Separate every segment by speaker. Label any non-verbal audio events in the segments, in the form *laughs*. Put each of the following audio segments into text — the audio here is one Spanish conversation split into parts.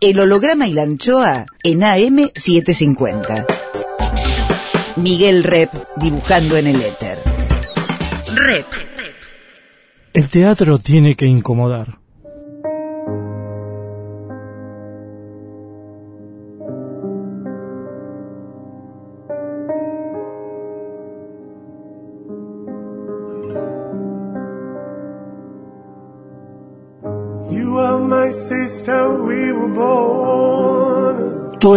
Speaker 1: El holograma y la anchoa en AM750. Miguel Rep dibujando en el éter. Rep.
Speaker 2: El teatro tiene que incomodar.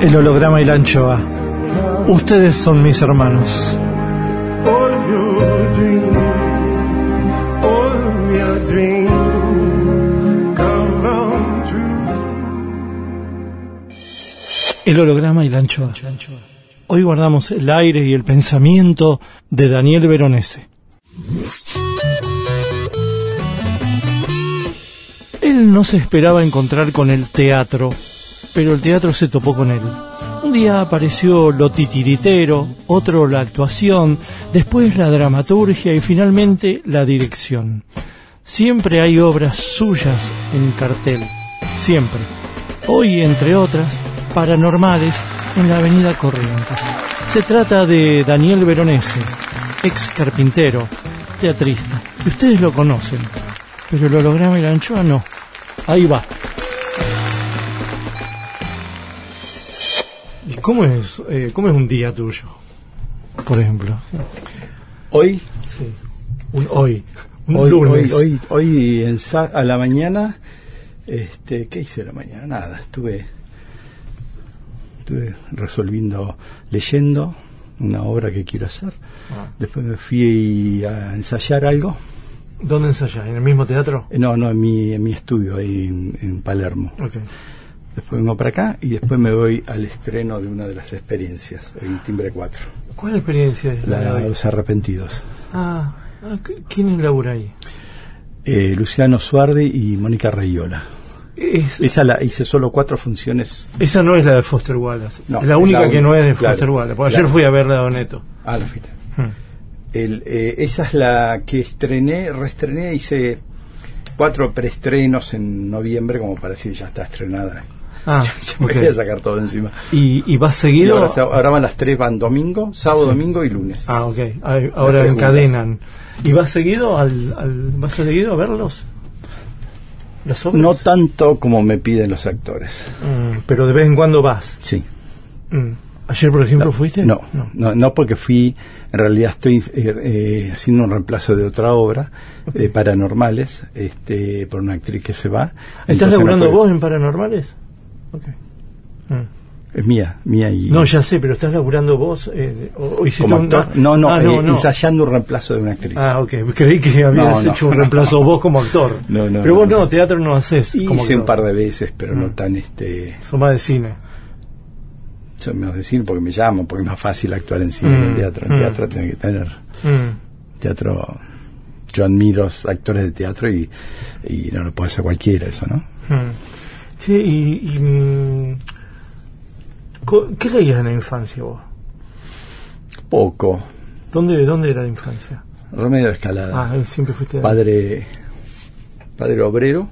Speaker 2: El holograma y la anchoa. Ustedes son mis hermanos. El holograma y la anchoa. Hoy guardamos el aire y el pensamiento de Daniel Veronese. Él no se esperaba encontrar con el teatro, pero el teatro se topó con él. Un día apareció lo titiritero, otro la actuación, después la dramaturgia y finalmente la dirección. Siempre hay obras suyas en cartel, siempre. Hoy, entre otras, Paranormales en la avenida Corrientes. Se trata de Daniel Veronese, ex carpintero, teatrista. Ustedes lo conocen, pero el holograma y la anchoa no. Ahí va. ¿Y cómo es, eh, cómo es un día tuyo? Por ejemplo.
Speaker 3: Hoy,
Speaker 2: Sí. Un hoy. Un
Speaker 3: hoy,
Speaker 2: lunes.
Speaker 3: hoy, hoy, hoy en a la mañana, este, ¿qué hice a la mañana? Nada, estuve, estuve resolviendo, leyendo una obra que quiero hacer.
Speaker 2: Ah.
Speaker 3: Después me fui a ensayar algo.
Speaker 2: ¿Dónde ensayás? ¿En el mismo teatro?
Speaker 3: Eh, No, no, en mi, en mi estudio ahí en, en Palermo.
Speaker 2: Ok.
Speaker 3: Después vengo para acá y después me voy al estreno de una de las experiencias, en Timbre 4,
Speaker 2: ¿Cuál experiencia es la de
Speaker 3: la? Los Arrepentidos.
Speaker 2: Ah, ah, ¿quién labura ahí?
Speaker 3: Eh, Luciano Suardi y Mónica Rayola.
Speaker 2: Es-
Speaker 3: Esa la hice solo cuatro funciones.
Speaker 2: esa no es la de Foster Wallace.
Speaker 3: No,
Speaker 2: es la única
Speaker 3: la
Speaker 2: que no es de
Speaker 3: claro,
Speaker 2: Foster Wallace. Porque
Speaker 3: claro.
Speaker 2: ayer fui a verla a Doneto.
Speaker 3: Ah, la fuiste.
Speaker 2: Hmm.
Speaker 3: El, eh, esa es la que estrené, reestrené, hice cuatro preestrenos en noviembre, como para decir ya está estrenada.
Speaker 2: Ah, *laughs*
Speaker 3: Ya me voy a sacar todo encima.
Speaker 2: ¿Y, y vas
Speaker 3: Y
Speaker 2: seguido?
Speaker 3: ahora, ahora van las tres, van domingo, sábado,
Speaker 2: Sí.
Speaker 3: domingo y lunes.
Speaker 2: Ah, ok. Ay, Ahora encadenan. ¿Y vas seguido al, al- vas seguido a verlos? ¿Las obras?
Speaker 3: No tanto como me piden los actores.
Speaker 2: Mm, pero de vez en cuando vas.
Speaker 3: Sí.
Speaker 2: Mm. ¿Ayer, por ejemplo, fuiste?
Speaker 3: No, no, no, porque fui, en realidad estoy eh, eh, haciendo un reemplazo de otra obra, de paranormales, este, por una actriz que se va.
Speaker 2: ¿Estás
Speaker 3: no
Speaker 2: laburando vos en Paranormales? Mm.
Speaker 3: Es mía, mía y...
Speaker 2: No, ya sé, pero ¿estás laburando vos? Eh, o,
Speaker 3: como
Speaker 2: un-
Speaker 3: actor. No, no,
Speaker 2: Ah,
Speaker 3: eh, ensayando un reemplazo de una actriz.
Speaker 2: Ah, ok. Creí que habías
Speaker 3: No, no.
Speaker 2: hecho un reemplazo *laughs* vos como actor.
Speaker 3: No, no,
Speaker 2: Pero vos
Speaker 3: no,
Speaker 2: no,
Speaker 3: no.
Speaker 2: teatro no haces.
Speaker 3: Hice
Speaker 2: como
Speaker 3: un par de veces, pero no
Speaker 2: Mm.
Speaker 3: tan este...
Speaker 2: Son más de cine.
Speaker 3: Me voy a decir porque me llaman, porque es más fácil actuar en cine que en
Speaker 2: Mm,
Speaker 3: teatro. En
Speaker 2: mm.
Speaker 3: teatro tiene que tener...
Speaker 2: Mm.
Speaker 3: Teatro... Yo admiro a los actores de teatro y, y no lo puede hacer cualquiera eso, ¿no?
Speaker 2: Mm. Sí, y... y, mm, ¿Qué leías en la infancia vos?
Speaker 3: Poco.
Speaker 2: ¿Dónde, dónde era la infancia?
Speaker 3: Remedio de Escalada.
Speaker 2: Ah, eh, siempre fuiste... ahí.
Speaker 3: padre padre obrero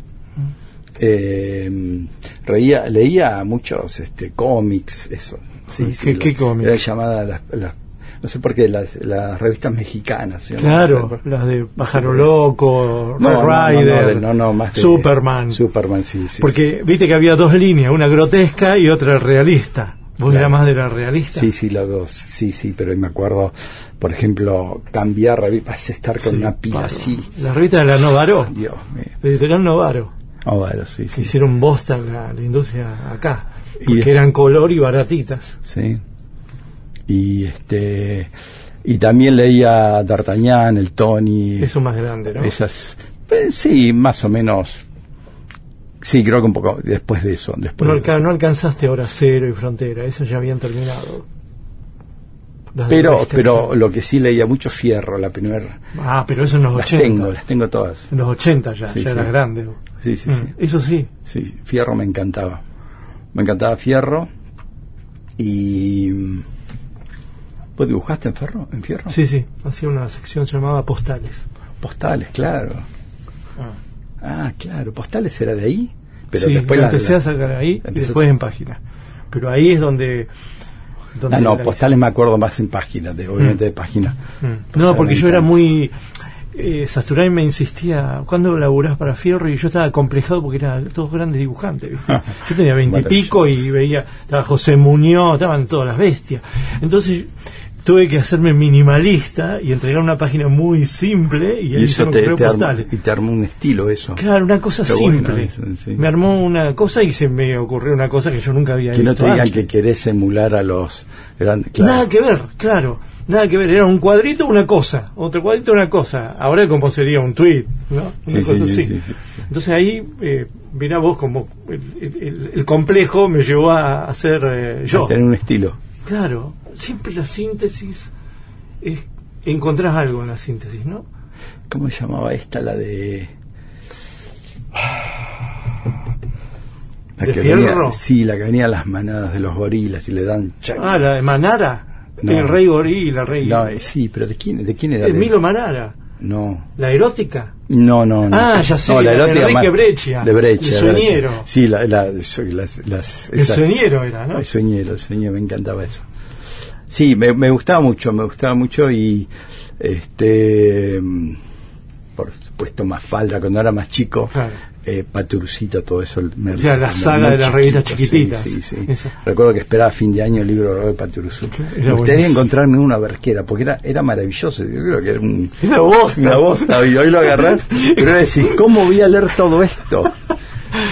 Speaker 3: eh, reía, leía muchos este cómics eso sí,
Speaker 2: ¿Qué-
Speaker 3: sí,
Speaker 2: qué
Speaker 3: lo-
Speaker 2: cómics?
Speaker 3: era llamada las, las no sé por qué, las, las revistas mexicanas. no
Speaker 2: Claro, las de Pájaro Loco,
Speaker 3: No,
Speaker 2: Rider,
Speaker 3: de- no, más de-
Speaker 2: Superman.
Speaker 3: Superman, sí, sí.
Speaker 2: Porque viste que había dos líneas, una grotesca y otra realista. Vos
Speaker 3: Claro.
Speaker 2: eras más de la realista.
Speaker 3: Sí, sí, los dos, sí, sí, pero me acuerdo, por ejemplo, cambiar revistas, estar con
Speaker 2: Sí,
Speaker 3: una pila así.
Speaker 2: La revista de la Novaro,
Speaker 3: Dios mío.
Speaker 2: editorial Novaro,
Speaker 3: bueno, sí,
Speaker 2: que
Speaker 3: sí.
Speaker 2: hicieron bosta la, la industria acá,
Speaker 3: Y-
Speaker 2: porque eran color y baratitas.
Speaker 3: Sí. Y este y también leía D'Artagnan, el Tony.
Speaker 2: Eso más grande, ¿no?
Speaker 3: Esas eh, sí, más o menos. Sí, creo que un poco después de eso, después
Speaker 2: No,
Speaker 3: de
Speaker 2: alca-
Speaker 3: eso.
Speaker 2: no alcanzaste Hora Cero y Frontera, eso ya habían terminado. Las
Speaker 3: Pero pero lo que sí leía mucho Fierro, la primera.
Speaker 2: Ah, pero eso en los
Speaker 3: Las
Speaker 2: 80.
Speaker 3: tengo, las tengo todas.
Speaker 2: En los 80 ya,
Speaker 3: Sí,
Speaker 2: ya
Speaker 3: sí.
Speaker 2: eras grande.
Speaker 3: Sí, sí,
Speaker 2: Mm,
Speaker 3: sí.
Speaker 2: Eso sí.
Speaker 3: Sí, Fierro me encantaba. Me encantaba Fierro. Y ¿Vos dibujaste en Fierro? ¿En Fierro?
Speaker 2: Sí, sí. Hacía una sección llamada Postales.
Speaker 3: Postales, claro. Ah, claro, postales era de ahí. Pero
Speaker 2: sí,
Speaker 3: después
Speaker 2: la
Speaker 3: las-
Speaker 2: empecé a
Speaker 3: las-
Speaker 2: sacar ahí y
Speaker 3: a-
Speaker 2: después en página. Pero ahí es donde. donde
Speaker 3: Ah, no,
Speaker 2: la
Speaker 3: postales me acuerdo más en páginas, de, obviamente de página.
Speaker 2: hice. Mm. No, porque yo era muy. Eh, Sasturain me insistía, ¿cuándo laburás para Fierro? Y yo estaba complejado porque eran todos grandes dibujantes, ¿viste? *laughs* Yo tenía veintipico y veía, estaba José Muñoz, estaban todas las bestias. Entonces tuve que hacerme minimalista y entregar una página muy simple y ahí
Speaker 3: Y eso te, armó,
Speaker 2: postales.
Speaker 3: y te armó un estilo eso.
Speaker 2: Claro, una cosa
Speaker 3: Qué bueno
Speaker 2: simple.
Speaker 3: eso, sí.
Speaker 2: Me armó una cosa y se me ocurrió una cosa que yo nunca había
Speaker 3: Que no te digan
Speaker 2: antes.
Speaker 3: que querés emular a los grandes. Claro.
Speaker 2: Nada que ver, claro. Nada que ver. Era un cuadrito, una cosa. Otro cuadrito, una cosa. Ahora como sería un tweet, ¿no? Una
Speaker 3: Sí,
Speaker 2: cosa
Speaker 3: sí,
Speaker 2: así.
Speaker 3: sí, sí.
Speaker 2: Entonces ahí, eh, mirá vos como el, el- el complejo me llevó a hacer eh, yo.
Speaker 3: A tener un estilo.
Speaker 2: Claro. Siempre la síntesis es... Encontrás algo en la síntesis, ¿no?
Speaker 3: ¿Cómo se llamaba esta? La de. La
Speaker 2: ¿De
Speaker 3: que
Speaker 2: Fierro?
Speaker 3: venía- sí, la que venía a las manadas de los gorilas y le dan. chac.
Speaker 2: Ah, la de Manara.
Speaker 3: No.
Speaker 2: El rey gorila, rey...
Speaker 3: No, eh, sí, pero ¿de quién, de quién era? De-
Speaker 2: Milo Manara.
Speaker 3: No.
Speaker 2: La erótica.
Speaker 3: No, no, no.
Speaker 2: Ah, ya sé,
Speaker 3: No, la erótica
Speaker 2: Enrique Breccia,
Speaker 3: De Breccia.
Speaker 2: el
Speaker 3: Breccia.
Speaker 2: sueñero.
Speaker 3: Sí, la, la, las, las,
Speaker 2: El
Speaker 3: esa-
Speaker 2: sueñero era, ¿no?
Speaker 3: El sueñero, el sueñero, me encantaba eso. Sí, me, me gustaba mucho, me gustaba mucho y este por supuesto más falda cuando era más chico,
Speaker 2: Claro.
Speaker 3: eh, Paturcita, todo eso. me-
Speaker 2: O sea, la saga de las revistas
Speaker 3: sí,
Speaker 2: chiquititas.
Speaker 3: Sí, sí,
Speaker 2: Esa.
Speaker 3: Recuerdo que esperaba fin de año el libro de Paturuzú.
Speaker 2: Era
Speaker 3: Me gustaría encontrarme una verquera, porque era, era maravilloso. Yo creo que era un,
Speaker 2: Era bosta.
Speaker 3: una bosta, y hoy lo agarrás, *laughs* pero decís, ¿cómo voy a leer todo esto?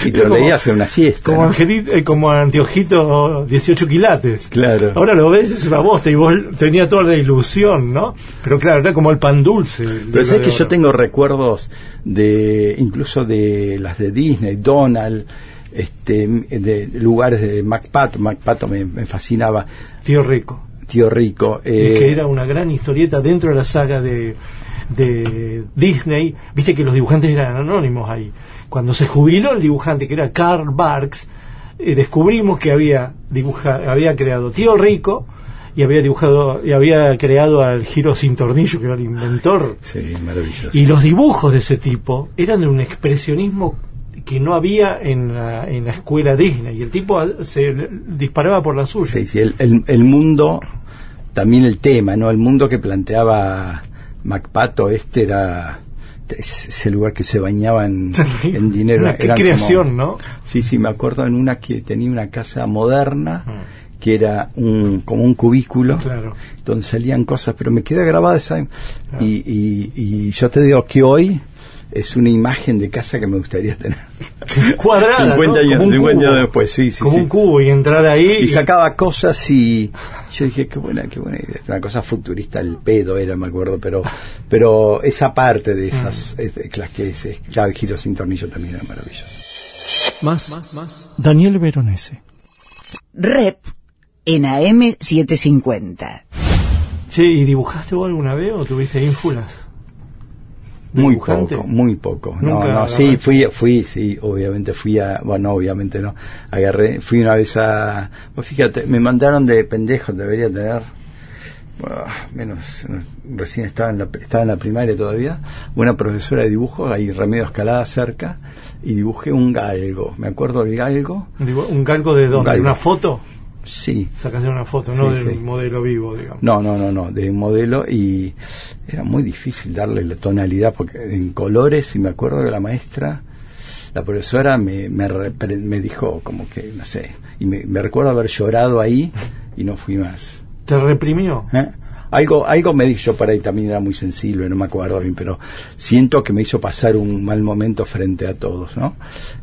Speaker 3: Y te lo
Speaker 2: como-
Speaker 3: leías en una siesta.
Speaker 2: Como,
Speaker 3: ¿no?
Speaker 2: Angelito, eh, como anteojito 18 quilates.
Speaker 3: Claro.
Speaker 2: Ahora lo ves, es una bosta y vos tenía toda la ilusión, ¿no? Pero claro, era como el pan dulce.
Speaker 3: Pero sabes que yo tengo recuerdos de incluso de las de Disney, Donald, este, de lugares de MacPato, MacPato me, me fascinaba,
Speaker 2: Tío Rico.
Speaker 3: Tío Rico. eh,
Speaker 2: que era una gran historieta dentro de la saga de, de Disney. Viste que los dibujantes eran anónimos ahí. Cuando se jubiló el dibujante, que era Karl Barks, eh, descubrimos que había, dibuja, había creado Tío Rico y había dibujado y había creado al Giro sin tornillo, que era el inventor.
Speaker 3: Sí, maravilloso.
Speaker 2: Y los dibujos de ese tipo eran de un expresionismo que no había en la, en la escuela Disney. Y el tipo se disparaba por la suya.
Speaker 3: Sí, sí, el, el, el mundo, también el tema, ¿no? El mundo que planteaba MacPato, este era es- ese lugar que se bañaba en, *laughs* dinero.
Speaker 2: Una- qué creación,
Speaker 3: como-
Speaker 2: ¿no?
Speaker 3: Sí, sí, me acuerdo en una que tenía una casa moderna,
Speaker 2: Mm.
Speaker 3: que era un, como un cubículo,
Speaker 2: Claro.
Speaker 3: donde salían cosas, pero me queda grabada esa... Y, y, y yo te digo que hoy es una imagen de casa que me gustaría tener. *laughs*
Speaker 2: Cuadrada.
Speaker 3: 50
Speaker 2: ¿no?
Speaker 3: años,
Speaker 2: Como un
Speaker 3: 50
Speaker 2: cubo.
Speaker 3: años después, sí, sí,
Speaker 2: Como
Speaker 3: sí.
Speaker 2: un cubo y entrar ahí.
Speaker 3: Y sacaba cosas y yo dije, qué buena, qué buena idea. Una cosa futurista, el pedo era, me acuerdo, pero pero esa parte de esas,
Speaker 2: Mm.
Speaker 3: es- es las que es, es- claro, el giro sin tornillo también era maravilloso.
Speaker 2: Más, Daniel Veronese.
Speaker 1: Rep en AM750.
Speaker 2: Che, ¿y dibujaste vos alguna vez o tuviste ínfulas? ¿De
Speaker 3: Muy
Speaker 2: dibujante?
Speaker 3: poco, muy poco. No,
Speaker 2: Nunca
Speaker 3: no, sí, fui, fui, sí, obviamente fui a, bueno, obviamente no, agarré, fui una vez a, pues fíjate, me mandaron de pendejo, debería tener, ah, menos, no, recién estaba en la, estaba en la primaria todavía, una profesora de dibujo, ahí Remedio Escalada cerca, y dibujé un galgo, me acuerdo del galgo,
Speaker 2: ¿Un galgo de dónde?
Speaker 3: galgo.
Speaker 2: ¿Una foto?
Speaker 3: Sí.
Speaker 2: Sacaste una foto, no
Speaker 3: Sí,
Speaker 2: del
Speaker 3: sí.
Speaker 2: modelo vivo, digamos.
Speaker 3: No, no, no, no, de modelo y era muy difícil darle la tonalidad porque en colores, y me acuerdo que la maestra, la profesora me, me, me dijo como que, no sé, y me, me recuerdo haber llorado ahí y no fui más.
Speaker 2: ¿Te reprimió?
Speaker 3: ¿eh? Algo, algo me dijo, yo para ahí también era muy sensible, no me acuerdo bien, pero siento que me hizo pasar un mal momento frente a todos, ¿no?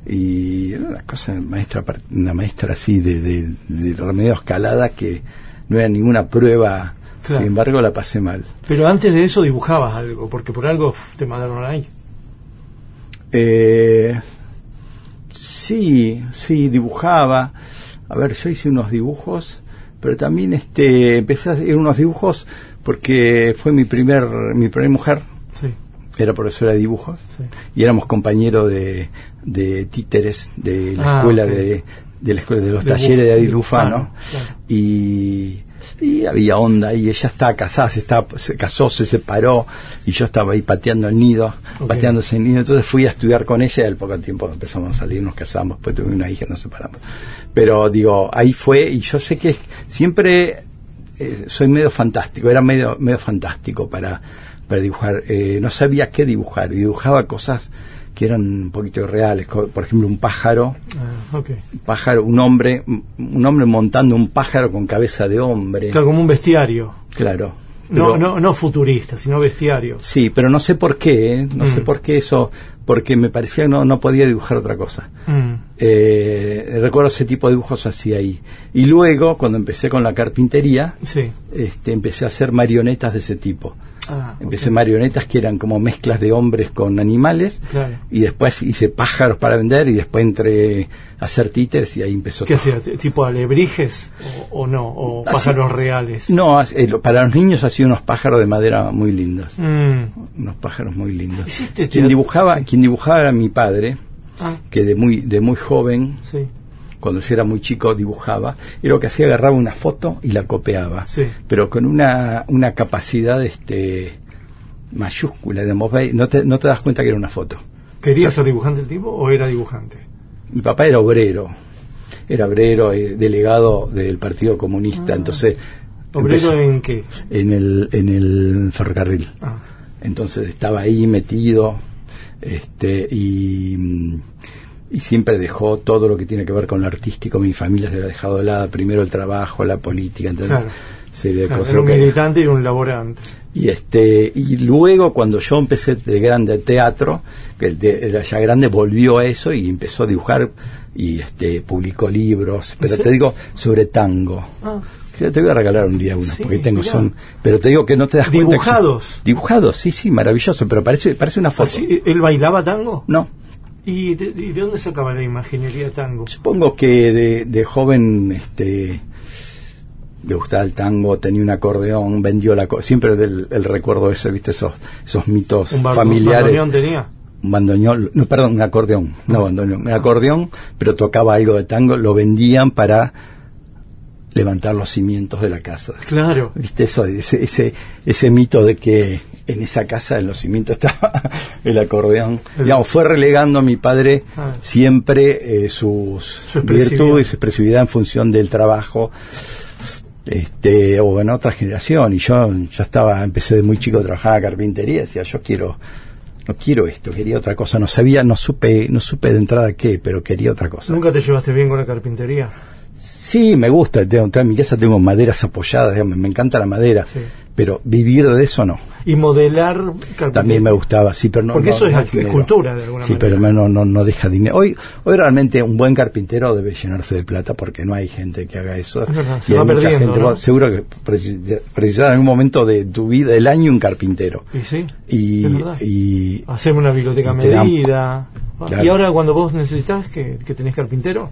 Speaker 3: Y era una cosa, maestra, una maestra así de, de, de remedio escalada que no era ninguna prueba,
Speaker 2: Claro.
Speaker 3: sin embargo la pasé mal.
Speaker 2: Pero antes de eso dibujabas algo, porque por algo te mandaron ahí.
Speaker 3: Eh, sí, sí, dibujaba. A ver, yo hice unos dibujos, pero también este, empecé a hacer unos dibujos porque fue mi primer, mi primera mujer,
Speaker 2: Sí,
Speaker 3: era profesora de dibujos,
Speaker 2: sí.
Speaker 3: y éramos compañeros de, de títeres de la
Speaker 2: Ah,
Speaker 3: escuela de, de la escuela de los
Speaker 2: De
Speaker 3: talleres
Speaker 2: Buf-
Speaker 3: de Adil
Speaker 2: claro.
Speaker 3: y, y había onda y ella estaba casada se estaba se casó se separó y yo estaba ahí pateando el nido
Speaker 2: Ok.
Speaker 3: pateando ese nido entonces fui a estudiar con ella y al poco tiempo empezamos a salir nos casamos después tuve una hija nos separamos pero digo ahí fue y yo sé que siempre eh, soy medio fantástico, era medio, medio fantástico para, para dibujar. Eh, no sabía qué dibujar, y dibujaba cosas que eran un poquito irreales, por ejemplo un pájaro,
Speaker 2: Ah,
Speaker 3: un pájaro, un hombre, un hombre montando un pájaro con cabeza de hombre,
Speaker 2: Claro, como un bestiario.
Speaker 3: claro.
Speaker 2: No,
Speaker 3: Pero-
Speaker 2: no, no futurista, sino bestiario.
Speaker 3: Sí, pero no sé por qué, ¿eh? no sé
Speaker 2: Mm.
Speaker 3: por qué eso, porque me parecía que no, no podía dibujar otra cosa.
Speaker 2: Mm.
Speaker 3: Eh, recuerdo ese tipo de dibujos así ahí. Y luego, cuando empecé con la carpintería,
Speaker 2: Sí.
Speaker 3: este, empecé a hacer marionetas de ese tipo.
Speaker 2: Ah,
Speaker 3: Empecé
Speaker 2: ok.
Speaker 3: marionetas que eran como mezclas de hombres con animales
Speaker 2: Claro.
Speaker 3: y después hice pájaros para vender y después entré a hacer títeres y ahí empezó
Speaker 2: ¿Qué hacía? ¿T- ¿Tipo alebrijes o, o no? ¿O
Speaker 3: Así-
Speaker 2: pájaros reales?
Speaker 3: No, eh, para los niños hacía unos pájaros de madera muy lindos.
Speaker 2: Mm.
Speaker 3: Unos pájaros muy lindos.
Speaker 2: ¿Hiciste
Speaker 3: Quien dibujaba,
Speaker 2: Sí.
Speaker 3: quien dibujaba era mi padre,
Speaker 2: Ah,
Speaker 3: que de muy, de muy joven,
Speaker 2: sí.
Speaker 3: Cuando yo era muy chico, dibujaba. Y lo que hacía, agarraba una foto y la copiaba.
Speaker 2: Sí.
Speaker 3: Pero con una, una capacidad este, mayúscula, digamos, ve- no te, no te das cuenta que era una foto.
Speaker 2: ¿Quería
Speaker 3: O sea,
Speaker 2: ser dibujante el tipo o era dibujante?
Speaker 3: Mi papá era obrero, era obrero, eh, delegado del Partido Comunista, entonces...
Speaker 2: Ah. ¿Obrero
Speaker 3: empezó-
Speaker 2: en qué?
Speaker 3: en el, en el ferrocarril.
Speaker 2: Ah,
Speaker 3: Entonces estaba ahí metido este y, y siempre dejó todo lo que tiene que ver con lo artístico. Mi familia se había dejado de lado primero el trabajo, la política, entonces
Speaker 2: Claro.
Speaker 3: serie de
Speaker 2: claro, un militante y un laborante.
Speaker 3: y este y luego cuando yo empecé de grande teatro que era ya grande volvió a eso y empezó a dibujar y este publicó libros pero
Speaker 2: ¿Sí?
Speaker 3: te digo sobre tango
Speaker 2: Ah,
Speaker 3: yo te voy a regalar un día unos
Speaker 2: Sí,
Speaker 3: porque tengo
Speaker 2: mirá.
Speaker 3: son pero te digo que no te das cuenta que son-
Speaker 2: ¿Dibujados?
Speaker 3: dibujados sí sí maravilloso pero parece parece una foto
Speaker 2: así, ¿Él bailaba tango?
Speaker 3: no
Speaker 2: ¿Y de, y de dónde sacaba la imaginería tango?
Speaker 3: supongo que de, de joven este le gustaba el tango tenía un acordeón vendió la siempre del el recuerdo ese viste esos esos mitos
Speaker 2: ¿Un
Speaker 3: familiares
Speaker 2: bandoneón tenía?
Speaker 3: un bandoneón, no, perdón, un acordeón, no bandoneón, un acordeón, pero tocaba algo de tango, lo vendían para levantar los cimientos de la casa.
Speaker 2: Claro.
Speaker 3: ¿Viste eso? Ese, ese, ese mito de que en esa casa en los cimientos estaba *laughs* el acordeón. Digamos, fue relegando a mi padre
Speaker 2: Ah.
Speaker 3: siempre eh, sus
Speaker 2: Su
Speaker 3: virtudes y su expresividad en función del trabajo este o en otra generación y yo ya estaba empecé de muy chico a trabajar en carpintería decía yo quiero no quiero esto quería otra cosa no sabía no supe no supe de entrada qué pero quería otra cosa
Speaker 2: ¿Nunca te llevaste bien con la carpintería?
Speaker 3: sí me gusta tengo, en mi casa tengo maderas apoyadas digamos, me encanta la madera
Speaker 2: Sí.
Speaker 3: pero vivir de eso no
Speaker 2: Y modelar carpintería.
Speaker 3: también me gustaba sí pero no
Speaker 2: Porque
Speaker 3: no-
Speaker 2: eso es
Speaker 3: no dinero.
Speaker 2: escultura, de alguna
Speaker 3: sí
Speaker 2: manera.
Speaker 3: pero no, no no deja dinero hoy hoy realmente un buen carpintero debe llenarse de plata porque no hay gente que haga eso
Speaker 2: Es verdad, se
Speaker 3: y
Speaker 2: va
Speaker 3: hay mucha gente seguro que precis- precisarás en algún momento de tu vida del año un carpintero
Speaker 2: Y sí,
Speaker 3: y,
Speaker 2: es Hacemos una biblioteca
Speaker 3: y dan-
Speaker 2: medida.
Speaker 3: Claro.
Speaker 2: Y ahora cuando vos necesitas que, que tenés carpintero,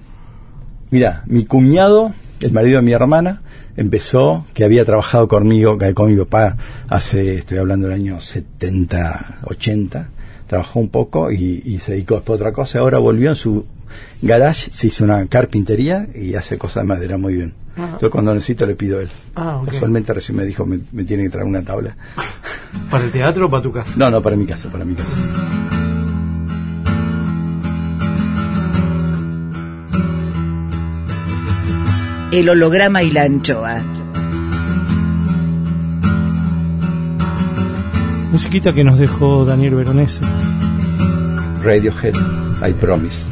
Speaker 3: mira mi cuñado el marido de mi hermana empezó que había trabajado conmigo con mi papá hace estoy hablando del año 70 80 trabajó un poco y, y se dedicó después a otra cosa. Ahora volvió en su garage se hizo una carpintería y hace cosas de madera muy bien. Yo cuando necesito le pido a él.
Speaker 2: Ah,
Speaker 3: casualmente recién me dijo me, me tiene que traer una tabla.
Speaker 2: ¿para el teatro o para tu casa?
Speaker 3: no no para mi casa para mi casa
Speaker 1: el holograma y la anchoa.
Speaker 2: Musiquita que nos dejó Daniel Veronese.
Speaker 3: Radiohead, I promise.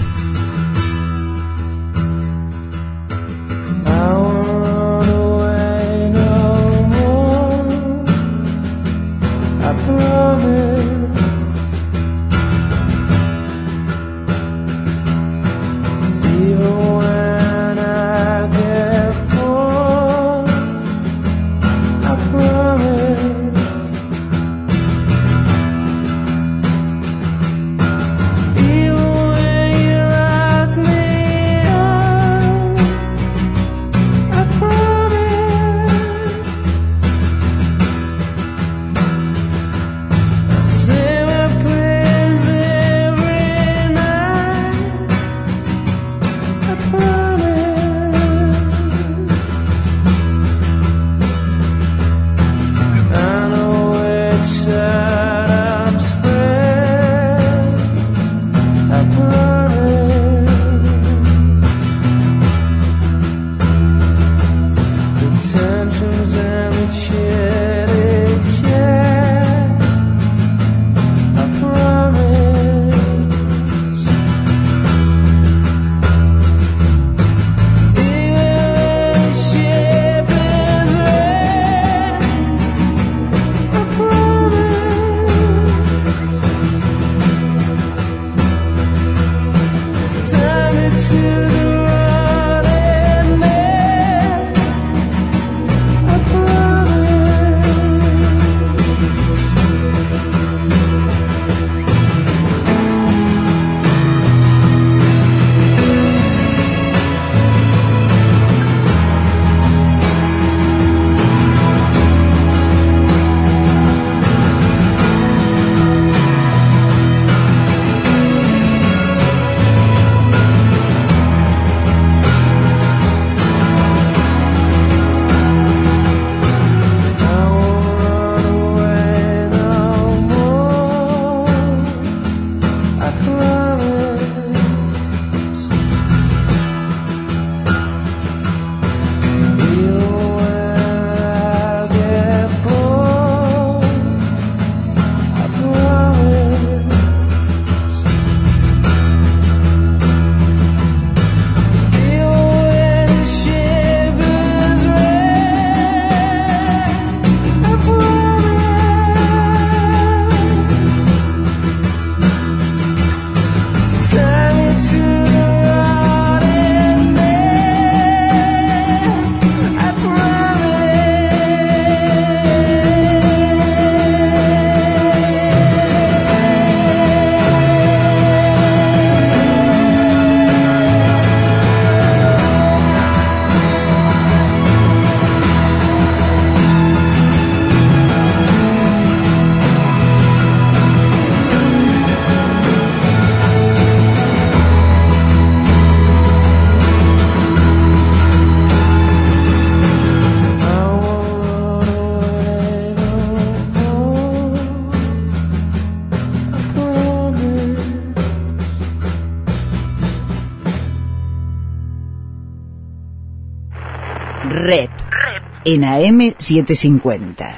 Speaker 1: En AM 750.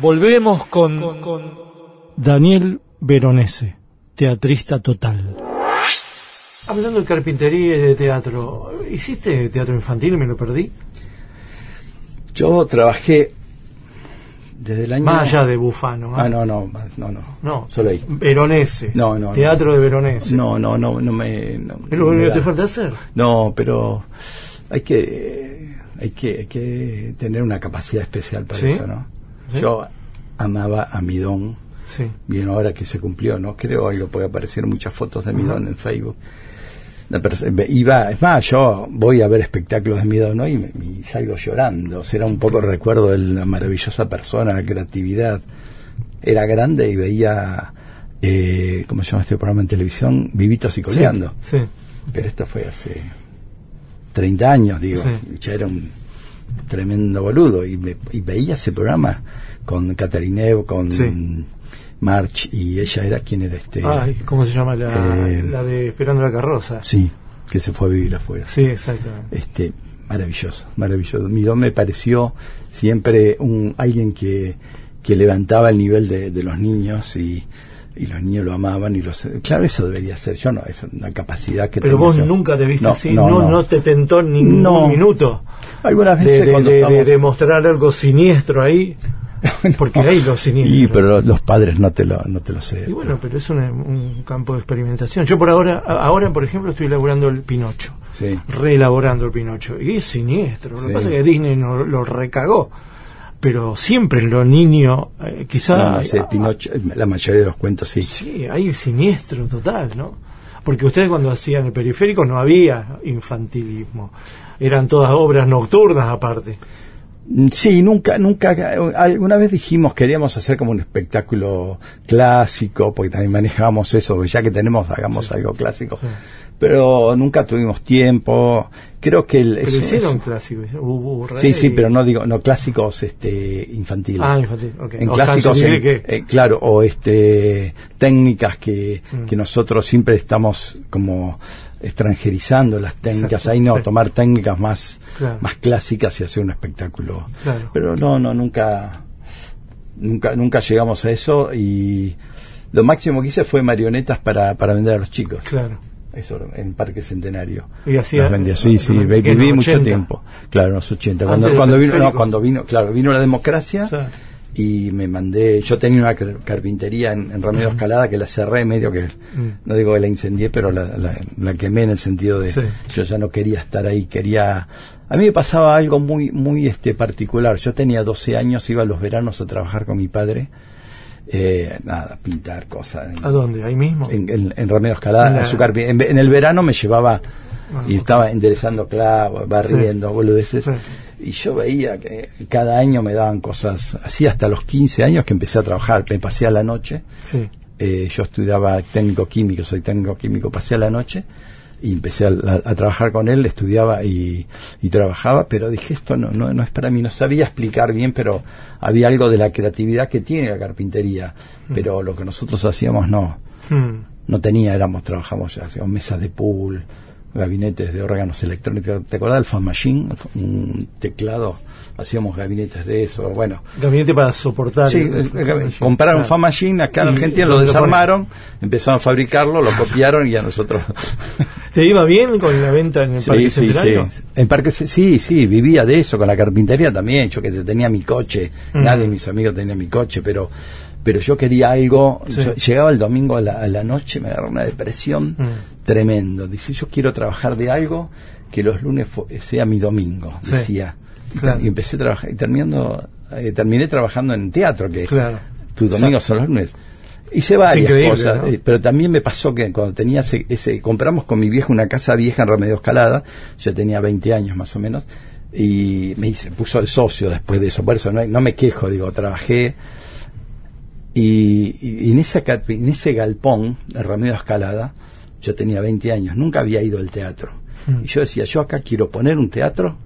Speaker 2: Volvemos con, Daniel Veronese, teatrista total. Hablando de carpintería y de teatro, ¿hiciste teatro infantil? ¿Me lo perdí?
Speaker 3: Yo trabajé desde el año.
Speaker 2: Más allá de Bufano.
Speaker 3: Ah, no, no, no, no.
Speaker 2: No.
Speaker 3: Solo ahí.
Speaker 2: Veronese.
Speaker 3: No, no,
Speaker 2: Teatro de Veronese.
Speaker 3: No, no, no, no me. No,
Speaker 2: ¿Es lo único que te falta hacer?
Speaker 3: No, pero hay que, hay que, hay que tener una capacidad especial para
Speaker 2: ¿Sí?
Speaker 3: eso, ¿no?
Speaker 2: ¿Sí?
Speaker 3: Yo amaba a mi don,
Speaker 2: Sí.
Speaker 3: bien ahora que se cumplió, ¿no? Creo algo, porque aparecieron muchas fotos de mi don en Facebook. Iba, es más, yo voy a ver espectáculos de mi don ¿no? y, me- y salgo llorando. Será un poco recuerdo de la maravillosa persona, la creatividad. Era grande y veía, eh, ¿cómo se llama este programa en televisión? Vivitos y coleando.
Speaker 2: Sí.
Speaker 3: Pero esto fue hace 30 años, digo.
Speaker 2: Sí.
Speaker 3: Ya era un tremendo boludo. Y, me- y veía ese programa con Catarinev, con
Speaker 2: Sí.
Speaker 3: March, y ella era quien era este.
Speaker 2: Ay, ¿cómo se llama la,
Speaker 3: Eh,
Speaker 2: la de Esperando la carroza?
Speaker 3: Sí, que se fue a vivir afuera.
Speaker 2: Sí, exactamente.
Speaker 3: Este, maravilloso, maravilloso. Mi don me pareció siempre un alguien que, que levantaba el nivel de, de los niños y, y los niños lo amaban y los claro eso debería ser yo no es una capacidad que
Speaker 2: Pero vos
Speaker 3: yo.
Speaker 2: nunca te viste
Speaker 3: No,
Speaker 2: así,
Speaker 3: no,
Speaker 2: no,
Speaker 3: no.
Speaker 2: no te tentó ningún
Speaker 3: No.
Speaker 2: minuto
Speaker 3: algunas veces
Speaker 2: de,
Speaker 3: cuando
Speaker 2: de-
Speaker 3: estamos-
Speaker 2: de- de mostrar algo siniestro ahí. *laughs* Porque hay lo siniestro.
Speaker 3: y pero los, los padres no te lo no te lo sé
Speaker 2: Y bueno, pero es una- un campo de experimentación. Yo por ahora, ahora por ejemplo, estoy elaborando el Pinocho.
Speaker 3: sí
Speaker 2: Reelaborando el Pinocho. Y es siniestro. Lo
Speaker 3: Sí.
Speaker 2: que pasa es que Disney no, lo recagó. Pero siempre en los niños, eh, quizá...
Speaker 3: No, Pinocho, la mayoría de los cuentos sí.
Speaker 2: Sí, hay siniestro total, ¿no? Porque ustedes cuando hacían el periférico no había infantilismo. Eran todas obras nocturnas aparte.
Speaker 3: Mm, Sí, nunca, nunca, alguna vez dijimos queríamos hacer como un espectáculo clásico, porque también manejábamos eso, ya que tenemos, hagamos algo clásico.
Speaker 2: Sí.
Speaker 3: Pero nunca tuvimos tiempo. Creo que el,
Speaker 2: Pero hicieron clásicos. Bubu, Rey.
Speaker 3: Sí, sí, pero no digo, no clásicos este, infantiles.
Speaker 2: Ah, infantil, ok.
Speaker 3: En
Speaker 2: O
Speaker 3: clásicos, en-
Speaker 2: Gretel.
Speaker 3: eh, claro, o este, técnicas que,
Speaker 2: Mm.
Speaker 3: que nosotros siempre estamos como extranjerizando las técnicas.
Speaker 2: Exacto,
Speaker 3: Ahí no,
Speaker 2: sí.
Speaker 3: tomar técnicas más,
Speaker 2: Claro.
Speaker 3: más clásicas y hacer un espectáculo.
Speaker 2: Claro.
Speaker 3: Pero no, no, nunca, nunca, nunca llegamos a eso y lo máximo que hice fue marionetas para, para vender a los chicos.
Speaker 2: Claro.
Speaker 3: Eso en Parque Centenario.
Speaker 2: Y hacía-
Speaker 3: Los vendía. Sí, sí,
Speaker 2: ¿en
Speaker 3: vi-
Speaker 2: qué, en
Speaker 3: viví mucho
Speaker 2: 80?
Speaker 3: tiempo. Claro, en los 80.
Speaker 2: Antes
Speaker 3: Cuando, cuando vino, no, cuando vino, claro, vino la democracia
Speaker 2: O sea,
Speaker 3: y me mandé, yo tenía una car- carpintería en, en Remedio Escalada que la cerré medio que,
Speaker 2: Mm.
Speaker 3: no digo que la incendié, pero la, la, la quemé en el sentido de,
Speaker 2: Sí.
Speaker 3: yo ya no quería estar ahí, quería, a mí me pasaba algo muy, muy este particular. Yo tenía 12 años, iba a los veranos a trabajar con mi padre, eh, nada, pintar cosas. en-
Speaker 2: ¿A dónde? ¿Ahí mismo?
Speaker 3: en, en, en Remedio Escalada,
Speaker 2: En la-
Speaker 3: a su carpi- en, en el verano me llevaba
Speaker 2: Ah,
Speaker 3: y estaba enderezando clavos, barriendo, boludeces.
Speaker 2: Sí.
Speaker 3: Y yo veía que cada año me daban cosas, así hasta los 15 años que empecé a trabajar, me pasé a la noche.
Speaker 2: Sí.
Speaker 3: Eh, yo estudiaba técnico químico, soy técnico químico, pasé a la noche y empecé a, a- a trabajar con él, estudiaba y, y trabajaba, pero dije esto no, no, no es para mí, no sabía explicar bien, pero había algo de la creatividad que tiene la carpintería, pero lo que nosotros hacíamos no,
Speaker 2: Mm.
Speaker 3: no tenía, éramos, trabajamos, hacíamos mesas de pool, gabinetes de órganos electrónicos, ¿te acordás del fan machine? Un teclado, hacíamos gabinetes de eso, bueno,
Speaker 2: Gabinete para soportar.
Speaker 3: Sí,
Speaker 2: el-
Speaker 3: eh,
Speaker 2: el-
Speaker 3: compraron
Speaker 2: Claro.
Speaker 3: Acá en Argentina, lo
Speaker 2: ¿dónde lo
Speaker 3: desarmaron, empezaron a fabricarlo, lo copiaron y a nosotros. *laughs*
Speaker 2: ¿Te iba bien con la venta en el Parque
Speaker 3: sí, sí,
Speaker 2: Centenario?
Speaker 3: sí. En Parque sí, sí, vivía de eso, con la carpintería también, yo que tenía mi coche,
Speaker 2: Mm.
Speaker 3: nadie de mis amigos tenía mi coche, pero pero yo quería algo,
Speaker 2: Sí.
Speaker 3: yo- llegaba el domingo a la, a la noche, me agarró una depresión
Speaker 2: Mm.
Speaker 3: tremendo, dice, yo quiero trabajar de algo que los lunes sea mi domingo,
Speaker 2: Sí.
Speaker 3: decía. Y
Speaker 2: Claro.
Speaker 3: Y empecé a trabajar, y terminando, eh, terminé trabajando en teatro, que
Speaker 2: Claro.
Speaker 3: tus domingos son los lunes. Hice varias cosas,
Speaker 2: ¿no?
Speaker 3: eh, pero también me pasó que cuando tenía ese, ese- compramos con mi viejo una casa vieja en Remedio Escalada, yo tenía 20 años más o menos, y me hice, puso el socio después de eso, por eso no, no me quejo, digo, trabajé, y, y en, esa, en ese galpón de Remedio Escalada, yo tenía 20 años, nunca había ido al teatro.
Speaker 2: Mm.
Speaker 3: Y yo decía, yo acá quiero poner un teatro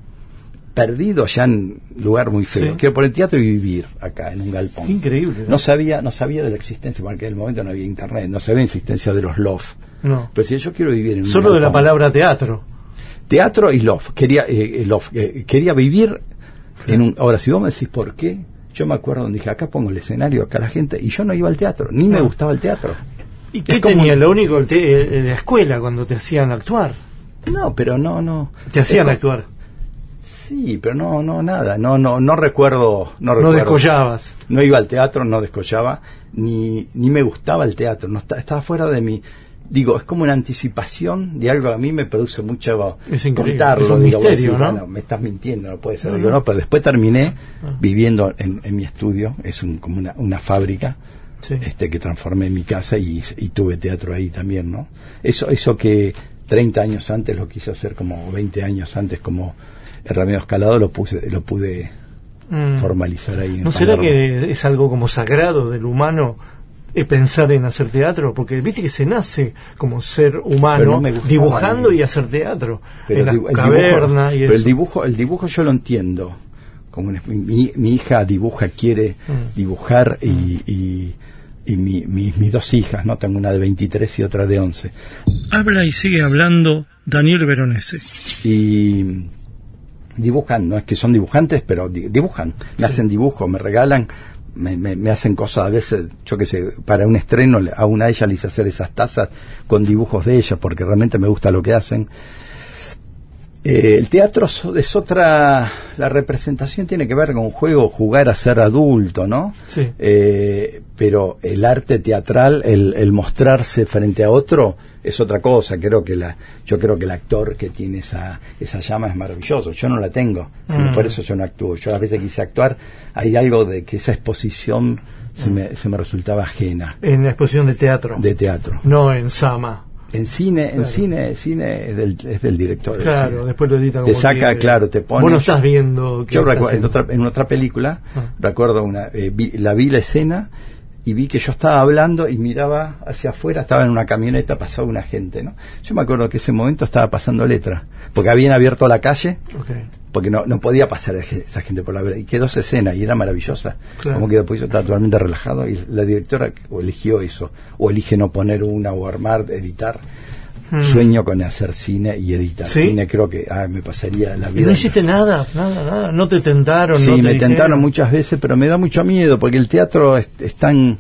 Speaker 3: perdido ya en lugar muy feo.
Speaker 2: Sí.
Speaker 3: Quiero poner teatro y vivir acá en un galpón.
Speaker 2: Increíble.
Speaker 3: No sabía, no sabía de la existencia, porque en el momento no había internet, no sabía la existencia de los loft.
Speaker 2: No.
Speaker 3: Pero si yo quiero vivir en un
Speaker 2: Solo de la palabra teatro.
Speaker 3: teatro y loft, quería eh, eh, loft, eh, quería vivir en un ahora si vos me decís por qué, yo me acuerdo donde dije, acá pongo el escenario, acá la gente y yo no iba al teatro, ni me gustaba el teatro.
Speaker 2: ¿Y qué tenía?
Speaker 3: un-
Speaker 2: Lo único, el te- eh, la escuela, cuando te hacían actuar.
Speaker 3: No, pero no, no.
Speaker 2: Te hacían
Speaker 3: Es
Speaker 2: actuar.
Speaker 3: Sí, pero no, no, nada, no, no, no recuerdo, no
Speaker 2: No
Speaker 3: recuerdo.
Speaker 2: descollabas.
Speaker 3: No iba al teatro, no descollaba, ni, ni me gustaba el teatro, no está- estaba fuera de mi, digo, es como una anticipación de algo que a mí me produce mucho
Speaker 2: Es
Speaker 3: contarlo,
Speaker 2: es un
Speaker 3: digo,
Speaker 2: misterio, ¿no?
Speaker 3: bueno, me estás mintiendo, no puede ser,
Speaker 2: No,
Speaker 3: digo,
Speaker 2: no.
Speaker 3: no, pero después terminé
Speaker 2: Ah.
Speaker 3: viviendo en, en mi estudio, es un, como una, una fábrica,
Speaker 2: Sí.
Speaker 3: este que transformé en mi casa y, y tuve teatro ahí también, ¿no? Eso, eso que 30 años antes lo quise hacer como 20 años antes como el Ramiro Escalado lo puse, lo pude
Speaker 2: Mm.
Speaker 3: formalizar ahí. en
Speaker 2: ¿No será que es algo como sagrado del humano eh, pensar en hacer teatro? Porque viste que se nace como ser humano
Speaker 3: no
Speaker 2: dibujando y hacer teatro.
Speaker 3: Pero
Speaker 2: en las
Speaker 3: el dibu- el
Speaker 2: cavernas
Speaker 3: dibujo,
Speaker 2: y
Speaker 3: pero
Speaker 2: eso.
Speaker 3: el dibujo, el dibujo yo lo entiendo. Como una- mi, mi hija dibuja, quiere
Speaker 2: Mm.
Speaker 3: dibujar y, y, y mi- mi- mis dos hijas, ¿no? Tengo una de 23 y otra de 11.
Speaker 2: Habla y sigue hablando Daniel Veronese.
Speaker 3: Y, dibujan, no es que son dibujantes, pero di- dibujan, me hacen dibujos, me regalan, me, me- me hacen cosas a veces, yo que sé, para un estreno a una de ellas le hice hacer esas tazas con dibujos de ellas porque realmente me gusta lo que hacen. Eh, el teatro es otra, la representación tiene que ver con juego, jugar a ser adulto, ¿no?
Speaker 2: Sí.
Speaker 3: Eh, pero el arte teatral, el, el mostrarse frente a otro, es otra cosa. Creo que la, yo creo que el actor que tiene esa, esa llama es maravilloso. Yo no la tengo, sí,
Speaker 2: Mm.
Speaker 3: por eso yo no actúo. Yo a veces quise actuar, hay algo de que esa exposición se, me, se me resultaba ajena
Speaker 2: En la exposición de teatro.
Speaker 3: de teatro.
Speaker 2: No en Sama.
Speaker 3: En cine, en
Speaker 2: Claro.
Speaker 3: cine, cine es del, es del director. del
Speaker 2: Claro,
Speaker 3: cine.
Speaker 2: después lo edita
Speaker 3: Te
Speaker 2: como
Speaker 3: saca,
Speaker 2: quiere.
Speaker 3: claro, te pone.
Speaker 2: Vos no estás viendo.
Speaker 3: Yo recuerdo, en otra, en otra película,
Speaker 2: Ah.
Speaker 3: recuerdo una, eh, vi- la vi la escena y vi que yo estaba hablando y miraba hacia afuera, estaba en una camioneta, pasaba una gente, ¿no? Yo me acuerdo que ese momento estaba pasando letra, porque habían abierto la calle, porque no, no podía pasar esa gente por la vereda, y quedó esa escena y era maravillosa.
Speaker 2: Claro.
Speaker 3: Como quedó, pues yo estaba totalmente relajado y la directora o eligió eso, o elige no poner una o armar, editar.
Speaker 2: Mm.
Speaker 3: Sueño con hacer cine y editar
Speaker 2: ¿Sí?
Speaker 3: cine, creo que ah, me pasaría la
Speaker 2: Y
Speaker 3: vida.
Speaker 2: no hiciste nada, nada, nada. No te tentaron.
Speaker 3: Sí,
Speaker 2: no te
Speaker 3: me
Speaker 2: dijeron.
Speaker 3: tentaron muchas veces, pero me da mucho miedo porque el teatro es, es tan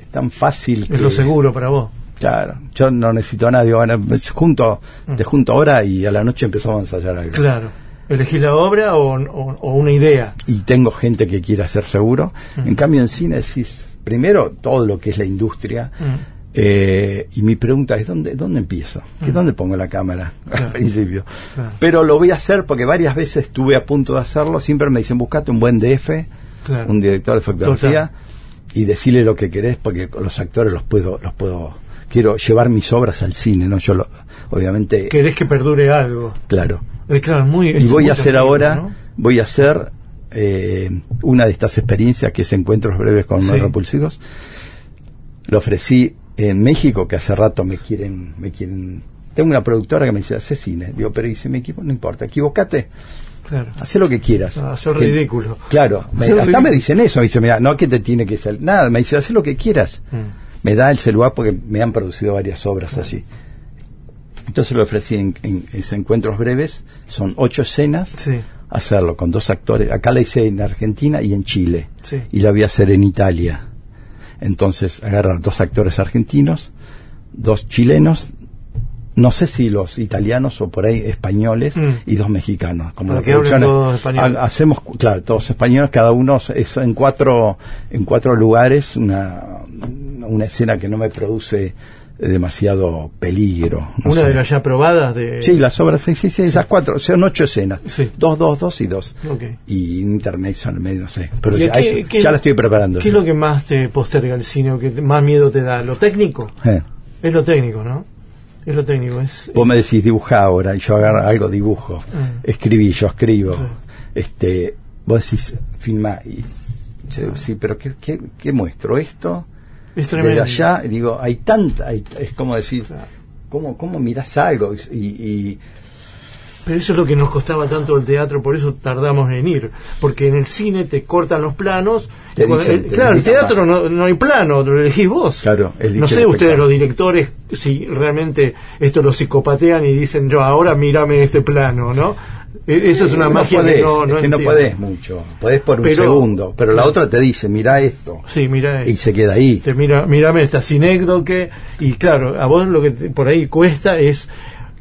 Speaker 3: es tan fácil.
Speaker 2: Es lo seguro para vos.
Speaker 3: Claro, yo no necesito a nadie. Bueno, me junto, te junto ahora y a la noche empezamos a ensayar algo.
Speaker 2: Mm. Claro. ¿Elegís la obra o, o- o una idea?
Speaker 3: Y tengo gente que quiere hacer seguro.
Speaker 2: Mm.
Speaker 3: En cambio, en cine decís, primero, todo lo que es la industria.
Speaker 2: Mm.
Speaker 3: Eh, y mi pregunta es, ¿dónde, dónde empiezo? ¿Qué, ¿Dónde pongo la cámara? *laughs*
Speaker 2: Claro.
Speaker 3: Al principio.
Speaker 2: Claro.
Speaker 3: Pero lo voy a hacer porque varias veces estuve a punto de hacerlo. Siempre me dicen, buscate un buen DF.
Speaker 2: Claro.
Speaker 3: un director de fotografía y decirle lo que querés porque los actores los puedo los puedo quiero llevar mis obras al cine no yo lo, obviamente
Speaker 2: Querés que perdure algo.
Speaker 3: claro
Speaker 2: Eh, claro, muy,
Speaker 3: y voy a hacer ahora
Speaker 2: ¿no?
Speaker 3: voy a hacer eh, una de estas experiencias que es encuentros breves con
Speaker 2: Sí.
Speaker 3: los repulsivos lo ofrecí en México que hace rato me quieren me quieren tengo una productora que me dice hace cine digo pero dice mi equipo no importa equivocate
Speaker 2: Claro.
Speaker 3: Haz lo que quieras.
Speaker 2: Ah, sos
Speaker 3: Que-
Speaker 2: ridículo.
Speaker 3: Claro, *laughs* me- hasta
Speaker 2: ridículo.
Speaker 3: me dicen eso, me dice, mira, no que te tiene que ser nada, me dice, haz lo que quieras.
Speaker 2: Mm.
Speaker 3: Me da el celular porque me han producido varias obras allí. Entonces lo ofrecí en, en- en encuentros breves, son ocho escenas,
Speaker 2: Sí.
Speaker 3: hacerlo con dos actores. Acá la hice en Argentina y en Chile,
Speaker 2: Sí.
Speaker 3: y la voy a hacer en Italia. Entonces agarrar dos actores argentinos, dos chilenos, no sé si los italianos o por ahí españoles
Speaker 2: Mm.
Speaker 3: y dos mexicanos. Como la producción
Speaker 2: todos
Speaker 3: ha- hacemos, claro, todos españoles, cada uno es en cuatro, en cuatro lugares, una, una escena que no me produce demasiado peligro. no
Speaker 2: Una
Speaker 3: sé.
Speaker 2: de las ya probadas de...
Speaker 3: Sí, las obras, sí, sí, sí, esas cuatro, son ocho escenas.
Speaker 2: Sí.
Speaker 3: Dos, dos, dos y dos. Y internet son el medio, no sé. Pero
Speaker 2: ¿Y
Speaker 3: ya,
Speaker 2: qué-
Speaker 3: eso-
Speaker 2: qué-
Speaker 3: ya la estoy preparando.
Speaker 2: ¿Qué es lo que más te posterga el cine o que más miedo te da? ¿Lo técnico?
Speaker 3: Eh.
Speaker 2: Es lo técnico, ¿no? Es lo técnico. Es,
Speaker 3: Vos me decís dibuja ahora y yo agarro algo dibujo.
Speaker 2: Mm.
Speaker 3: Escribí, yo escribo.
Speaker 2: Sí.
Speaker 3: Este, vos decís filma y yo, sí, pero ¿qué, qué, qué muestro esto?
Speaker 2: Es tremendo.
Speaker 3: Desde allá, digo, hay tanta, hay- es como decir,
Speaker 2: Claro.
Speaker 3: ¿cómo, cómo mirás algo? Y, y-
Speaker 2: Pero eso es lo que nos costaba tanto el teatro, por eso tardamos en ir. Porque en el cine te cortan los planos.
Speaker 3: Te dicen,
Speaker 2: el-
Speaker 3: te
Speaker 2: claro, el teatro no, no hay plano, lo elegís vos.
Speaker 3: Claro,
Speaker 2: no sé
Speaker 3: el
Speaker 2: ustedes, los directores, si realmente esto lo psicopatean y dicen, yo ahora mírame este plano, ¿no? E- Eso es una
Speaker 3: no
Speaker 2: magia
Speaker 3: podés,
Speaker 2: que no,
Speaker 3: es
Speaker 2: no
Speaker 3: que no podés mucho. Podés por un
Speaker 2: Pero-
Speaker 3: segundo, pero la otra te dice, mira esto.
Speaker 2: Sí, mira.
Speaker 3: Y se queda ahí.
Speaker 2: te mira, mírame esta sinécdoque y claro, a vos lo que te- por ahí cuesta es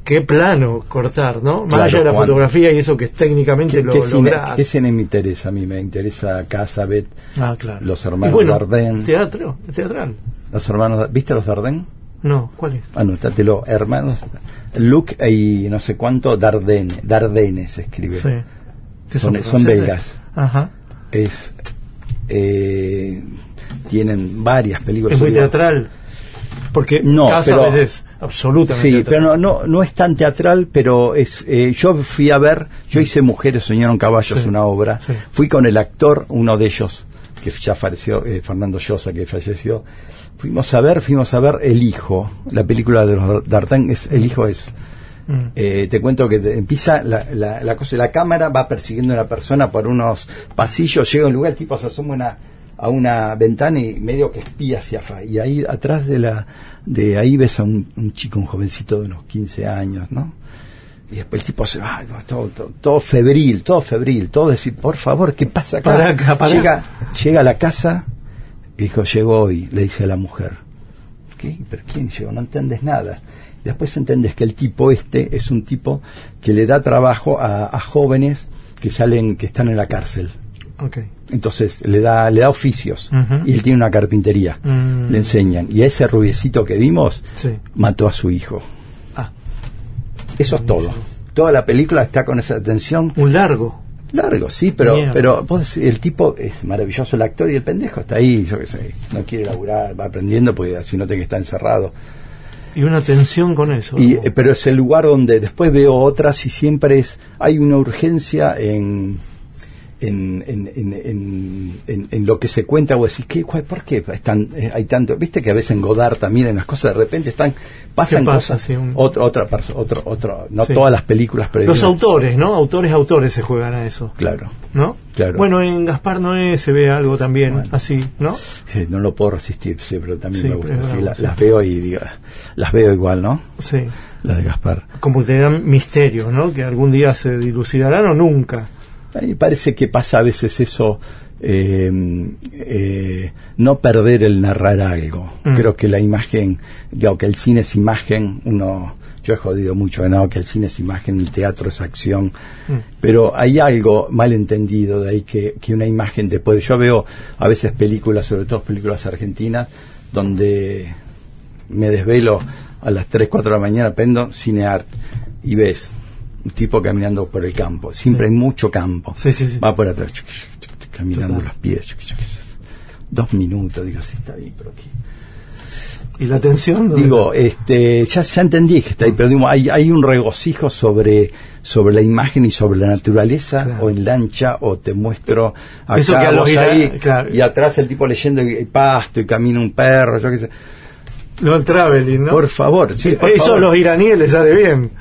Speaker 2: qué plano cortar, ¿no? Más
Speaker 3: Claro,
Speaker 2: allá de la
Speaker 3: Juan.
Speaker 2: fotografía y eso que técnicamente
Speaker 3: ¿Qué,
Speaker 2: lo
Speaker 3: qué cine, qué cine me interesa? A mí me interesa Casabet,
Speaker 2: Ah, claro.
Speaker 3: Los hermanos
Speaker 2: Y bueno,
Speaker 3: Dardenne.
Speaker 2: Teatro, teatral.
Speaker 3: los hermanos, ¿viste los Dardenne?
Speaker 2: No, ¿cuál es?
Speaker 3: Anótatelo, hermanos. Luke y no sé cuánto Dardenne, Dardenne se escribe.
Speaker 2: Sí. ¿Qué
Speaker 3: Son- son belgas.
Speaker 2: Ajá.
Speaker 3: Es, eh, tienen varias películas.
Speaker 2: Es muy teatral. Porque
Speaker 3: No,
Speaker 2: Casa
Speaker 3: pero-
Speaker 2: es absolutamente
Speaker 3: Sí,
Speaker 2: teatral.
Speaker 3: pero no, no, no es tan teatral, pero es. eh, yo fui a ver, yo hice Mujeres soñaron caballos,
Speaker 2: Sí,
Speaker 3: una obra.
Speaker 2: sí.
Speaker 3: Fui con el actor, uno de ellos, que ya falleció, eh, Fernando Llosa, que falleció. Fuimos a ver, fuimos a ver El Hijo, la película de los D'Artagnan, es El Hijo es.
Speaker 2: Mm.
Speaker 3: Eh, te cuento que te- empieza la, la, la cosa, la cámara va persiguiendo a una persona por unos pasillos, llega a un lugar, el tipo se asoma una, a una ventana y medio que espía hacia afuera. Y ahí atrás de la, de ahí ves a un, un chico, un jovencito de unos 15 años, ¿no? Y después el tipo se va, no, todo, todo, todo febril, todo febril, todo decir, por favor, ¿qué pasa acá? Llega, llega a la casa, dijo, llegó hoy, le dice a la mujer. ¿Qué? ¿Pero quién llegó? No entendés nada. Después entendés que el tipo este es un tipo que le da trabajo a, a jóvenes que salen, que están en la cárcel.
Speaker 2: Ok.
Speaker 3: Entonces le da, le da oficios y él tiene una carpintería.
Speaker 2: Mm.
Speaker 3: Le enseñan. Y a ese rubiecito que vimos
Speaker 2: Sí.
Speaker 3: mató a su hijo.
Speaker 2: Ah,
Speaker 3: Eso es todo. Toda la película está con esa tensión.
Speaker 2: un largo.
Speaker 3: Largo, sí, pero,
Speaker 2: Mierda.
Speaker 3: pero vos el tipo es maravilloso el actor y el pendejo está ahí, yo qué sé, no quiere laburar, va aprendiendo porque así no te que está encerrado.
Speaker 2: Y una tensión con eso.
Speaker 3: Y, pero es el lugar donde después veo otras y siempre es hay una urgencia en en, en, en, en, lo que se cuenta o decís ¿qué, cuál- ¿por qué están, eh, hay tanto? Viste que a veces en Godard también en las cosas de repente están pasan
Speaker 2: ¿Qué pasa?
Speaker 3: cosas
Speaker 2: Sí, un-
Speaker 3: otra otra otro otro no
Speaker 2: Sí.
Speaker 3: todas las películas pero
Speaker 2: Los autores, ¿no? Autores, autores se juegan a eso.
Speaker 3: claro
Speaker 2: ¿No?
Speaker 3: Claro.
Speaker 2: Bueno, en Gaspar Noé se ve algo también
Speaker 3: Bueno.
Speaker 2: así, ¿no?
Speaker 3: Sí, no lo puedo resistir sí, pero también me gusta la- las veo y digo las veo igual ¿no?
Speaker 2: Sí.
Speaker 3: las de Gaspar
Speaker 2: Como que te dan misterio, ¿no? Que algún día se dilucidarán o nunca.
Speaker 3: A mí me parece que pasa a veces eso, eh, eh, no perder el narrar algo.
Speaker 2: Mm.
Speaker 3: Creo que la imagen, digo que el cine es imagen, uno, yo he jodido mucho, ¿no? que el cine es imagen, el teatro es acción,
Speaker 2: Mm.
Speaker 3: pero hay algo mal entendido de ahí que, que una imagen te puede. Yo veo a veces películas, sobre todo películas argentinas, donde me desvelo a las 3, 4 de la mañana, prendo cineart y ves un tipo caminando por el campo. Siempre
Speaker 2: Sí.
Speaker 3: hay mucho campo.
Speaker 2: Sí, sí, sí.
Speaker 3: Va por atrás, chuc, chuc, chuc, chuc, caminando
Speaker 2: Total.
Speaker 3: los pies. Dos minutos, digo, sí está bien, pero ¿qué?
Speaker 2: ¿Y la tensión?
Speaker 3: Digo, este, ya, ya entendí que está ahí, pero digo, hay, hay un regocijo sobre, sobre la imagen y sobre la naturaleza,
Speaker 2: Claro.
Speaker 3: o en lancha, o te muestro acá,
Speaker 2: Eso que a los
Speaker 3: ahí,
Speaker 2: claro.
Speaker 3: y atrás el tipo leyendo y, y pasto y camina un perro, yo qué sé.
Speaker 2: Lo traveling, ¿no?
Speaker 3: Por favor, sí, por
Speaker 2: Eso
Speaker 3: favor.
Speaker 2: los iraníes les sale bien.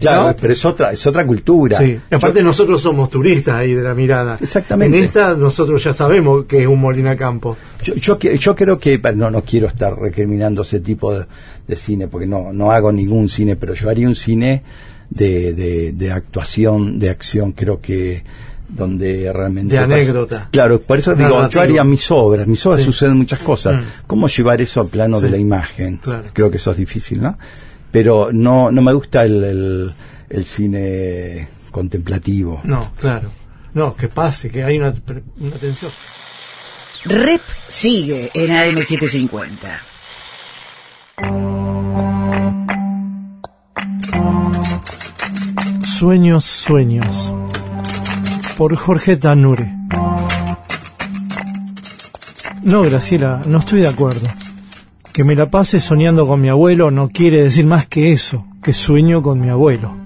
Speaker 3: Claro,
Speaker 2: ¿no?
Speaker 3: pero es otra, es otra cultura.
Speaker 2: Sí, y aparte
Speaker 3: Yo-
Speaker 2: nosotros somos turistas ahí de la mirada.
Speaker 3: Exactamente.
Speaker 2: En esta nosotros ya sabemos que es un Molina Campo.
Speaker 3: Yo, yo, yo creo que no no quiero estar recriminando ese tipo de, de cine porque no no hago ningún cine pero yo haría un cine de, de, de actuación de acción creo que donde realmente
Speaker 2: De anécdota.
Speaker 3: claro por eso digo
Speaker 2: Narrativo.
Speaker 3: yo haría mis obras mis obras
Speaker 2: Sí.
Speaker 3: suceden muchas cosas
Speaker 2: Mm.
Speaker 3: cómo llevar eso al plano
Speaker 2: Sí.
Speaker 3: de la imagen
Speaker 2: Claro.
Speaker 3: creo que eso es difícil no pero no no me gusta el, el, el cine contemplativo
Speaker 2: No, claro. No, que pase, que hay una, una tensión.
Speaker 1: Rep sigue en AM750.
Speaker 2: Sueños, sueños. Por Jorge Tanure. No, Graciela, no estoy de acuerdo. Que me la pase soñando con mi abuelo no quiere decir más que eso, que sueño con mi abuelo.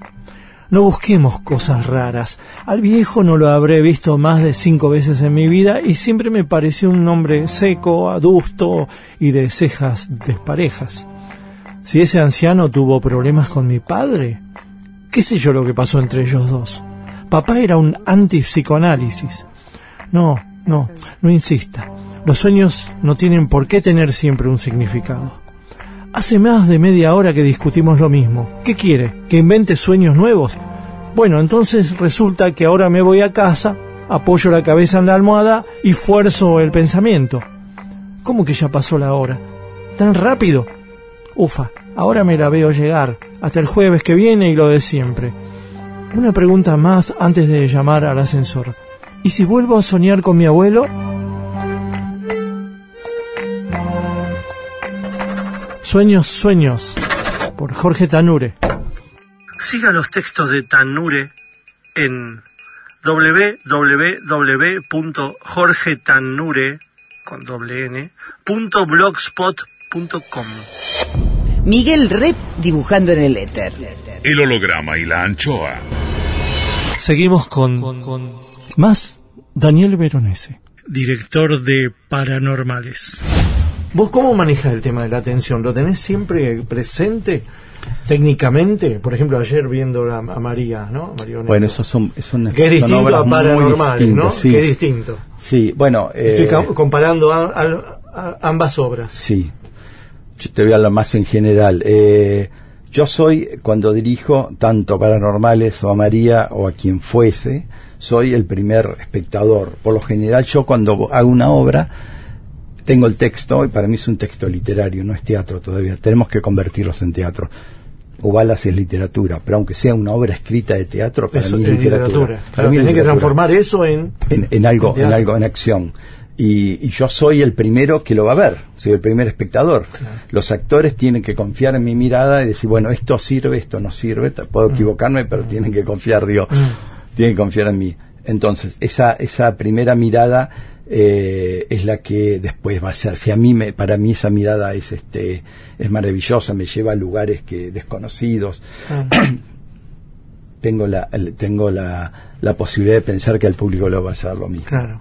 Speaker 2: No busquemos cosas raras. Al viejo no lo habré visto más de cinco veces en mi vida y siempre me pareció un hombre seco, adusto y de cejas desparejas. Si ese anciano tuvo problemas con mi padre, ¿Qué sé yo lo que pasó entre ellos dos? Papá era un antipsicoanálisis. No, no, no insista. Los sueños no tienen por qué tener siempre un significado. Hace más de media hora que discutimos lo mismo. ¿Qué quiere? ¿Que invente sueños nuevos? Bueno, entonces resulta que ahora me voy a casa, apoyo la cabeza en la almohada y fuerzo el pensamiento. ¿Cómo que ya pasó la hora? ¿Tan rápido? Ufa, ahora me la veo llegar, hasta el jueves que viene y lo de siempre. Una pregunta más antes de llamar al ascensor. ¿Y si vuelvo a soñar con mi abuelo? Sueños, sueños, por Jorge Tanure. Siga los textos de Tanure en www.jorgetanure con doble n, punto blogspot.com.
Speaker 1: Miguel Rep dibujando en el éter.
Speaker 4: El holograma y la anchoa.
Speaker 2: Seguimos con, con más Daniel Veronese, director de Paranormales. ¿Vos cómo manejas el tema de la atención? ¿Lo tenés siempre presente técnicamente? Por ejemplo, ayer viendo a, a María, ¿no? María
Speaker 3: bueno esos son, son
Speaker 2: que es
Speaker 3: son
Speaker 2: distinto
Speaker 3: obras
Speaker 2: a
Speaker 3: muy
Speaker 2: Paranormales, ¿no?
Speaker 3: sí,
Speaker 2: que es distinto.
Speaker 3: Sí, bueno.
Speaker 2: Estoy
Speaker 3: eh,
Speaker 2: comparando a- a- a- ambas obras.
Speaker 3: sí. Yo te voy a hablar más en general. Eh, yo soy, cuando dirijo, tanto paranormales o a María o a quien fuese, soy el primer espectador. Por lo general, yo cuando hago una obra, tengo el texto, y para mí es un texto literario, no es teatro todavía. Tenemos que convertirlos en teatro. Ubalas es literatura, pero aunque sea una obra escrita de teatro, para
Speaker 2: Eso
Speaker 3: mí es literatura.
Speaker 2: literatura. Claro, tenés que transformar eso en...
Speaker 3: en, en algo, en algo, en acción. Y, y yo soy el primero que lo va a ver, soy el primer espectador. Los actores tienen que confiar en mi mirada y decir, bueno, esto sirve, esto no sirve, t-
Speaker 2: Mm.
Speaker 3: puedo equivocarme, pero tienen que confiar, digo, tienen que confiar en mí. Entonces, esa, esa primera mirada eh, es la que después va a ser. Si a mí, me, para mí esa mirada es, este, es maravillosa, me lleva a lugares que desconocidos, *clears throat* tengo la, tengo la, la posibilidad de pensar que al público le va a hacer lo mismo.
Speaker 2: Claro.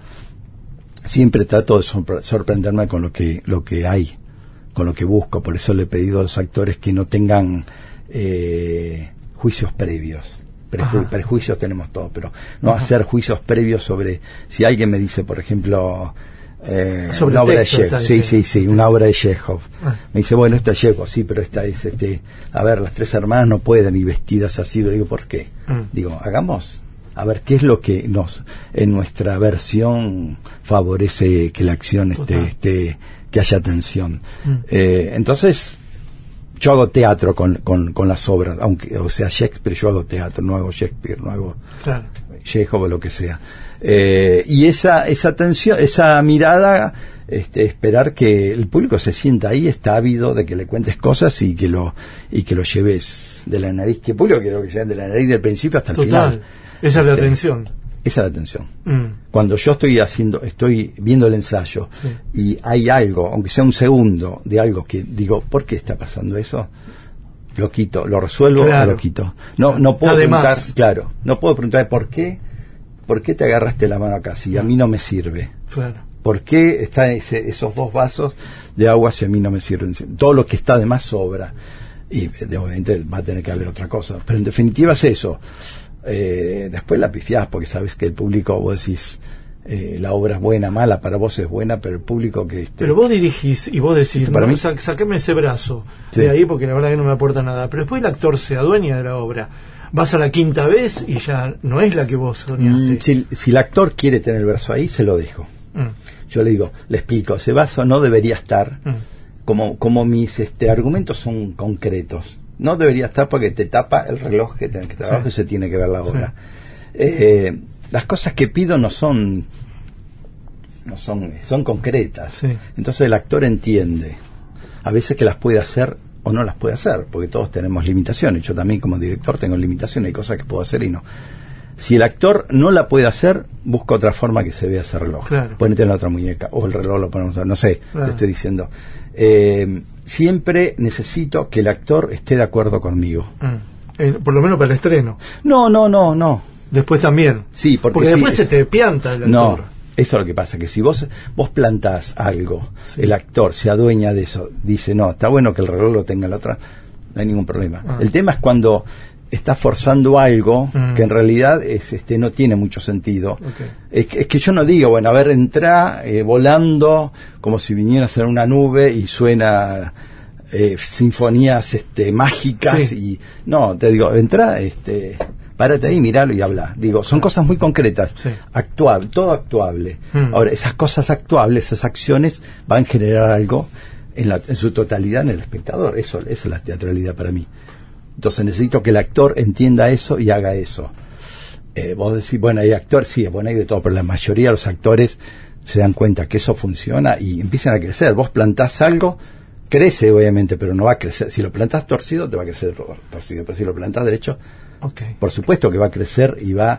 Speaker 3: siempre trato de sorpre- sorprenderme con lo que lo que hay con lo que busco. Por eso le he pedido a los actores que no tengan eh, juicios previos Preju-
Speaker 2: Ajá.
Speaker 3: prejuicios tenemos todos pero no hacer juicios previos sobre si alguien me dice por ejemplo eh,
Speaker 2: Sobre
Speaker 3: una obra
Speaker 2: texto,
Speaker 3: de Chekhov sí sí sí una obra de Chekhov.
Speaker 2: Ah.
Speaker 3: me dice bueno esta es Chekhov sí pero esta es este a ver las tres hermanas no pueden ir vestidas así digo por qué
Speaker 2: Mm.
Speaker 3: digo hagamos a ver qué es lo que nos en nuestra versión favorece que la acción esté, esté que haya tensión
Speaker 2: Mm.
Speaker 3: Eh, entonces yo hago teatro con, con, con las obras aunque o sea Shakespeare yo hago teatro no hago Shakespeare no hago
Speaker 2: Claro.
Speaker 3: O lo que sea Eh, y esa esa tensión esa mirada este, esperar que el público se sienta ahí está ávido de que le cuentes cosas y que lo y que lo lleves de la nariz que el público quiero que lleve de la nariz del principio hasta el
Speaker 2: Total.
Speaker 3: final
Speaker 2: Esa es la
Speaker 3: Este,
Speaker 2: atención.
Speaker 3: Esa es la tensión
Speaker 2: Mm.
Speaker 3: cuando yo estoy haciendo, estoy viendo el ensayo y hay algo, aunque sea un segundo, de algo que digo, ¿por qué está pasando eso? Lo quito, lo resuelvo
Speaker 2: Claro.
Speaker 3: o lo quito. No, no puedo preguntar, claro, no puedo preguntar por qué, por qué te agarraste la mano acá si a mí no me sirve.
Speaker 2: Claro.
Speaker 3: ¿Por qué están ese- esos dos vasos de agua si a mí no me sirven? Todo lo que está de más sobra. Y obviamente va a tener que haber otra cosa. Pero en definitiva es eso. Eh, después la pifiás porque sabes que el público, vos decís, eh, la obra es buena, mala, para vos es buena, pero el público que... este,
Speaker 2: Pero vos dirigís y vos decís,
Speaker 3: Para
Speaker 2: no,
Speaker 3: mí-
Speaker 2: sa- saqueme ese brazo
Speaker 3: Sí.
Speaker 2: de ahí porque la verdad que no me aporta nada. Pero después el actor se adueña de la obra. Vas a la quinta vez y ya no es la que vos
Speaker 3: mm,
Speaker 2: soñaste.
Speaker 3: si, si el actor quiere tener el verso ahí, se lo dejo.
Speaker 2: Mm,
Speaker 3: Yo le digo, le explico, ese vaso no debería estar
Speaker 2: mm.
Speaker 3: como, como mis este, argumentos son concretos. No debería estar porque te tapa el reloj que tiene que estar
Speaker 2: Sí.
Speaker 3: y se tiene que ver la hora. Eh, las cosas que pido no son no son son concretas.
Speaker 2: Sí.
Speaker 3: Entonces el actor entiende a veces que las puede hacer o no las puede hacer, porque todos tenemos limitaciones. Yo también como director tengo limitaciones, hay cosas que puedo hacer y no. Si el actor no la puede hacer, busca otra forma que se vea ese reloj.
Speaker 2: Claro.
Speaker 3: Ponete en la otra muñeca, o el reloj lo ponemos, no sé,
Speaker 2: Claro.
Speaker 3: te estoy diciendo. Eh, siempre necesito que el actor esté de acuerdo conmigo.
Speaker 2: Mm. Eh, por lo menos para el estreno.
Speaker 3: No, no, no, no.
Speaker 2: Después también.
Speaker 3: Sí, porque,
Speaker 2: después se te pianta el
Speaker 3: No,
Speaker 2: actor.
Speaker 3: eso es lo que pasa, que si vos vos plantás algo,
Speaker 2: Sí.
Speaker 3: el actor se adueña de eso, dice, no, está bueno que el reloj lo tenga la otra, no hay ningún problema.
Speaker 2: Ah.
Speaker 3: El tema es cuando está forzando algo
Speaker 2: Mm.
Speaker 3: que en realidad es, este no tiene mucho sentido. Es, que, es que yo no digo, bueno, a ver, entra eh, volando como si vinieras en una nube y suena eh, sinfonías este, mágicas
Speaker 2: Sí.
Speaker 3: y no, te digo, entra, este, párate ahí, miralo y habla. Digo, son cosas muy concretas,
Speaker 2: Sí.
Speaker 3: actuable, todo actuable.
Speaker 2: Mm.
Speaker 3: Ahora, esas cosas actuables, esas acciones van a generar algo en, la, en su totalidad en el espectador. Eso, esa es la teatralidad para mí. Entonces necesito que el actor entienda eso y haga eso. Eh, vos decís, bueno, hay actor, sí, bueno, hay de todo, pero la mayoría de los actores se dan cuenta que eso funciona y empiezan a crecer. Vos plantás algo, crece obviamente, pero no va a crecer. Si lo plantás torcido, te va a crecer tor- torcido, pero si lo plantás derecho, por supuesto que va a crecer y va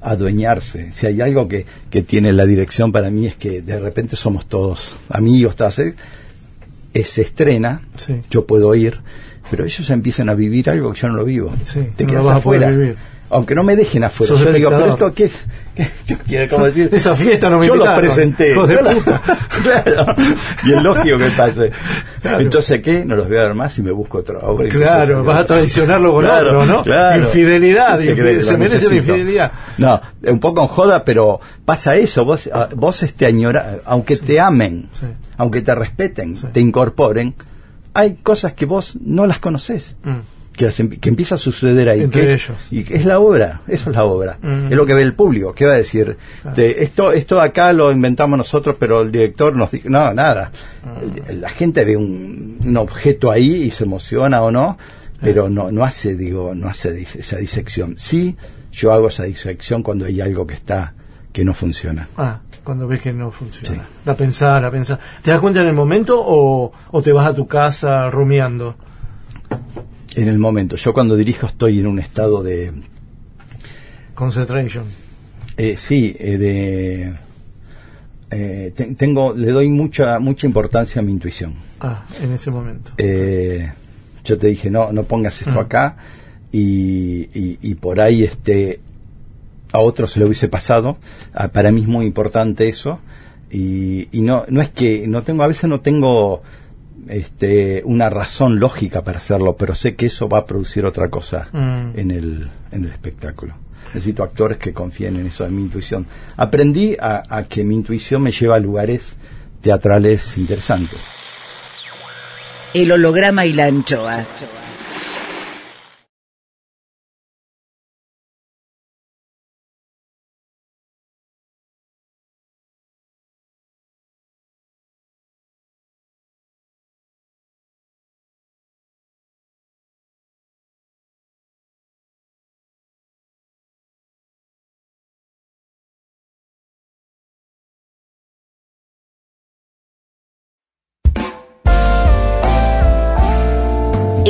Speaker 3: a adueñarse. Si hay algo que, que tiene la dirección para mí es que de repente somos todos amigos, todas, ¿eh? Eh, se estrena,
Speaker 2: Sí.
Speaker 3: yo puedo ir, pero ellos empiezan a vivir algo que yo no lo vivo.
Speaker 2: Sí,
Speaker 3: Te
Speaker 2: no
Speaker 3: quedas afuera. Aunque no me dejen afuera.
Speaker 2: Sos
Speaker 3: Yo digo, pero esto, ¿qué, qué, decir?
Speaker 2: Esa fiesta no me
Speaker 3: Yo lo
Speaker 2: invitaron.
Speaker 3: presenté. Yo la-
Speaker 2: puta. *laughs*
Speaker 3: claro. Y es lógico que pase.
Speaker 2: Claro.
Speaker 3: Entonces, ¿qué? No los voy a ver más y me busco otra obra.
Speaker 2: Claro, vas a traicionarlo con
Speaker 3: Claro,
Speaker 2: otro, ¿no?
Speaker 3: claro.
Speaker 2: Infidelidad,
Speaker 3: Se
Speaker 2: se merece la infidelidad.
Speaker 3: No, un poco en joda, pero pasa eso. Vos, ah, vos este añora, aunque te amen,
Speaker 2: Sí.
Speaker 3: aunque te respeten,
Speaker 2: Sí.
Speaker 3: te incorporen, hay cosas que vos no las conocés.
Speaker 2: Mm.
Speaker 3: que, las que empieza a suceder ahí.
Speaker 2: Entre
Speaker 3: que es-
Speaker 2: ellos.
Speaker 3: Y que es la obra, eso es la obra.
Speaker 2: Mm.
Speaker 3: Es lo que ve el público. ¿Qué va a decir? De, esto, esto acá lo inventamos nosotros, pero el director nos dijo, no, nada.
Speaker 2: Mm.
Speaker 3: El- La gente ve un, un objeto ahí y se emociona o no, pero no, no hace, digo, no hace dis- esa disección. Sí, yo hago esa disección cuando hay algo que está, que no funciona.
Speaker 2: Ah, cuando ves que no funciona.
Speaker 3: Sí.
Speaker 2: La pensás, la pensás. ¿Te das cuenta en el momento o, o te vas a tu casa rumiando?
Speaker 3: En el momento, yo cuando dirijo estoy en un estado de,
Speaker 2: Concentration.
Speaker 3: Eh, sí, eh, de eh, te- tengo, le doy mucha mucha importancia a mi intuición.
Speaker 2: Ah, en ese momento.
Speaker 3: Eh, yo te dije no no pongas esto
Speaker 2: Mm.
Speaker 3: acá y, y, y por ahí este a otros se lo hubiese pasado. Ah, para mí es muy importante eso y, y no no es que no tengo a veces no tengo este una razón lógica para hacerlo, pero sé que eso va a producir otra cosa
Speaker 2: Mm.
Speaker 3: en el en el espectáculo. Necesito actores que confíen en eso, en mi intuición. Aprendí a, a que mi intuición me lleva a lugares teatrales interesantes.
Speaker 1: El holograma y la anchoa.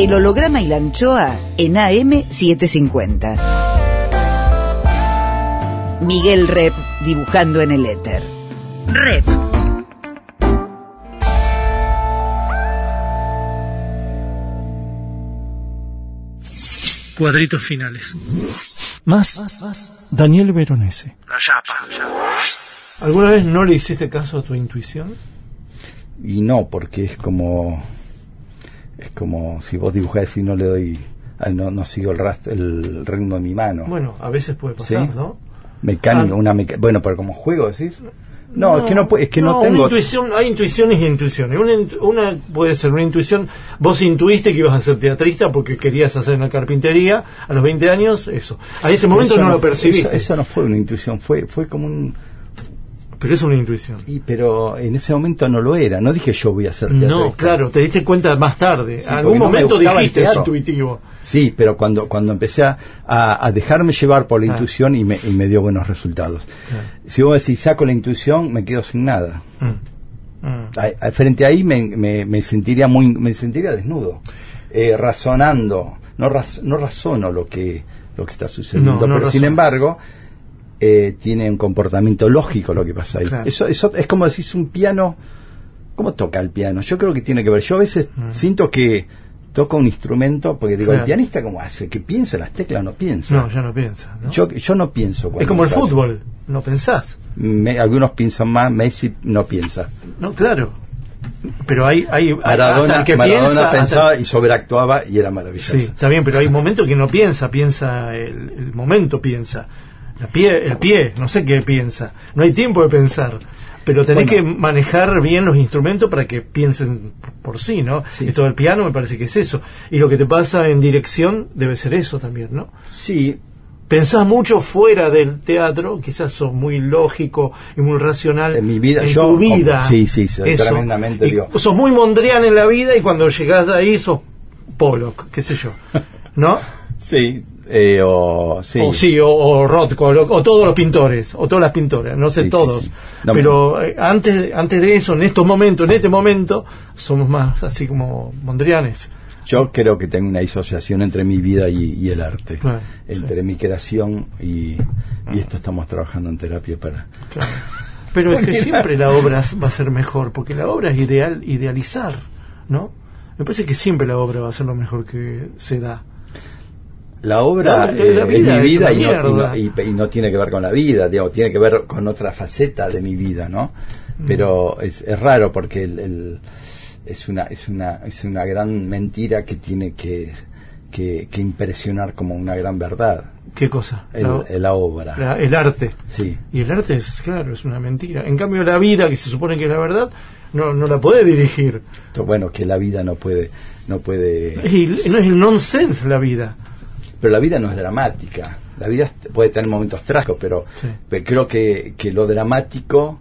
Speaker 1: El holograma y la anchoa en AM750. Miguel Rep dibujando en el éter. Rep.
Speaker 2: Cuadritos finales. Más Daniel Veronese. ¿Alguna vez no le hiciste caso a tu intuición?
Speaker 3: Y no, porque es como es como si vos dibujás y no le doy no, no sigo el rastro, el ritmo de mi mano.
Speaker 2: Bueno, a veces puede pasar,
Speaker 3: ¿Sí?
Speaker 2: ¿no?
Speaker 3: Mecánica,
Speaker 2: Ah.
Speaker 3: una meca- bueno, pero como juego decís. No, es que no es que no, tengo
Speaker 2: intuición, hay intuiciones y intuiciones. Una, una puede ser una intuición, vos intuiste que ibas a ser teatrista porque querías hacer una carpintería a los 20 años, eso. A ese momento
Speaker 3: Eso
Speaker 2: no, lo percibiste,
Speaker 3: Eso, eso no fue una intuición, fue fue como un
Speaker 2: pero es una intuición.
Speaker 3: y pero en ese momento no lo era, no dije yo voy a ser
Speaker 2: No,
Speaker 3: teatrista.
Speaker 2: claro, te diste cuenta más tarde.
Speaker 3: Sí,
Speaker 2: en algún
Speaker 3: no me
Speaker 2: momento dijiste es
Speaker 3: teatro.
Speaker 2: intuitivo.
Speaker 3: Sí, pero cuando, cuando empecé a, a- dejarme llevar por la intuición y me, y me dio buenos resultados. Si vos decís saco la intuición, me quedo sin nada.
Speaker 2: Mm. Mm.
Speaker 3: A- a- frente a ahí me, me- me sentiría muy me sentiría desnudo, eh, razonando. No, raz- no razono lo que, lo que está sucediendo,
Speaker 2: No, no
Speaker 3: pero sin embargo eh, tiene un comportamiento lógico lo que pasa ahí.
Speaker 2: Claro.
Speaker 3: Eso, eso es como decís un piano. ¿Cómo toca el piano? Yo creo que tiene que ver. Yo a veces siento que toca un instrumento, porque digo,
Speaker 2: Mm. Claro.
Speaker 3: el pianista cómo hace, que piensa las teclas, no piensa.
Speaker 2: No, ya no piensa. ¿no?
Speaker 3: Yo, yo no pienso.
Speaker 2: es como el fútbol, no pensás.
Speaker 3: Me- algunos piensan más, Messi no piensa.
Speaker 2: No, claro. Pero hay, hay
Speaker 3: Maradona,
Speaker 2: que
Speaker 3: Maradona
Speaker 2: piensa, hasta-
Speaker 3: pensaba y sobreactuaba y era maravilloso.
Speaker 2: Sí, está bien, pero hay momentos que no piensa, piensa el, el momento, piensa. La pie, el pie, no sé qué piensa. No hay tiempo de pensar. Pero tenés
Speaker 3: Bueno.
Speaker 2: que manejar bien los instrumentos para que piensen por, sí, ¿no?
Speaker 3: Sí.
Speaker 2: Esto del piano me parece que es eso. Y lo que te pasa en dirección debe ser eso también, ¿no?
Speaker 3: Sí,
Speaker 2: Pensás mucho fuera del teatro, quizás sos muy lógico y muy racional.
Speaker 3: En mi vida,
Speaker 2: en
Speaker 3: yo,
Speaker 2: tu vida.
Speaker 3: como- sí, sí, soy
Speaker 2: eso.
Speaker 3: tremendamente,
Speaker 2: Y
Speaker 3: digo.
Speaker 2: Sos muy mondrian en la vida y cuando llegás ahí sos Pollock, qué sé yo. ¿No? *laughs*
Speaker 3: sí, eh, o sí.
Speaker 2: O sí, o, o Rothko, o, lo- o todos los pintores, o todas las pintoras, no sé
Speaker 3: sí,
Speaker 2: todos.
Speaker 3: sí. No,
Speaker 2: pero eh, antes, antes de eso, en estos momentos, en este momento, somos más así como mondrianes.
Speaker 3: Yo creo que tengo una disociación entre mi vida y, y el arte,
Speaker 2: Claro,
Speaker 3: entre mi creación y, y esto estamos trabajando en terapia para.
Speaker 2: Claro. Pero es que siempre la obra va a ser mejor, porque la obra es ideal, idealizar, ¿no? Me parece que siempre la obra va a ser lo mejor que se da.
Speaker 3: La obra
Speaker 2: la
Speaker 3: eh,
Speaker 2: vida
Speaker 3: es mi vida y no, y, no, y- y no tiene que ver con la vida, digo, tiene que ver con otra faceta de mi vida, ¿no?
Speaker 2: Mm.
Speaker 3: Pero es, es raro porque el, el- es una es una es una gran mentira que tiene que, que, que impresionar como una gran verdad.
Speaker 2: ¿Qué cosa?
Speaker 3: el-
Speaker 2: La-
Speaker 3: obra.
Speaker 2: la- el arte.
Speaker 3: Sí.
Speaker 2: Y el arte es, claro, es una mentira. En cambio, la vida, que se supone que es la verdad, no, no la puede dirigir.
Speaker 3: Bueno, que la vida no puede, no puede,
Speaker 2: Y no es el nonsense la vida.
Speaker 3: Pero la vida no es dramática. La vida puede tener momentos trágicos, pero,
Speaker 2: Sí.
Speaker 3: pero creo que, que lo dramático,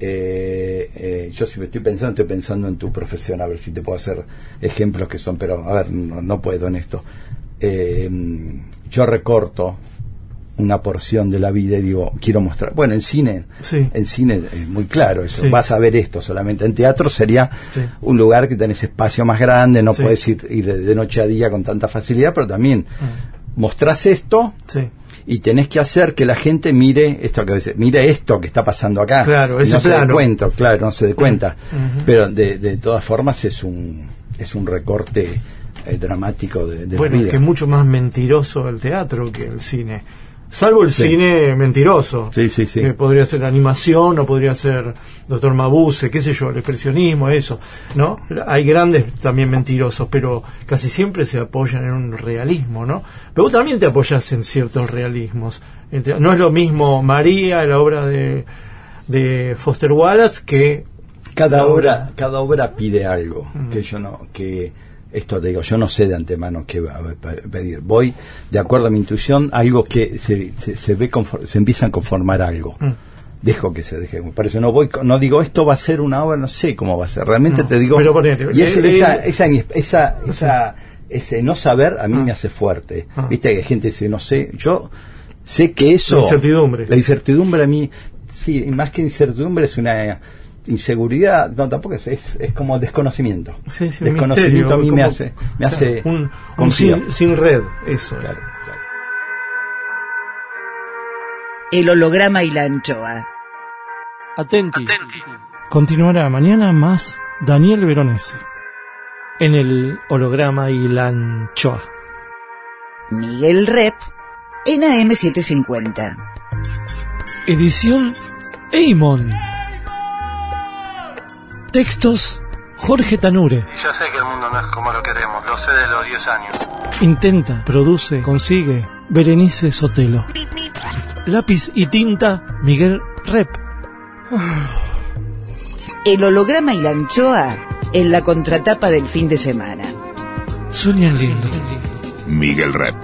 Speaker 3: eh, eh, yo si me estoy pensando, estoy pensando en tu profesión, a ver si te puedo hacer ejemplos que son, pero a ver, no, no puedo en esto. Eh, yo recorto una porción de la vida y digo, quiero mostrar. Bueno, en cine,
Speaker 2: Sí.
Speaker 3: en cine es muy claro eso.
Speaker 2: Sí.
Speaker 3: Vas a ver esto solamente. En teatro sería
Speaker 2: Sí.
Speaker 3: un lugar que tenés espacio más grande, no puedes ir, ir de, noche a día con tanta facilidad, pero también mostrás esto y tenés que hacer que la gente mire esto que mire esto que está pasando acá.
Speaker 2: Claro,
Speaker 3: Y
Speaker 2: ese
Speaker 3: no se dé cuenta, claro, no se dé cuenta. Pero de, de todas formas es un es un recorte eh, dramático de, de
Speaker 2: bueno,
Speaker 3: la
Speaker 2: es que es mucho más mentiroso el teatro que el cine. Salvo el
Speaker 3: Sí.
Speaker 2: cine mentiroso.
Speaker 3: Sí, sí, sí.
Speaker 2: Que podría ser animación o podría ser Doctor Mabuse, qué sé yo, el expresionismo, eso. ¿No? Hay grandes también mentirosos, pero casi siempre se apoyan en un realismo, ¿no? Pero vos también te apoyas en ciertos realismos. No es lo mismo María, la obra de, de Foster Wallace, que
Speaker 3: cada obra cada obra pide algo
Speaker 2: Mm.
Speaker 3: que yo no que esto te digo yo no sé de antemano qué va a pe- pedir voy de acuerdo a mi intuición algo que se, se, se ve se empiezan a conformar algo
Speaker 2: Mm.
Speaker 3: dejo que se deje por eso no voy no digo esto va a ser una obra no sé cómo va a ser realmente
Speaker 2: No,
Speaker 3: te digo
Speaker 2: pero
Speaker 3: y ese-
Speaker 2: el-
Speaker 3: esa,
Speaker 2: el-
Speaker 3: esa esa esa ese no saber a mí
Speaker 2: Ah.
Speaker 3: me hace fuerte
Speaker 2: Ah.
Speaker 3: viste que hay gente que dice no sé yo sé que eso
Speaker 2: La incertidumbre.
Speaker 3: la incertidumbre a mí sí más que incertidumbre es una inseguridad no tampoco es es, es como desconocimiento
Speaker 2: Sí, sí,
Speaker 3: desconocimiento
Speaker 2: misterio,
Speaker 3: a mí me hace me hace
Speaker 2: un, sin, sin red, eso. es.
Speaker 3: Claro, claro.
Speaker 1: El holograma y la anchoa.
Speaker 2: Atenti. Continuará mañana más Daniel Veronese. En el holograma y la anchoa.
Speaker 1: Miguel Rep en AM750.
Speaker 2: Edición Eimon. Textos Jorge Tanure.
Speaker 5: Y ya sé que el mundo no es como lo queremos, lo sé de los 10 años.
Speaker 2: Intenta, produce, consigue Berenice Sotelo. Lápiz y tinta Miguel Rep. *sighs*
Speaker 1: El holograma y la anchoa en la contratapa del fin de semana.
Speaker 2: Sueñan lindo.
Speaker 4: Miguel Rep.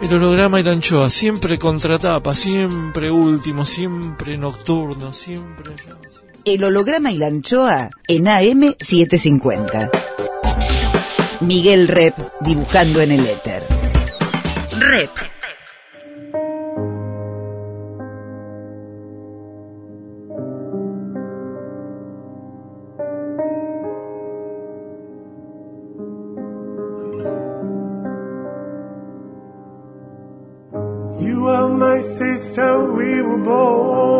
Speaker 2: El holograma y la anchoa, siempre contratapa, siempre último, siempre nocturno, siempre...
Speaker 1: El holograma y la anchoa en AM750. Miguel Rep dibujando en el éter. Rep.
Speaker 6: You are my sister, we were born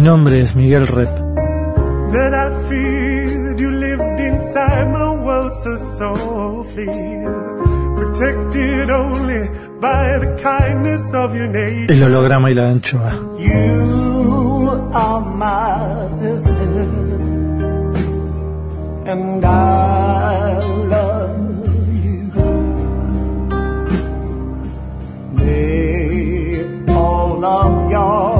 Speaker 2: Mi nombre es Miguel Rep. El holograma y la anchoa.
Speaker 7: You are my sister, and I love you. May all of your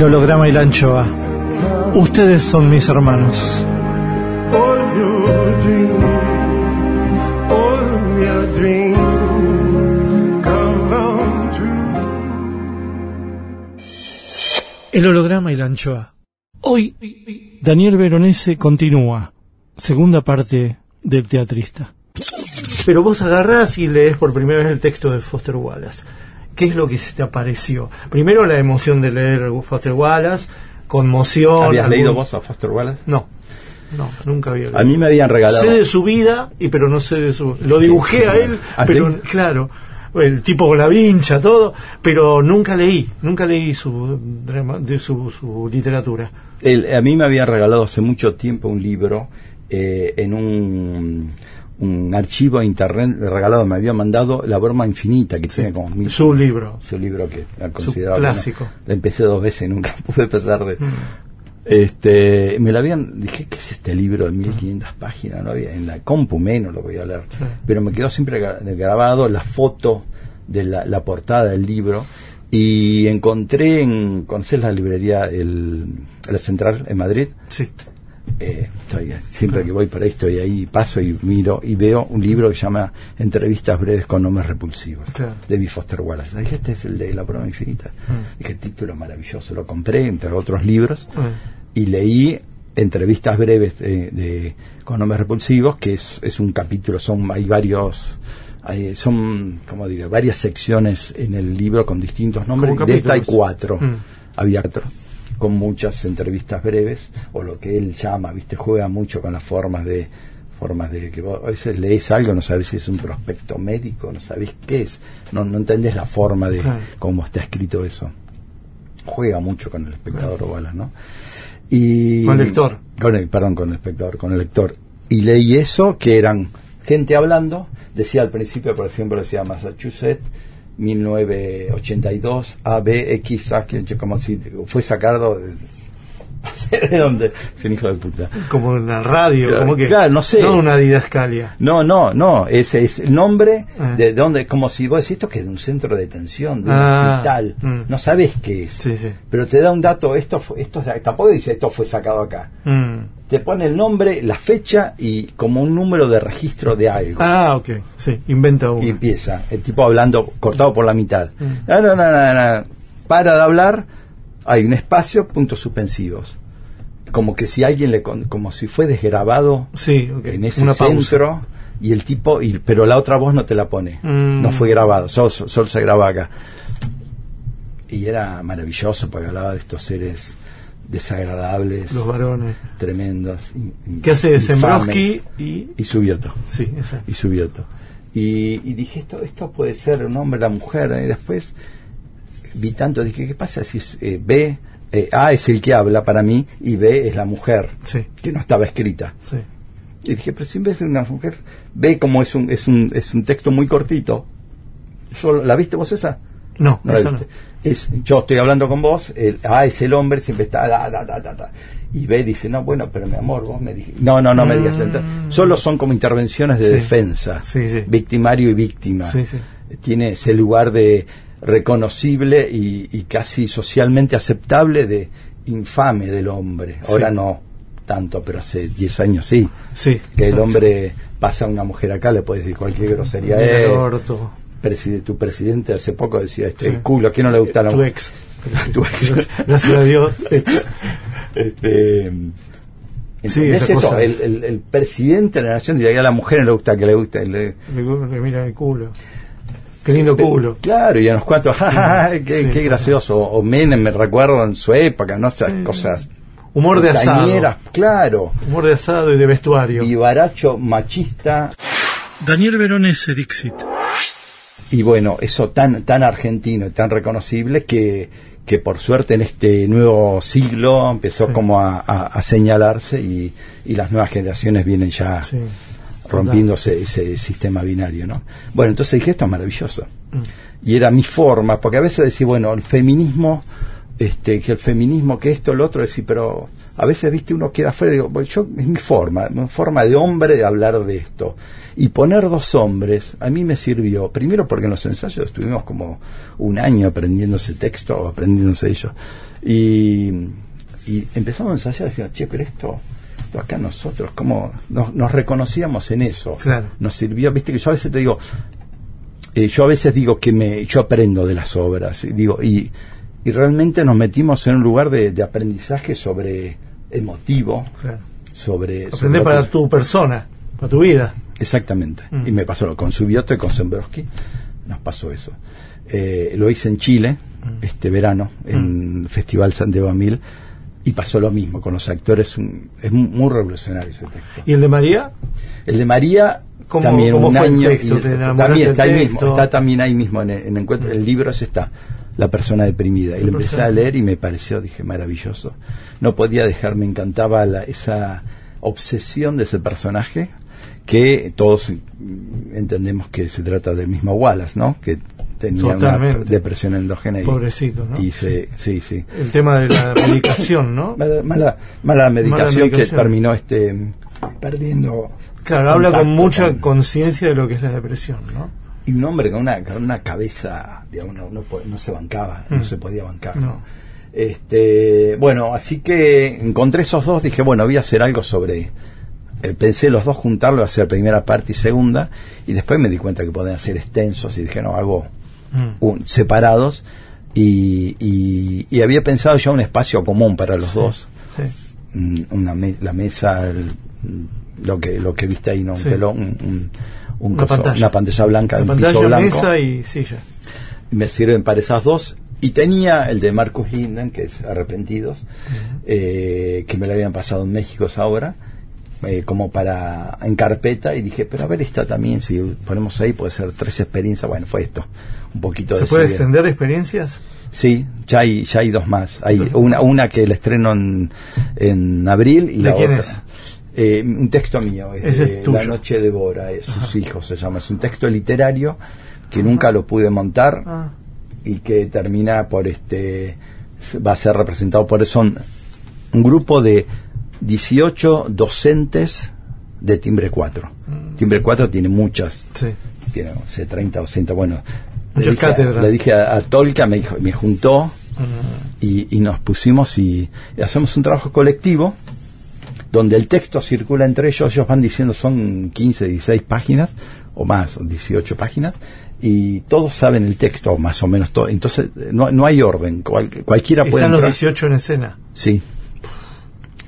Speaker 2: y la anchoa. Ustedes son mis hermanos. El holograma y la anchoa. Hoy, Daniel Veronese continúa. Segunda parte del teatrista. Pero vos agarrás y lees por primera vez el texto de Foster Wallace. ¿Qué es lo que se te apareció? Primero la emoción de leer Foster Wallace, conmoción.
Speaker 3: ¿Habías
Speaker 2: algún-
Speaker 3: leído vos a Foster Wallace?
Speaker 2: No, no, nunca había leído.
Speaker 3: A mí me habían regalado.
Speaker 2: Sé de su vida, y pero no sé de su... Lo dibujé a él,
Speaker 3: ¿Ah,
Speaker 2: pero claro, el tipo con la vincha, todo, pero nunca leí, nunca leí su, de su, su literatura.
Speaker 3: El- a mí me habían regalado hace mucho tiempo un libro eh, en un, un archivo de internet regalado. Me había mandado La broma infinita, que tiene como mil.
Speaker 2: Su libro.
Speaker 3: Su libro que era
Speaker 2: Su
Speaker 3: considerado.
Speaker 2: clásico.
Speaker 3: bueno, la empecé dos veces y nunca *laughs* pude pasar de.
Speaker 2: Mm.
Speaker 3: Este, me lo habían, dije, ¿qué es este libro de 1500 páginas? No había, en la compu menos lo voy a leer.
Speaker 2: Sí.
Speaker 3: Pero me quedó siempre gra- grabado la foto de la, la portada del libro y encontré en, ¿conocés la librería, el, la central en Madrid?
Speaker 2: Sí.
Speaker 3: Eh, estoy, siempre que voy por ahí estoy ahí, paso y miro y veo un libro que se llama Entrevistas breves con nombres repulsivos,
Speaker 2: Claro.
Speaker 3: de B. Foster Wallace. Dije, este es el de La prueba infinita.
Speaker 2: Mm.
Speaker 3: Dije, título maravilloso. Lo compré, entre otros libros,
Speaker 2: Mm.
Speaker 3: y leí entrevistas breves de, de- con nombres repulsivos, que es, es un capítulo, son hay varios, hay- son, como digo, varias secciones en el libro con distintos nombres. De esta hay cuatro
Speaker 2: Mm.
Speaker 3: abiertos con muchas entrevistas breves o lo que él llama, viste, juega mucho con las formas de formas de que vos a veces lees algo, no sabes si es un prospecto médico, no sabes qué es, no, no entendés la forma de
Speaker 2: Claro.
Speaker 3: cómo está escrito eso. Juega mucho con el espectador Wallace, ¿no? Y
Speaker 2: Con el lector.
Speaker 3: con el, perdón, con el espectador, con el lector. Y leí eso, que eran gente hablando, decía al principio, por ejemplo, decía Massachusetts, 1982, ABX, que- como si fue sacado de, *laughs* de dónde, es un hijo de puta.
Speaker 2: Como en la radio,
Speaker 3: Claro,
Speaker 2: como que...
Speaker 3: claro, no sé.
Speaker 2: No una didascalia.
Speaker 3: No, no, no, ese es el nombre
Speaker 2: Ah.
Speaker 3: de donde, como si vos decís esto que es de un centro de detención, de un
Speaker 2: Ah,
Speaker 3: hospital,
Speaker 2: mm.
Speaker 3: no sabes qué es,
Speaker 2: Sí, sí.
Speaker 3: pero te da un dato, esto, esto tampoco dice esto fue sacado acá,
Speaker 2: Mm.
Speaker 3: Te pone el nombre, la fecha y como un número de registro de algo.
Speaker 2: Ah, ok. Sí, inventa uno.
Speaker 3: Y empieza, el tipo hablando cortado por la mitad.
Speaker 2: Mm.
Speaker 3: No, no, no, no, no. Para de hablar, hay un espacio, puntos suspensivos. Como que si alguien le, con- como si fue desgrabado
Speaker 2: Sí, ok.
Speaker 3: en ese
Speaker 2: Una pausa.
Speaker 3: centro y el tipo, y, pero la otra voz no te la pone.
Speaker 2: Mm.
Speaker 3: No fue grabado, solo, solo se graba acá. Y era maravilloso porque hablaba de estos seres desagradables,
Speaker 2: Los varones.
Speaker 3: tremendos.
Speaker 2: ¿Qué hace. Zembrowski y...
Speaker 3: Y Subioto
Speaker 2: Sí, exacto.
Speaker 3: y Subioto. Y, y dije, esto esto puede ser un hombre, la mujer. Y después vi tanto, dije, ¿qué pasa si es, eh, B, eh, A es el que habla para mí y B es la mujer,
Speaker 2: Sí,
Speaker 3: que no estaba escrita?
Speaker 2: sí.
Speaker 3: Y dije, pero si en vez de una mujer, B como es un, es un, es un texto muy cortito. Solo, ¿La viste vos esa?
Speaker 2: No,
Speaker 3: No la
Speaker 2: esa no.
Speaker 3: Es, yo estoy hablando con vos, el A es el hombre, siempre está da, da, da, da, da. Y B dice, no, bueno, pero mi amor, vos me dijiste. No, no, no me digas.
Speaker 2: Mm.
Speaker 3: Solo son como intervenciones de
Speaker 2: Sí.
Speaker 3: defensa.
Speaker 2: Sí, sí.
Speaker 3: Victimario y víctima. Tiene ese lugar de reconocible y, y casi socialmente aceptable de infame del hombre. Ahora no tanto, pero hace 10 años sí. Que el hombre pasa a una mujer acá, le puede decir cualquier grosería.
Speaker 2: El
Speaker 3: Eh,
Speaker 2: orto.
Speaker 3: Preside- tu presidente hace poco decía este
Speaker 2: Sí.
Speaker 3: culo, ¿a quién no le gusta la
Speaker 2: Tu ex. *laughs*
Speaker 3: Tu ex. *laughs*
Speaker 2: Gracias a Dios. ex.
Speaker 3: Este,
Speaker 2: Sí,
Speaker 3: ¿entendés
Speaker 2: esa
Speaker 3: eso?
Speaker 2: cosa.
Speaker 3: El, el- el presidente de la nación diría que a la mujer no le gusta que le guste. Le,
Speaker 2: Le, le mira el culo. Qué lindo culo.
Speaker 3: Claro, y a unos cuantos, ¡ja, ja, ja! qué,
Speaker 2: Sí,
Speaker 3: qué gracioso. O Menem, me recuerdo en su época, ¿no? Esas
Speaker 2: Sí.
Speaker 3: cosas.
Speaker 2: Humor de asado.
Speaker 3: Claro.
Speaker 2: Humor de asado y de vestuario.
Speaker 3: Vivaracho, machista.
Speaker 2: Daniel Veronese, Dixit.
Speaker 3: Y bueno, eso tan, tan argentino y tan reconocible que, que por suerte en este nuevo siglo empezó
Speaker 2: Sí.
Speaker 3: como a, a- a señalarse y, y las nuevas generaciones vienen ya
Speaker 2: Sí.
Speaker 3: rompiéndose ese sistema binario, ¿no? Bueno, entonces dije, esto es maravilloso.
Speaker 2: Mm.
Speaker 3: Y era mi forma, porque a veces decía, bueno, el feminismo este, que el feminismo, que esto, lo otro, decir, pero a veces, viste, uno queda fuera, digo, yo, es mi forma, mi forma de hombre de hablar de esto. Y poner dos hombres, a mí me sirvió, primero porque en los ensayos estuvimos como un año aprendiendo ese texto, o aprendiéndose ellos. Y, y empezamos a ensayar y decíamos, che, pero esto, esto acá nosotros, como nos, nos reconocíamos en eso.
Speaker 2: Claro.
Speaker 3: Nos sirvió, viste que yo a veces te digo, eh, yo a veces digo que me yo aprendo de las obras y digo y, y realmente nos metimos en un lugar de, de aprendizaje sobre emotivo
Speaker 2: Claro.
Speaker 3: sobre,
Speaker 2: Aprender para tu persona, para tu vida.
Speaker 3: Exactamente.
Speaker 2: Mm.
Speaker 3: y me pasó lo con Subioto y con Zembrowski nos pasó eso. Eh, lo hice en Chile
Speaker 2: Mm.
Speaker 3: este verano en el Festival Santiago Mil y pasó lo mismo con los actores un- es muy, revolucionario ese texto.
Speaker 2: ¿Y el de María?
Speaker 3: el de María
Speaker 2: ¿Cómo-
Speaker 3: también
Speaker 2: cómo
Speaker 3: un
Speaker 2: fue el
Speaker 3: año también está ahí mismo, está también ahí mismo en, el- en el encuentro. El libro está la persona deprimida. Y lo empecé a leer y me pareció dije maravilloso. No podía dejar me encantaba la- esa obsesión de ese personaje que todos mm, entendemos que se trata del mismo Wallace no que tenía una depresión endógena y,
Speaker 2: Pobrecito, ¿no?
Speaker 3: y se, sí sí
Speaker 2: El tema de la medicación, ¿no?
Speaker 3: mala, mala, mala medicación que
Speaker 2: medicación.
Speaker 3: terminó este perdiendo
Speaker 2: Claro, habla con mucha
Speaker 3: con-
Speaker 2: conciencia de lo que es la depresión, ¿no?
Speaker 3: Y un hombre con una, con una cabeza, digamos, no, no, no se bancaba,
Speaker 2: Mm.
Speaker 3: no se podía bancar.
Speaker 2: No.
Speaker 3: Este, bueno, así que encontré esos dos, dije, bueno, voy a hacer algo sobre. Eh, pensé los dos juntarlo, hacer primera parte y segunda, y después me di cuenta que podían ser extensos y dije, no, hago
Speaker 2: Mm.
Speaker 3: un- separados. Y, y, y había pensado ya un espacio común para los dos,
Speaker 2: Sí.
Speaker 3: Mm, una me- la mesa, el- lo que lo que viste ahí, ¿no? un telón, un, un- un
Speaker 2: Una
Speaker 3: coso-
Speaker 2: pantalla.
Speaker 3: una pantalla blanca,
Speaker 2: La
Speaker 3: un piso blanco
Speaker 2: mesa y silla.
Speaker 3: me sirven para esas dos. Y tenía el de Marcus Linden, que es Arrepentidos, eh, que me lo habían pasado en México esa obra, eh, como para en carpeta, y dije, pero a ver, esta también, si ponemos ahí, puede ser tres experiencias. Bueno, fue esto, un poquito
Speaker 2: ¿Se
Speaker 3: de
Speaker 2: puede extender experiencias?
Speaker 3: Sí, ya hay, ya hay dos más. Hay una, una que la estreno en, en abril y
Speaker 2: ¿De
Speaker 3: la
Speaker 2: quién
Speaker 3: otra.
Speaker 2: es?
Speaker 3: Eh, un texto mío, es. La Noche de Bora, sus hijos se llama. Es un texto literario que nunca lo pude montar
Speaker 2: Ah,
Speaker 3: y que termina por este va a ser representado por son un grupo de 18 docentes de timbre 4
Speaker 2: Mm.
Speaker 3: timbre 4 tiene muchas
Speaker 2: sí.
Speaker 3: tiene no sé 30 docentes bueno le
Speaker 2: Muchas
Speaker 3: dije, a-
Speaker 2: cátedras.
Speaker 3: le dije a, a Tolka me me juntó
Speaker 2: Mm.
Speaker 3: y, y nos pusimos y, y hacemos un trabajo colectivo donde el texto circula entre ellos, ellos van diciendo son 15, 16 páginas o más, o 18 páginas, y todos saben el texto, o más o menos todo. Entonces, no, no hay orden, cual- cualquiera puede
Speaker 2: Están los
Speaker 3: entrar.
Speaker 2: 18 en escena.
Speaker 3: Sí.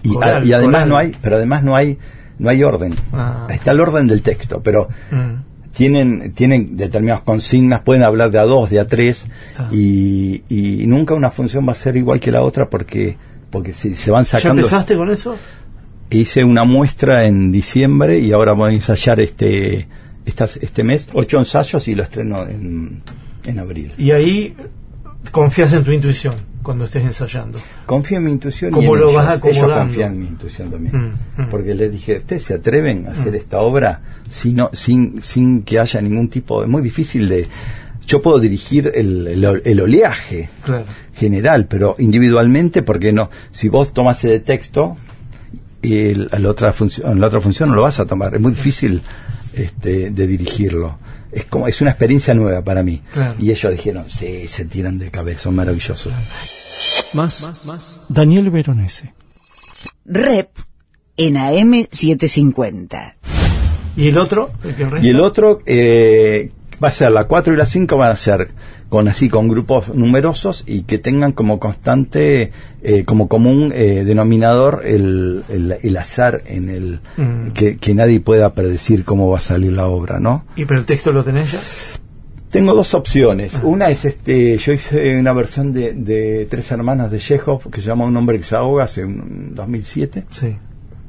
Speaker 3: Y,
Speaker 2: Coral,
Speaker 3: a- y además
Speaker 2: coral.
Speaker 3: no hay, pero además no hay, no hay orden.
Speaker 2: Ah.
Speaker 3: Está el orden del texto, pero
Speaker 2: Mm.
Speaker 3: tienen, tienen determinadas consignas, pueden hablar de a dos, de a tres,
Speaker 2: Ah.
Speaker 3: y, y nunca una función va a ser igual que la otra porque, porque si se van
Speaker 2: ¿Ya
Speaker 3: sacando.
Speaker 2: empezaste con eso?
Speaker 3: Hice una muestra en diciembre y ahora voy a ensayar este, estas, este mes, ocho ensayos y lo estreno en, en abril.
Speaker 2: Y ahí confías en tu intuición cuando estés ensayando.
Speaker 3: Confío en mi intuición
Speaker 2: ¿Cómo
Speaker 3: y en
Speaker 2: lo
Speaker 3: ellos.
Speaker 2: vas
Speaker 3: ellos
Speaker 2: acomodando?
Speaker 3: confían en mi intuición también.
Speaker 2: Mm, mm.
Speaker 3: Porque les dije, ¿ustedes se atreven a hacer
Speaker 2: Mm.
Speaker 3: esta obra sin, no- sin, sin que haya ningún tipo? Es muy difícil de... Yo puedo dirigir el, el, el oleaje
Speaker 2: Claro.
Speaker 3: general, pero individualmente, porque no? Si vos tomás de texto y la otra función, la otra función no lo vas a tomar. Es muy difícil este, de dirigirlo. Es como es una experiencia nueva para mí.
Speaker 2: Claro.
Speaker 3: Y ellos dijeron, sí, se tiran de cabeza, son maravillosos.
Speaker 2: Más, Daniel Veronese.
Speaker 1: Rep en AM750.
Speaker 2: ¿Y el otro? ¿El?
Speaker 3: Y el otro eh, va a ser la 4 y la 5 van a ser con así con grupos numerosos y que tengan como constante eh, como común eh, denominador el, el, el azar en el
Speaker 2: Mm.
Speaker 3: que, que nadie pueda predecir cómo va a salir la obra, ¿no?
Speaker 2: ¿Y pero el texto lo tenés ya?
Speaker 3: Tengo dos opciones. Una es este, yo hice una versión de, de Tres Hermanas de Chekhov que se llama Un hombre que se ahoga hace un 2007.
Speaker 2: Sí.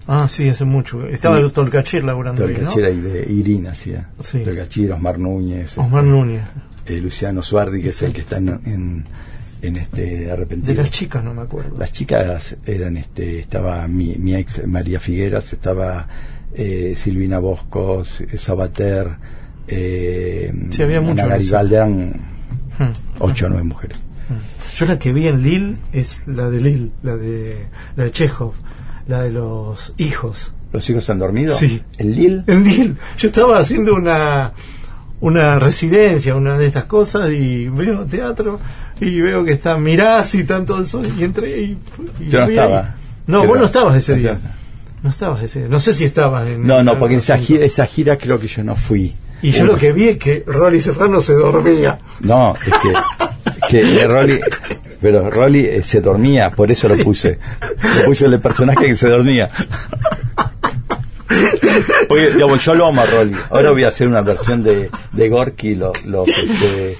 Speaker 2: Ah, sí, hace mucho. Estaba
Speaker 3: Sí.
Speaker 2: el Tolcachir laburando ahí, ¿no?
Speaker 3: Tolcachir y de Irina hacía.
Speaker 2: Sí.
Speaker 3: Tolcachir, Osmar Núñez.
Speaker 2: Osmar Núñez.
Speaker 3: Luciano Suardi, que es el que está en, en, en este
Speaker 2: De
Speaker 3: arrepentido.
Speaker 2: las chicas no me acuerdo.
Speaker 3: Las chicas eran, este, estaba mi, mi ex María Figueras, estaba eh, Silvina Boscos, eh, Sabater, eh,
Speaker 2: Sí, había
Speaker 3: Ana. Garibaldi, eran
Speaker 2: Hmm.
Speaker 3: ocho o nueve mujeres.
Speaker 2: Yo la que vi en Lille es la de Lille, la de, la de Chekhov, la de los hijos.
Speaker 3: ¿Los hijos han dormido?
Speaker 2: Sí.
Speaker 3: ¿En Lille?
Speaker 2: En Lille. Yo estaba haciendo una una residencia, una de estas cosas, y veo teatro y veo que está Mirás y tanto eso, y entré y, y
Speaker 3: Yo no estaba.
Speaker 2: ahí. No, vos no estabas ese día. No estabas ese día. No sé si estabas en.
Speaker 3: No, no, porque esa gira, esa gira creo que yo no fui.
Speaker 2: Y yo lo que vi es que Rolly Serrano se dormía.
Speaker 3: No, es que, que Rolly, pero Rolly eh, se dormía, por eso lo puse. Lo puse el personaje que se dormía. Porque, digamos, yo lo amo a Rolly. Ahora voy a hacer una versión de, de Gorky, los, los, este,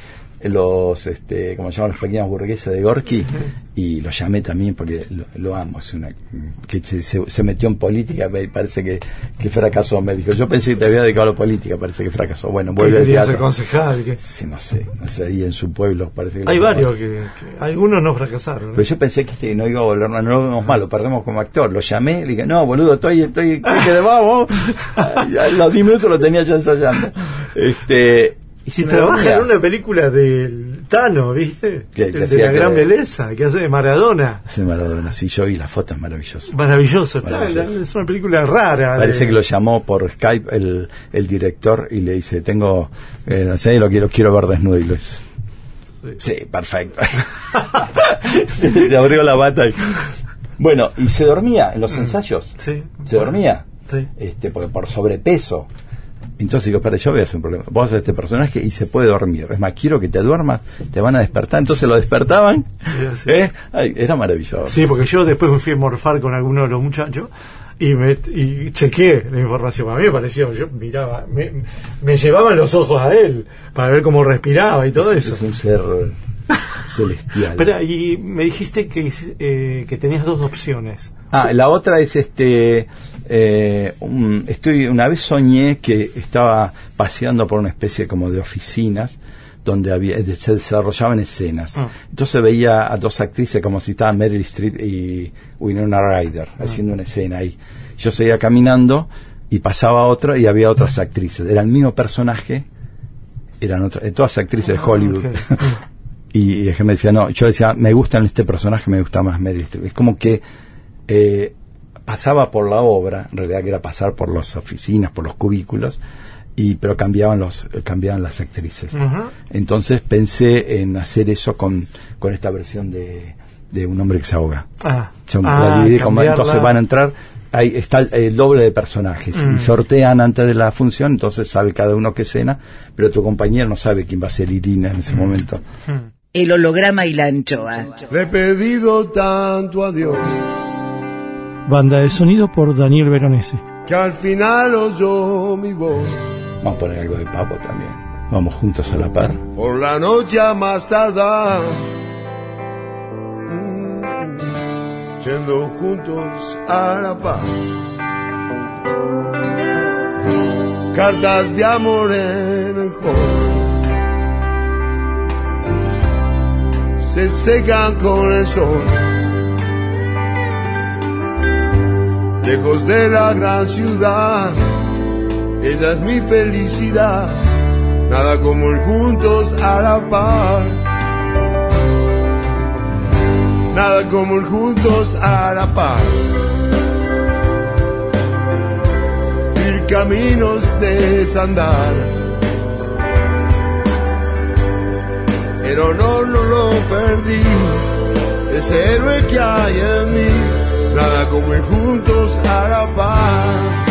Speaker 3: los, este, como se llaman, los pequeños burgueses de Gorky, y lo llamé también porque lo, lo amo. Es una, que se, se- metió en política, me parece que, que fracasó. Me dijo, yo pensé que te había dedicado a la política, parece que fracasó. Bueno, vuelve al
Speaker 2: quería ser
Speaker 3: teatro.
Speaker 2: concejal. que-
Speaker 3: Sí, no sé, no sé, ahí en su pueblo parece que...
Speaker 2: Hay varios que, que- Algunos no fracasaron. ¿no?
Speaker 3: Pero yo pensé que este no iba a volver, no, no lo vemos mal, lo perdemos como actor. Lo llamé, le dije, no, boludo, estoy, estoy, que vamos. *laughs* Los 10 minutos lo tenía ya ensayando. Este, y
Speaker 2: Si trabaja en una película del Tano, ¿viste?
Speaker 3: Que- que
Speaker 2: de la
Speaker 3: que-
Speaker 2: gran belleza, que hace de Maradona.
Speaker 3: Sí, Maradona, sí, yo vi la foto, es maravilloso.
Speaker 2: Maravilloso, está, es una película rara.
Speaker 3: Parece
Speaker 2: de-
Speaker 3: que lo llamó por Skype el, el director y le dice, tengo, eh, no sé, lo quiero, quiero ver desnudo. Y lo dice, sí, perfecto. *laughs* se, se abrió la bata y... Bueno, y se dormía en los ensayos.
Speaker 2: Sí.
Speaker 3: Se dormía.
Speaker 2: Sí.
Speaker 3: Este, porque por sobrepeso. Entonces digo, para, yo voy a hacer un problema. Vos haces este personaje y se puede dormir. Es más, quiero que te duermas, te van a despertar. Entonces lo despertaban.
Speaker 2: Era así.
Speaker 3: ¿eh? Ay, era maravilloso.
Speaker 2: Sí, porque yo después me fui a morfar con alguno de los muchachos y me y chequeé la información. A mí me pareció, yo miraba, me, me llevaban los ojos a él para ver cómo respiraba y todo eso.
Speaker 3: Es un ser celestial. *laughs*
Speaker 2: Espera, y me dijiste que, eh, que tenías dos opciones.
Speaker 3: Ah, la otra es este. Eh, un- estoy una vez soñé que estaba paseando por una especie como de oficinas donde había se desarrollaban escenas.
Speaker 2: Ah.
Speaker 3: Entonces veía a dos actrices como si estaban Meryl Streep y Winona Ryder
Speaker 2: Ah.
Speaker 3: haciendo una escena ahí. Yo seguía caminando y pasaba otra y había otras actrices. Era el mismo personaje, eran otras, todas actrices de Hollywood. *laughs* y, y me decía, no, yo decía, me gusta este personaje, me gusta más Meryl Streep. Es como que eh, pasaba por la obra, en realidad que era pasar por las oficinas, por los cubículos, y pero cambiaban los eh, cambiaban las actrices. Entonces pensé en hacer eso con, con esta versión de, de un hombre que se ahoga.
Speaker 2: Ah,
Speaker 3: Yo
Speaker 2: ah,
Speaker 3: la dividí como-
Speaker 2: cambiarla.
Speaker 3: entonces van a entrar, ahí está el, el doble de personajes
Speaker 2: Mm.
Speaker 3: y sortean antes de la función, entonces sabe cada uno qué escena, pero tu compañero no sabe quién va a ser Irina en
Speaker 2: Mm.
Speaker 3: ese momento.
Speaker 1: El holograma y la anchoa.
Speaker 8: Le he pedido tanto a Dios
Speaker 2: Banda de sonido por Daniel Veronese.
Speaker 8: que al final oyó mi voz.
Speaker 3: Vamos a poner algo de papo también. Vamos juntos a la par.
Speaker 8: Por la noche más tardar, mm, yendo juntos a la paz. Cartas de amor en el hall. Se secan con el sol. Lejos de la gran ciudad, ella es mi felicidad nada como el juntos a la par. Nada como el juntos a la par. Ir caminos de desandar. Pero no, no lo perdí. Ese héroe que hay en mí. Nada como el juntos a la par.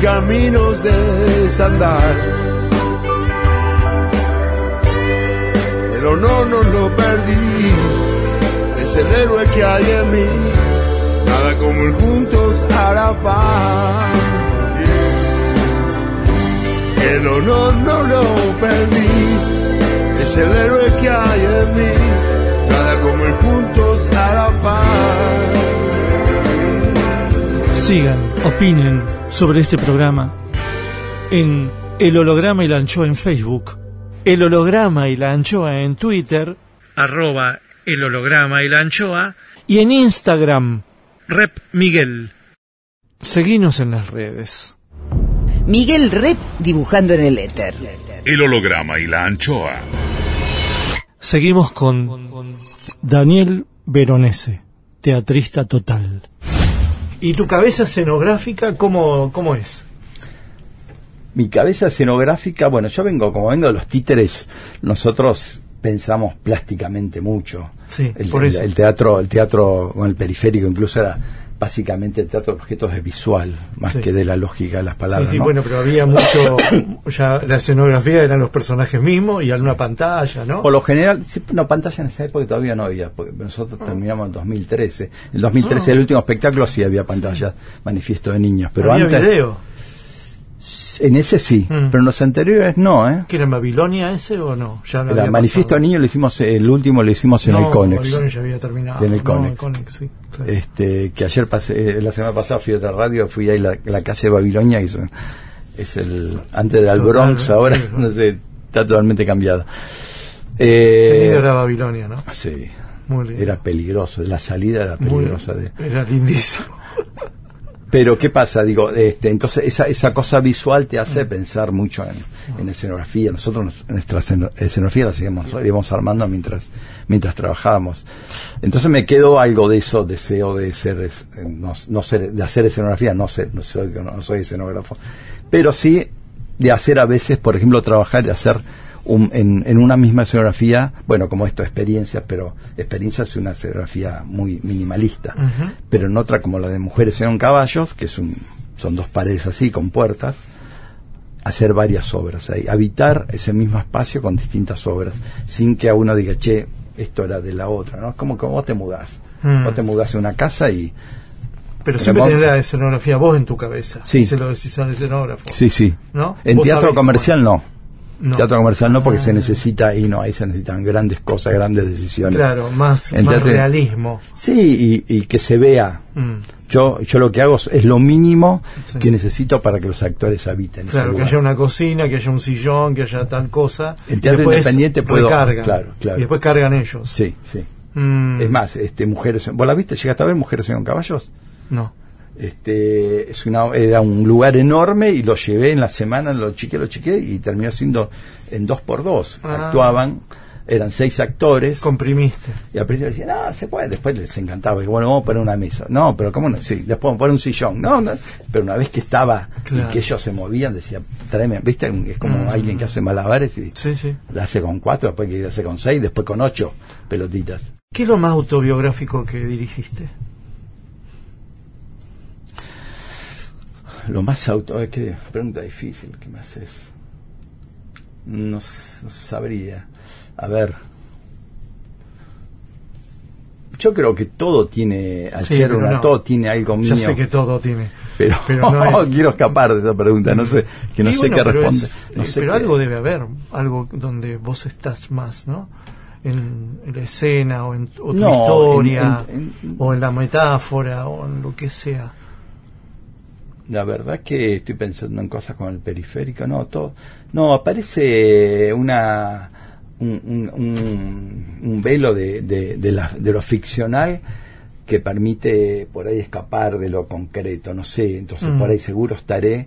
Speaker 8: caminos de desandar. Pero no, no lo perdí, es el héroe que hay en mí, nada como el juntos a la paz. El honor no lo perdí, es el héroe que hay en mí, nada como el juntos la paz.
Speaker 2: Sigan, opinen sobre este programa en El Holograma y la Anchoa en Facebook, El Holograma y la Anchoa en Twitter, arroba El Holograma y la Anchoa, y en Instagram, Rep Miguel. Seguinos en las redes.
Speaker 1: Miguel Rep dibujando en el éter.
Speaker 4: El holograma y la anchoa.
Speaker 2: Seguimos con Daniel Veronese, teatrista total. ¿Y tu cabeza escenográfica cómo, cómo es?
Speaker 3: Mi cabeza escenográfica, bueno, yo vengo, como vengo de los títeres, nosotros pensamos plásticamente mucho.
Speaker 2: Sí,
Speaker 3: el,
Speaker 2: por eso.
Speaker 3: el teatro, el teatro con el periférico incluso era básicamente el teatro de objetos de visual, más
Speaker 2: Sí.
Speaker 3: que de la lógica de las
Speaker 2: Sí,
Speaker 3: palabras.
Speaker 2: sí,
Speaker 3: ¿no?
Speaker 2: bueno, pero había mucho, ya la escenografía eran los personajes mismos y alguna pantalla, ¿no?
Speaker 3: Por lo general, sí, no, pantalla en esa época todavía no había, porque nosotros terminamos en 2013. En 2013,
Speaker 2: Ah.
Speaker 3: el último espectáculo, sí había pantalla, manifiesto de niños, pero
Speaker 2: había
Speaker 3: antes,
Speaker 2: video.
Speaker 3: en ese sí,
Speaker 2: Mm.
Speaker 3: pero en los anteriores no, ¿eh?
Speaker 2: ¿Que era en Babilonia ese o no? Ya no
Speaker 3: El manifiesto de niños lo hicimos, el último lo hicimos en
Speaker 2: no,
Speaker 3: el Conex.
Speaker 2: Babilonia ya había terminado.
Speaker 3: En el
Speaker 2: No,
Speaker 3: Conex.
Speaker 2: Conex, sí, claro.
Speaker 3: Este, que ayer pasé, eh, la semana pasada fui a otra radio, fui ahí a la, la calle de Babilonia, y es, es el, antes era el
Speaker 2: Total,
Speaker 3: Bronx, ahora,
Speaker 2: sí. *laughs*
Speaker 3: no sé, está totalmente cambiado. Eh,
Speaker 2: era Babilonia, ¿no?
Speaker 3: sí,
Speaker 2: Muy lindo.
Speaker 3: era peligroso, la salida era
Speaker 2: Muy-
Speaker 3: peligrosa. de-
Speaker 2: Era lindísimo.
Speaker 3: Pero ¿qué pasa? Digo, este, entonces esa, esa cosa visual te hace
Speaker 2: Mm.
Speaker 3: pensar mucho en, en escenografía. Nosotros nos- nuestra esceno- escenografía la seguimos, la íbamos armando mientras, mientras trabajábamos. Entonces me quedó algo de eso, deseo de ser, no, no ser, de hacer escenografía, no sé, no soy, no soy escenógrafo, pero sí de hacer a veces, por ejemplo, trabajar y hacer un- en, en una misma escenografía, bueno, como esto, experiencias, pero experiencias es una escenografía muy minimalista pero en otra como la de Mujeres en caballos, que es un, son dos paredes así con puertas, hacer varias obras ahí, habitar ese mismo espacio con distintas obras, sin que a uno diga, che, esto era de la otra, ¿no? Es como que vos te mudás,
Speaker 2: Mm.
Speaker 3: vos te mudás a una casa y...
Speaker 2: Pero siempre tenés la escenografía vos en tu cabeza.
Speaker 3: Sí.
Speaker 2: Se lo decís al escenógrafo.
Speaker 3: Sí, sí.
Speaker 2: ¿No?
Speaker 3: En teatro comercial no.
Speaker 2: No.
Speaker 3: Teatro comercial no, porque
Speaker 2: Ah.
Speaker 3: se necesita, y no, ahí se necesitan grandes cosas, grandes decisiones.
Speaker 2: Claro, más, más realismo.
Speaker 3: Sí, y, y que se vea.
Speaker 2: Mm.
Speaker 3: Yo, yo lo que hago es, lo mínimo
Speaker 2: Sí.
Speaker 3: que necesito para que los actores habiten.
Speaker 2: Claro, que haya una cocina, que haya un sillón, que haya tal cosa.
Speaker 3: En teatro independiente puedo- claro, claro.
Speaker 2: Y después cargan ellos.
Speaker 3: Sí, sí.
Speaker 2: Mm,
Speaker 3: Es más, este, mujeres, ¿vos la viste? ¿Llegaste a ver Mujeres en caballos?
Speaker 2: No.
Speaker 3: Este, es una, era un lugar enorme y lo llevé en la semana, lo chiqué, lo chiqué y terminó siendo en dos por dos.
Speaker 2: Ah.
Speaker 3: Actuaban, eran seis actores.
Speaker 2: Comprimiste.
Speaker 3: Y al principio decían, no, se puede. Después les encantaba. Y bueno, vamos a poner una mesa. No, pero ¿cómo no? Sí, después vamos a poner un sillón. No, no. Pero una vez que estaba
Speaker 2: Claro.
Speaker 3: y que ellos se movían, decía, tráeme, ¿viste? Es como
Speaker 2: Mm.
Speaker 3: alguien que hace malabares y
Speaker 2: Sí, sí.
Speaker 3: la hace con cuatro, después que hace con seis, después con ocho pelotitas.
Speaker 2: ¿Qué es lo más autobiográfico que dirigiste?
Speaker 3: Lo más auto... Es que pregunta difícil, ¿qué más es? No, no sabría. A ver. Yo creo que todo tiene, al
Speaker 2: Sí,
Speaker 3: ser una,
Speaker 2: no.
Speaker 3: todo tiene algo mío.
Speaker 2: Ya sé que todo tiene.
Speaker 3: pero,
Speaker 2: pero *laughs* no es-
Speaker 3: quiero escapar de esa pregunta, no sé, que no
Speaker 2: Y
Speaker 3: sé
Speaker 2: bueno,
Speaker 3: qué responde.
Speaker 2: es-
Speaker 3: no
Speaker 2: eh,
Speaker 3: sé
Speaker 2: pero
Speaker 3: qué-
Speaker 2: algo debe haber, algo donde vos estás más, ¿no? En, en la escena o en tu o tu historia
Speaker 3: en- en-
Speaker 2: o en la metáfora o en lo que sea.
Speaker 3: La verdad que estoy pensando en cosas con el periférico, no, todo. No, aparece una un, un- velo de, de, de, la- de lo ficcional que permite por ahí escapar de lo concreto, no sé, entonces
Speaker 2: Mm.
Speaker 3: por ahí seguro estaré.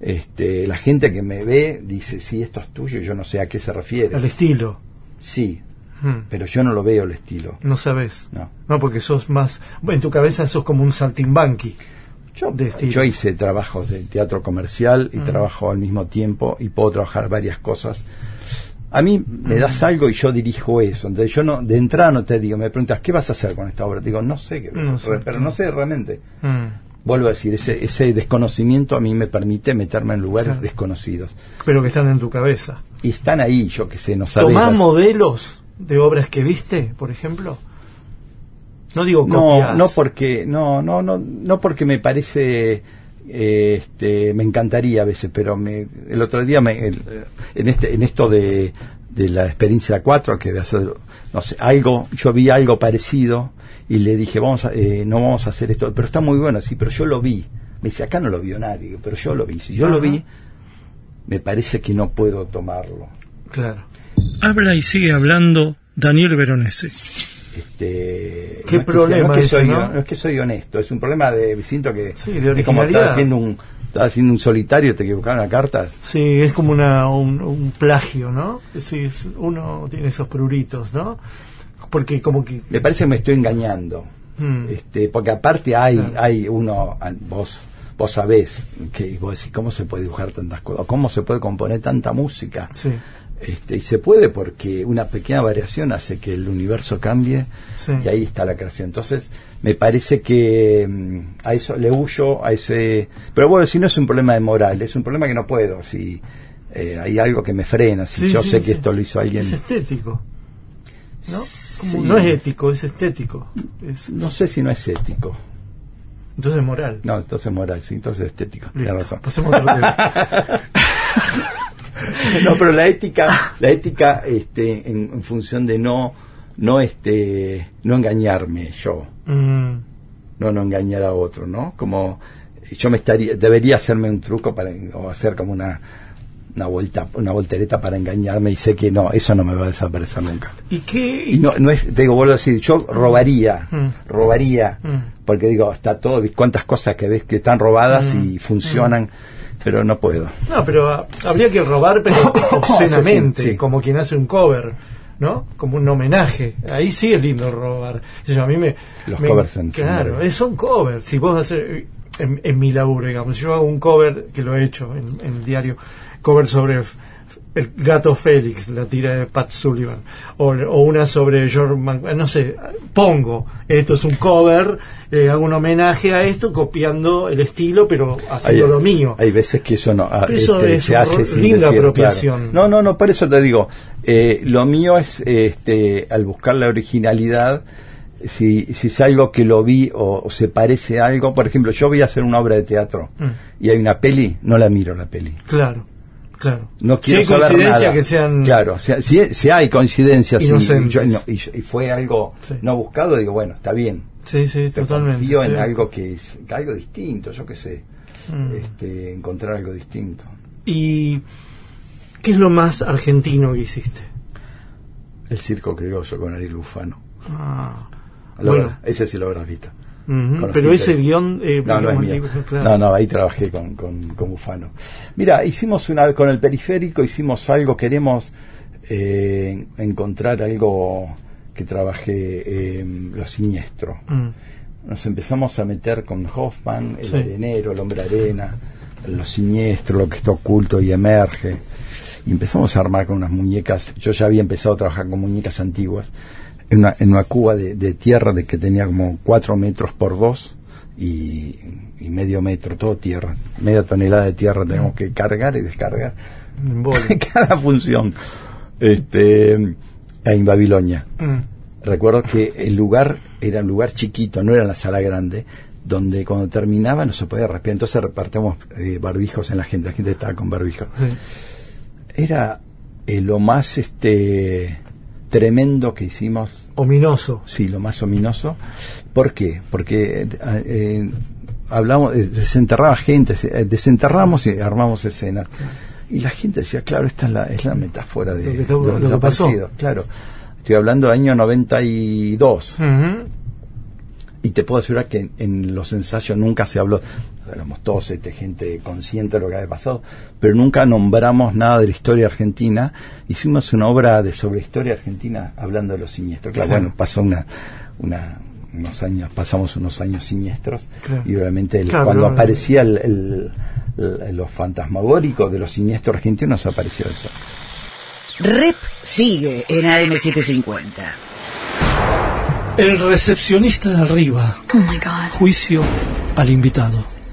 Speaker 3: Este, la gente que me ve dice, sí, esto es tuyo, yo no sé a qué se refiere.
Speaker 2: El estilo.
Speaker 3: Sí,
Speaker 2: Mm.
Speaker 3: pero yo no lo veo el estilo.
Speaker 2: No sabes.
Speaker 3: No.
Speaker 2: No, porque sos más. En tu cabeza sos como un saltimbanqui.
Speaker 3: Yo, yo hice trabajos de teatro comercial y
Speaker 2: Mm.
Speaker 3: trabajo al mismo tiempo y puedo trabajar varias cosas. A mí me das
Speaker 2: Mm.
Speaker 3: algo y yo dirijo eso. Entonces yo no, de entrada no te digo, me preguntas, ¿qué vas a hacer con esta obra? Te digo, no sé qué
Speaker 2: No sé,
Speaker 3: pero no sé realmente.
Speaker 2: Mm.
Speaker 3: vuelvo a decir, ese, ese desconocimiento a mí me permite meterme en lugares
Speaker 2: Claro.
Speaker 3: desconocidos.
Speaker 2: Pero que están en tu cabeza.
Speaker 3: Y están ahí, yo que sé, no sabes.
Speaker 2: ¿Tomás modelos de obras que viste, por ejemplo? No digo
Speaker 3: No,
Speaker 2: copias.
Speaker 3: no porque, no, no, no, no porque me parece, eh, este, me encantaría a veces, pero me, el otro día me, el- en este, en esto de, de la experiencia 4 que de hacer, no sé, algo, yo vi algo parecido y le dije, vamos a, eh, no vamos a hacer esto, pero está muy bueno, sí, pero yo lo vi. Me dice, acá no lo vio nadie, pero yo lo vi. Si yo lo vi, me parece que no puedo tomarlo.
Speaker 2: Claro.
Speaker 9: Habla y sigue hablando Daniel Veronese.
Speaker 3: Este,
Speaker 2: ¿Qué
Speaker 3: no es que
Speaker 2: problema
Speaker 3: sea- no es que soy,
Speaker 2: no?
Speaker 3: es que soy honesto, es un problema de siento que
Speaker 2: Sí, de
Speaker 3: es como estar haciendo un estar haciendo un solitario, te equivocaron la carta.
Speaker 2: Sí, es como una, un, un plagio, ¿no? Sí, es- uno tiene esos pruritos, ¿no? Porque como que...
Speaker 3: Me parece que me estoy engañando.
Speaker 2: Mm.
Speaker 3: Este, porque aparte hay
Speaker 2: Claro.
Speaker 3: hay uno ah, vos vos sabés que vos decís cómo se puede dibujar tantas cosas, cómo se puede componer tanta música.
Speaker 2: Sí,
Speaker 3: Este, y se puede porque una pequeña variación hace que el universo cambie
Speaker 2: sí.
Speaker 3: y ahí está la creación. Entonces, me parece que mm, a eso le huyo, a ese... Pero bueno, si no es un problema de moral, es un problema que no puedo, si eh, hay algo que me frena, si
Speaker 2: Sí,
Speaker 3: yo
Speaker 2: sí,
Speaker 3: sé que esto lo hizo alguien...
Speaker 2: Es estético, ¿no? Como-. No es ético, es estético. Es,
Speaker 3: No sé si no es ético.
Speaker 2: entonces es moral.
Speaker 3: No, entonces moral, sí, entonces es estético.
Speaker 2: Listo,
Speaker 3: razón.
Speaker 2: pasemos a otro tema. *laughs* *laughs*
Speaker 3: no, pero la ética, la ética, este, en, en función de no, no, este, no engañarme yo,
Speaker 2: Mm,
Speaker 3: no, no engañar a otro, ¿no? Como yo me estaría, debería hacerme un truco para, o hacer como una, una vuelta, una voltereta para engañarme y sé que no, eso no me va a desaparecer nunca.
Speaker 2: ¿Y qué?
Speaker 3: Y no, no es, te digo, vuelvo a decir, yo robaría,
Speaker 2: Mm.
Speaker 3: robaría,
Speaker 2: Mm.
Speaker 3: porque digo, está todo, cuántas cosas que ves que están robadas
Speaker 2: Mm.
Speaker 3: y funcionan, pero no puedo.
Speaker 2: No, pero ah, habría que robar, pero *coughs* obscenamente,
Speaker 3: Sí, sí.
Speaker 2: como quien hace un cover, ¿no? Como un homenaje. Ahí sí es lindo robar. A mí me.
Speaker 3: Los
Speaker 2: me-
Speaker 3: covers son- son
Speaker 2: Claro, es- son covers. Si vos haces. En, en mi laburo, digamos, yo hago un cover, que lo he hecho en, en el diario, cover sobre el gato Félix, la tira de Pat Sullivan, o, o una sobre George Man- no sé, pongo, esto es un cover, eh, hago un homenaje a esto, copiando el estilo, pero haciendo lo mío.
Speaker 3: Hay veces que eso no ah,
Speaker 2: Pero eso
Speaker 3: este,
Speaker 2: es
Speaker 3: se hace sin
Speaker 2: linda
Speaker 3: decir,
Speaker 2: apropiación.
Speaker 3: claro. No, no, no, por eso te digo, eh, lo mío es, este, al buscar la originalidad, si, si es algo que lo vi o, o se parece a algo, por ejemplo, yo voy a hacer una obra de teatro
Speaker 2: Mm.
Speaker 3: y hay una peli, no la miro la peli.
Speaker 2: Claro, claro.
Speaker 3: No
Speaker 2: Si
Speaker 3: quiero
Speaker 2: hay
Speaker 3: saber
Speaker 2: coincidencias
Speaker 3: nada.
Speaker 2: que sean
Speaker 3: Claro, si, si, si hay coincidencias y, no, y- y fue algo
Speaker 2: Sí.
Speaker 3: no buscado, digo, bueno, está bien.
Speaker 2: Sí, sí,
Speaker 3: Pero
Speaker 2: totalmente.
Speaker 3: confío en
Speaker 2: sí.
Speaker 3: algo que es algo distinto, yo qué sé,
Speaker 2: Mm.
Speaker 3: este, encontrar algo distinto.
Speaker 2: ¿Y qué es lo más argentino que hiciste?
Speaker 3: El circo criollo con Ariel Bufano.
Speaker 2: Ah, Bueno.
Speaker 3: ese sí lo habrás visto.
Speaker 2: Pero ese guion... eh,
Speaker 3: No, no es
Speaker 2: digamos,
Speaker 3: mío.
Speaker 2: libro, claro.
Speaker 3: No, no, ahí trabajé con, con, con Bufano. Mira, hicimos una vez con el periférico, hicimos algo, queremos eh, encontrar algo que trabaje eh, lo siniestro.
Speaker 2: Mm,
Speaker 3: Nos empezamos a meter con Hoffman, el
Speaker 2: Sí.
Speaker 3: arenero, el hombre arena, lo siniestro, lo que está oculto y emerge. Y empezamos a armar con unas muñecas. Yo ya había empezado a trabajar con muñecas antiguas. En una, en una cuba de, de tierra de que tenía como cuatro metros por dos y, y medio metro, todo tierra. Media tonelada de tierra tenemos que cargar y descargar.
Speaker 2: en. *laughs*
Speaker 3: Cada función. Este, en Babilonia
Speaker 2: Mm,
Speaker 3: recuerdo que el lugar era un lugar chiquito, no era la sala grande, donde cuando terminaba no se podía respirar. Entonces repartimos eh, barbijos en la gente, la gente estaba con barbijos.
Speaker 2: sí.
Speaker 3: Era eh, lo más este tremendo que hicimos,
Speaker 2: Ominoso.
Speaker 3: sí, lo más ominoso. ¿Por qué? Porque eh, eh, hablamos, eh, desenterraba gente, se- desenterramos y armamos escenas. Y la gente decía, claro, esta es la, es la metáfora de,
Speaker 2: Lo que está-
Speaker 3: de los
Speaker 2: lo que pasó.
Speaker 3: desaparecidos. Claro, estoy hablando del año 92.
Speaker 2: Ujú.
Speaker 3: Y te puedo asegurar que en, en los ensayos nunca se habló, éramos todos este, gente consciente de lo que había pasado, pero nunca nombramos nada de la historia argentina. Hicimos una obra de sobre historia argentina hablando de los siniestros. Claro,
Speaker 2: Claro.
Speaker 3: bueno, pasó una, una, unos años, pasamos unos años siniestros
Speaker 2: Claro.
Speaker 3: y obviamente el-
Speaker 2: Claro,
Speaker 3: cuando
Speaker 2: pero-
Speaker 3: aparecía el, el- el- los fantasmagóricos de los siniestros argentinos apareció eso.
Speaker 1: Rep sigue en AM750.
Speaker 9: El recepcionista de arriba.
Speaker 10: Oh my god.
Speaker 9: Juicio
Speaker 2: al invitado.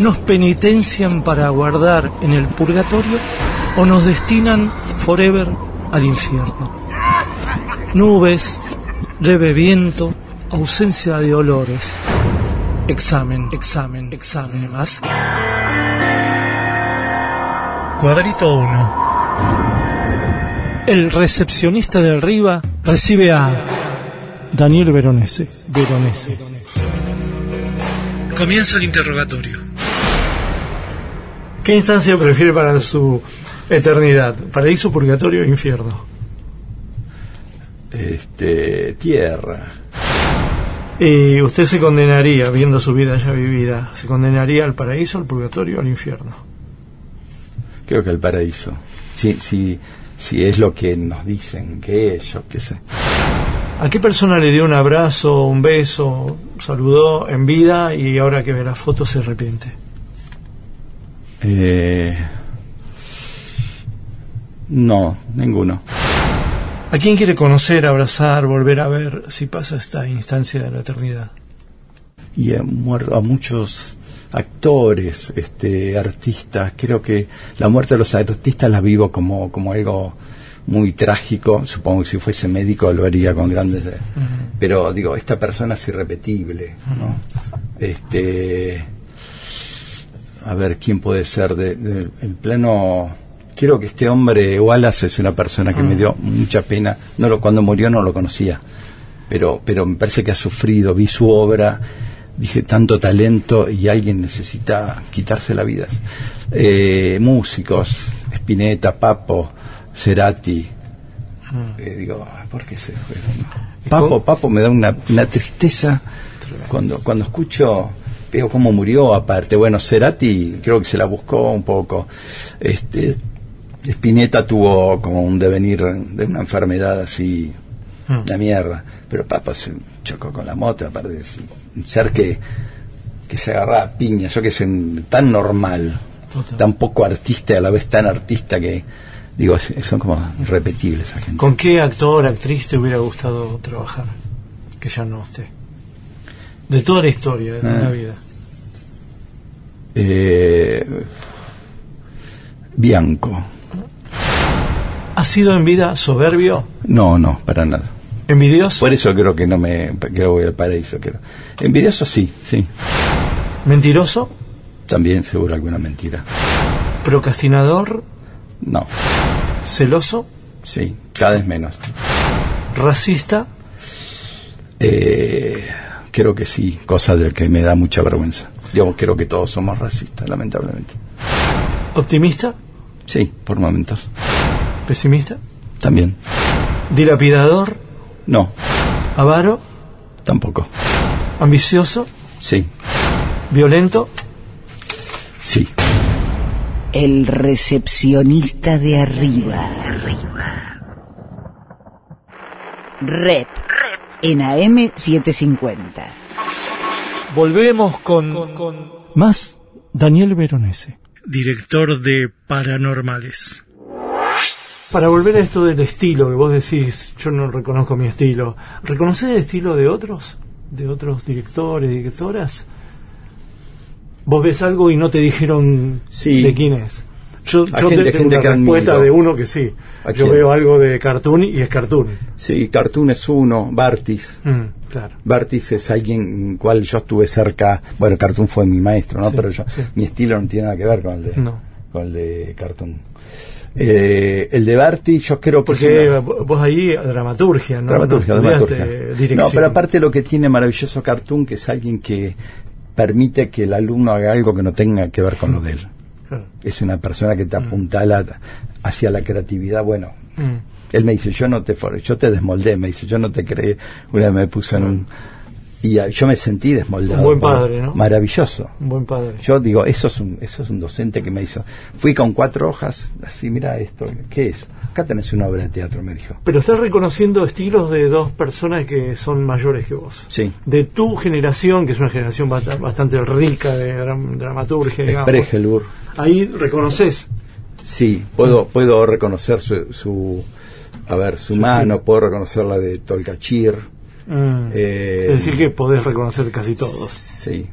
Speaker 2: nos penitencian para guardar en el purgatorio o nos destinan forever al infierno. Nubes, leve viento, ausencia de olores. Examen, examen, examen más. Cuadrito 1. El recepcionista de arriba recibe a Daniel Veronese. Veronese. Comienza el interrogatorio. ¿Qué instancia prefiere para su eternidad? ¿Paraíso, purgatorio o infierno?
Speaker 3: Este, tierra.
Speaker 2: Y usted se condenaría, viendo su vida ya vivida, ¿se condenaría al paraíso, al purgatorio o al infierno?
Speaker 3: Creo que el paraíso. Si, si, si es lo que nos dicen que es, yo qué sé.
Speaker 2: ¿A qué persona le dio un abrazo, un beso, saludó en vida y ahora que ve la foto se arrepiente?
Speaker 3: Eh, no, ninguno.
Speaker 2: ¿A quién quiere conocer, abrazar, volver a ver si pasa esta instancia de la eternidad?
Speaker 3: Y muerto a muchos actores, este, artistas. Creo que la muerte de los artistas la vivo como, como algo muy trágico. Supongo que si fuese médico lo haría con grandes. de- Pero digo, esta persona es irrepetible. ¿no? Este, a ver, ¿quién puede ser? De, de- en pleno. Quiero que este hombre, Wallace, es una persona que me dio mucha pena. No lo, cuando murió no lo conocía, pero, pero me parece que ha sufrido. Vi su obra, dije tanto talento y alguien necesita quitarse la vida. Eh, músicos, Spinetta, Papo, Cerati. Eh, digo, ¿por qué se fueron? Papo, Papo me da una, una tristeza cuando, cuando escucho veo cómo murió aparte bueno Cerati creo que se la buscó un poco este Spinetta tuvo como un devenir de una enfermedad así la mierda pero Papo se chocó con la moto aparte es un ser que que se agarraba a piña yo que un- tan normal
Speaker 2: Total.
Speaker 3: tan poco artista y a la vez tan artista que digo es- son como esa gente
Speaker 2: ¿Con qué actor, actriz te hubiera gustado trabajar? Que ya no esté. De toda la historia, de toda
Speaker 3: Ah.
Speaker 2: la vida.
Speaker 3: Eh, Bianco.
Speaker 2: ¿Ha sido en vida soberbio,
Speaker 3: No, no, para nada.
Speaker 2: envidioso,
Speaker 3: Por eso creo que no me que voy al paraíso. Creo. Envidioso sí, sí.
Speaker 2: mentiroso,
Speaker 3: También seguro alguna mentira.
Speaker 2: procrastinador,
Speaker 3: No,
Speaker 2: celoso,
Speaker 3: sí, cada vez menos.
Speaker 2: racista,
Speaker 3: Eh, creo que sí, cosa de que me da mucha vergüenza. Yo creo que todos somos racistas, lamentablemente.
Speaker 2: optimista,
Speaker 3: Sí, por momentos.
Speaker 2: pesimista,
Speaker 3: También.
Speaker 2: dilapidador,
Speaker 3: No,
Speaker 2: avaro,
Speaker 3: tampoco.
Speaker 2: ambicioso,
Speaker 3: Sí,
Speaker 2: violento,
Speaker 3: sí.
Speaker 1: El recepcionista de arriba. Rep. En AM 750.
Speaker 2: Volvemos con, más Daniel Veronese, director de Paranormales. Para volver a esto del estilo que vos decís, yo no reconozco mi estilo. ¿Reconoces el estilo de otros? ¿De otros directores, directoras? ¿Vos ves algo y no te dijeron
Speaker 3: Sí.
Speaker 2: de quién es? Yo, yo
Speaker 3: gente-
Speaker 2: te- tengo
Speaker 3: gente
Speaker 2: una
Speaker 3: que
Speaker 2: respuesta
Speaker 3: admiro.
Speaker 2: de uno que sí.
Speaker 3: ¿A
Speaker 2: Yo
Speaker 3: quién?
Speaker 2: veo algo de cartoon y es cartoon.
Speaker 3: Sí, Cartoon es uno, Bartis.
Speaker 2: Mm, claro.
Speaker 3: Bartis es alguien cual yo estuve cerca. Bueno, Cartoon fue mi maestro, ¿no?
Speaker 2: Sí,
Speaker 3: Pero yo,
Speaker 2: sí.
Speaker 3: mi estilo no tiene nada que ver con el de,
Speaker 2: No.
Speaker 3: con el de Cartoon. Eh, el de Bartis, yo creo que.
Speaker 2: Porque
Speaker 3: una-
Speaker 2: vos ahí, dramaturgia, ¿no?
Speaker 3: dramaturgia,
Speaker 2: No
Speaker 3: dramaturgia. No, pero aparte lo que tiene maravilloso Cartoon, que es alguien que permite que el alumno haga algo que no tenga que ver con lo de él.
Speaker 2: Claro. *laughs*
Speaker 3: Es una persona que te apuntala hacia la creatividad. Bueno,
Speaker 2: Mm.
Speaker 3: él me dice, yo no te yo te desmoldé, me dice, yo no te creé. Una vez me puso en un y yo me sentí desmoldado.
Speaker 2: Un buen padre, ¿no?
Speaker 3: Maravilloso.
Speaker 2: Un buen padre.
Speaker 3: Yo digo, eso es un, eso es un docente que me hizo. Fui con cuatro hojas, así, mira esto, ¿qué es? Acá tenés una obra de teatro, me dijo.
Speaker 2: Pero estás reconociendo estilos de dos personas que son mayores que vos.
Speaker 3: Sí.
Speaker 2: De tu generación, que es una generación bast- bastante rica de dram- dramaturgia, digamos. Ahí reconoces.
Speaker 3: Sí, puedo, puedo reconocer su, su a ver, su mano, puedo reconocer la de Tolkachir.
Speaker 2: Mm.
Speaker 3: Eh,
Speaker 2: es decir, que podés reconocer casi todos.
Speaker 3: Sí,